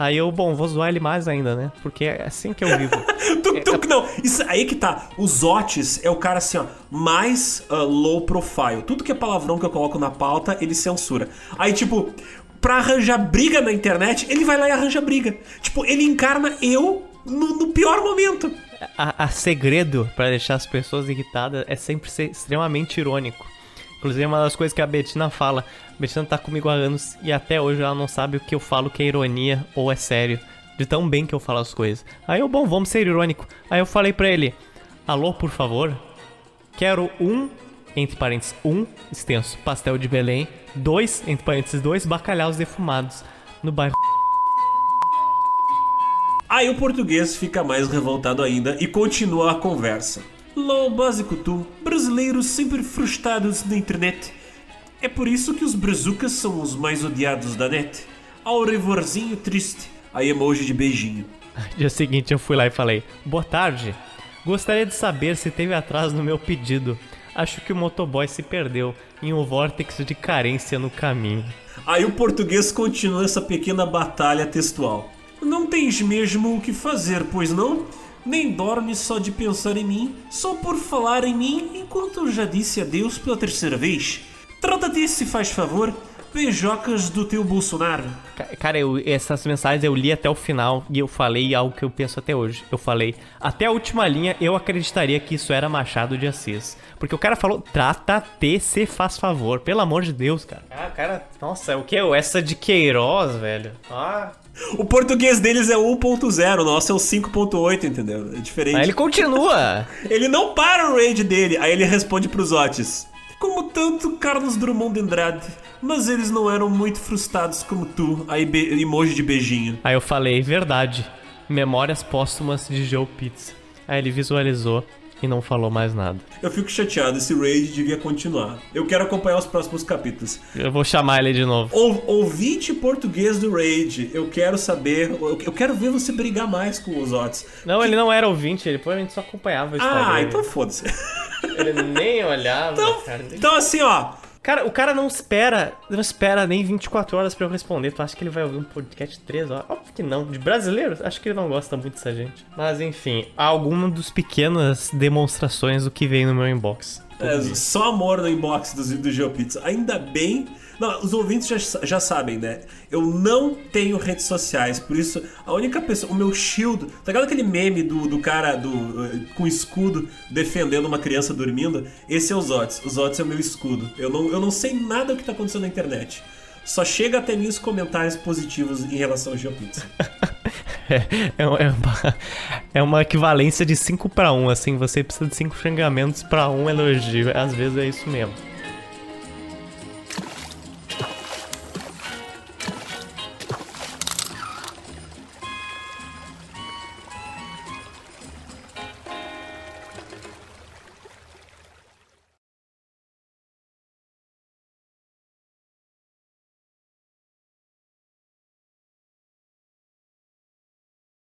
Speaker 1: Aí eu, bom, vou zoar ele mais ainda, né? Porque é assim que eu vivo.
Speaker 2: tu, tu, não, isso aí que tá. Os Otis é o cara assim, ó, mais uh, low profile. Tudo que é palavrão que eu coloco na pauta, ele censura. Aí, tipo, pra arranjar briga na internet, ele vai lá e arranja briga. Tipo, ele encarna eu no, no pior momento.
Speaker 1: A, a segredo para deixar as pessoas irritadas é sempre ser extremamente irônico. Inclusive, é uma das coisas que a Betina fala. A Betina tá comigo há anos e até hoje ela não sabe o que eu falo que é ironia ou é sério. De tão bem que eu falo as coisas. Aí eu, bom, vamos ser irônico. Aí eu falei pra ele: Alô, por favor? Quero um, entre parênteses, um extenso pastel de Belém. Dois, entre parênteses, dois bacalhaus defumados no bairro.
Speaker 2: Aí o português fica mais revoltado ainda e continua a conversa. LOL básico tu, brasileiros sempre frustrados na internet. É por isso que os brazucas são os mais odiados da net. Ao revorzinho triste, aí emoji de beijinho.
Speaker 1: Dia seguinte eu fui lá e falei: Boa tarde. Gostaria de saber se teve atraso no meu pedido. Acho que o motoboy se perdeu em um vórtice de carência no caminho.
Speaker 2: Aí o português continua essa pequena batalha textual. Não tens mesmo o que fazer, pois não? Nem dorme só de pensar em mim, só por falar em mim, enquanto eu já disse adeus pela terceira vez. Trata-te, se faz favor, beijocas do teu Bolsonaro.
Speaker 1: Cara, eu, essas mensagens eu li até o final e eu falei algo que eu penso até hoje. Eu falei, até a última linha eu acreditaria que isso era Machado de Assis. Porque o cara falou, trata-te, se faz favor. Pelo amor de Deus, cara. Ah, cara, nossa, o que? Essa de Queiroz, velho. Ah,
Speaker 2: o português deles é 1.0, o nosso é o 5.8, entendeu? É diferente.
Speaker 1: Aí ele continua.
Speaker 2: ele não para o raid dele, aí ele responde pros Otis. Como tanto Carlos Drummond de Andrade, mas eles não eram muito frustrados como tu, aí emoji de beijinho.
Speaker 1: Aí eu falei, verdade. Memórias póstumas de Joe Pizza. Aí ele visualizou e não falou mais nada.
Speaker 2: Eu fico chateado, esse raid devia continuar. Eu quero acompanhar os próximos capítulos.
Speaker 1: Eu vou chamar ele de novo.
Speaker 2: Ou, ouvinte português do raid, eu quero saber, eu, eu quero ver você brigar mais com os Otis.
Speaker 1: Não, ele não era ouvinte, ele provavelmente só acompanhava o Instagram.
Speaker 2: Ah, então foda-se.
Speaker 1: Ele nem olhava,
Speaker 2: Então,
Speaker 1: cara.
Speaker 2: então assim, ó,
Speaker 1: Cara, o cara não espera, não espera nem 24 horas pra eu responder. Tu acha que ele vai ouvir um podcast de 3 horas? Óbvio que não. De brasileiro, acho que ele não gosta muito dessa gente. Mas enfim, alguma dos pequenas demonstrações do que vem no meu inbox.
Speaker 2: É, só amor no inbox do, do GeoPizza. Ainda bem. Não, os ouvintes já, já sabem, né? Eu não tenho redes sociais, por isso a única pessoa. O meu shield. Tá ligado aquele meme do, do cara do, eh, com escudo defendendo uma criança dormindo? Esse é o Zotes. O Zotes é o meu escudo. Eu não, eu não sei nada do que tá acontecendo na internet. Só chega até mim os comentários positivos em relação ao GeoPizza.
Speaker 1: É, é, uma, é uma equivalência de 5 para 1, assim, você precisa de 5 xingamentos para um elogio. Às vezes é isso mesmo.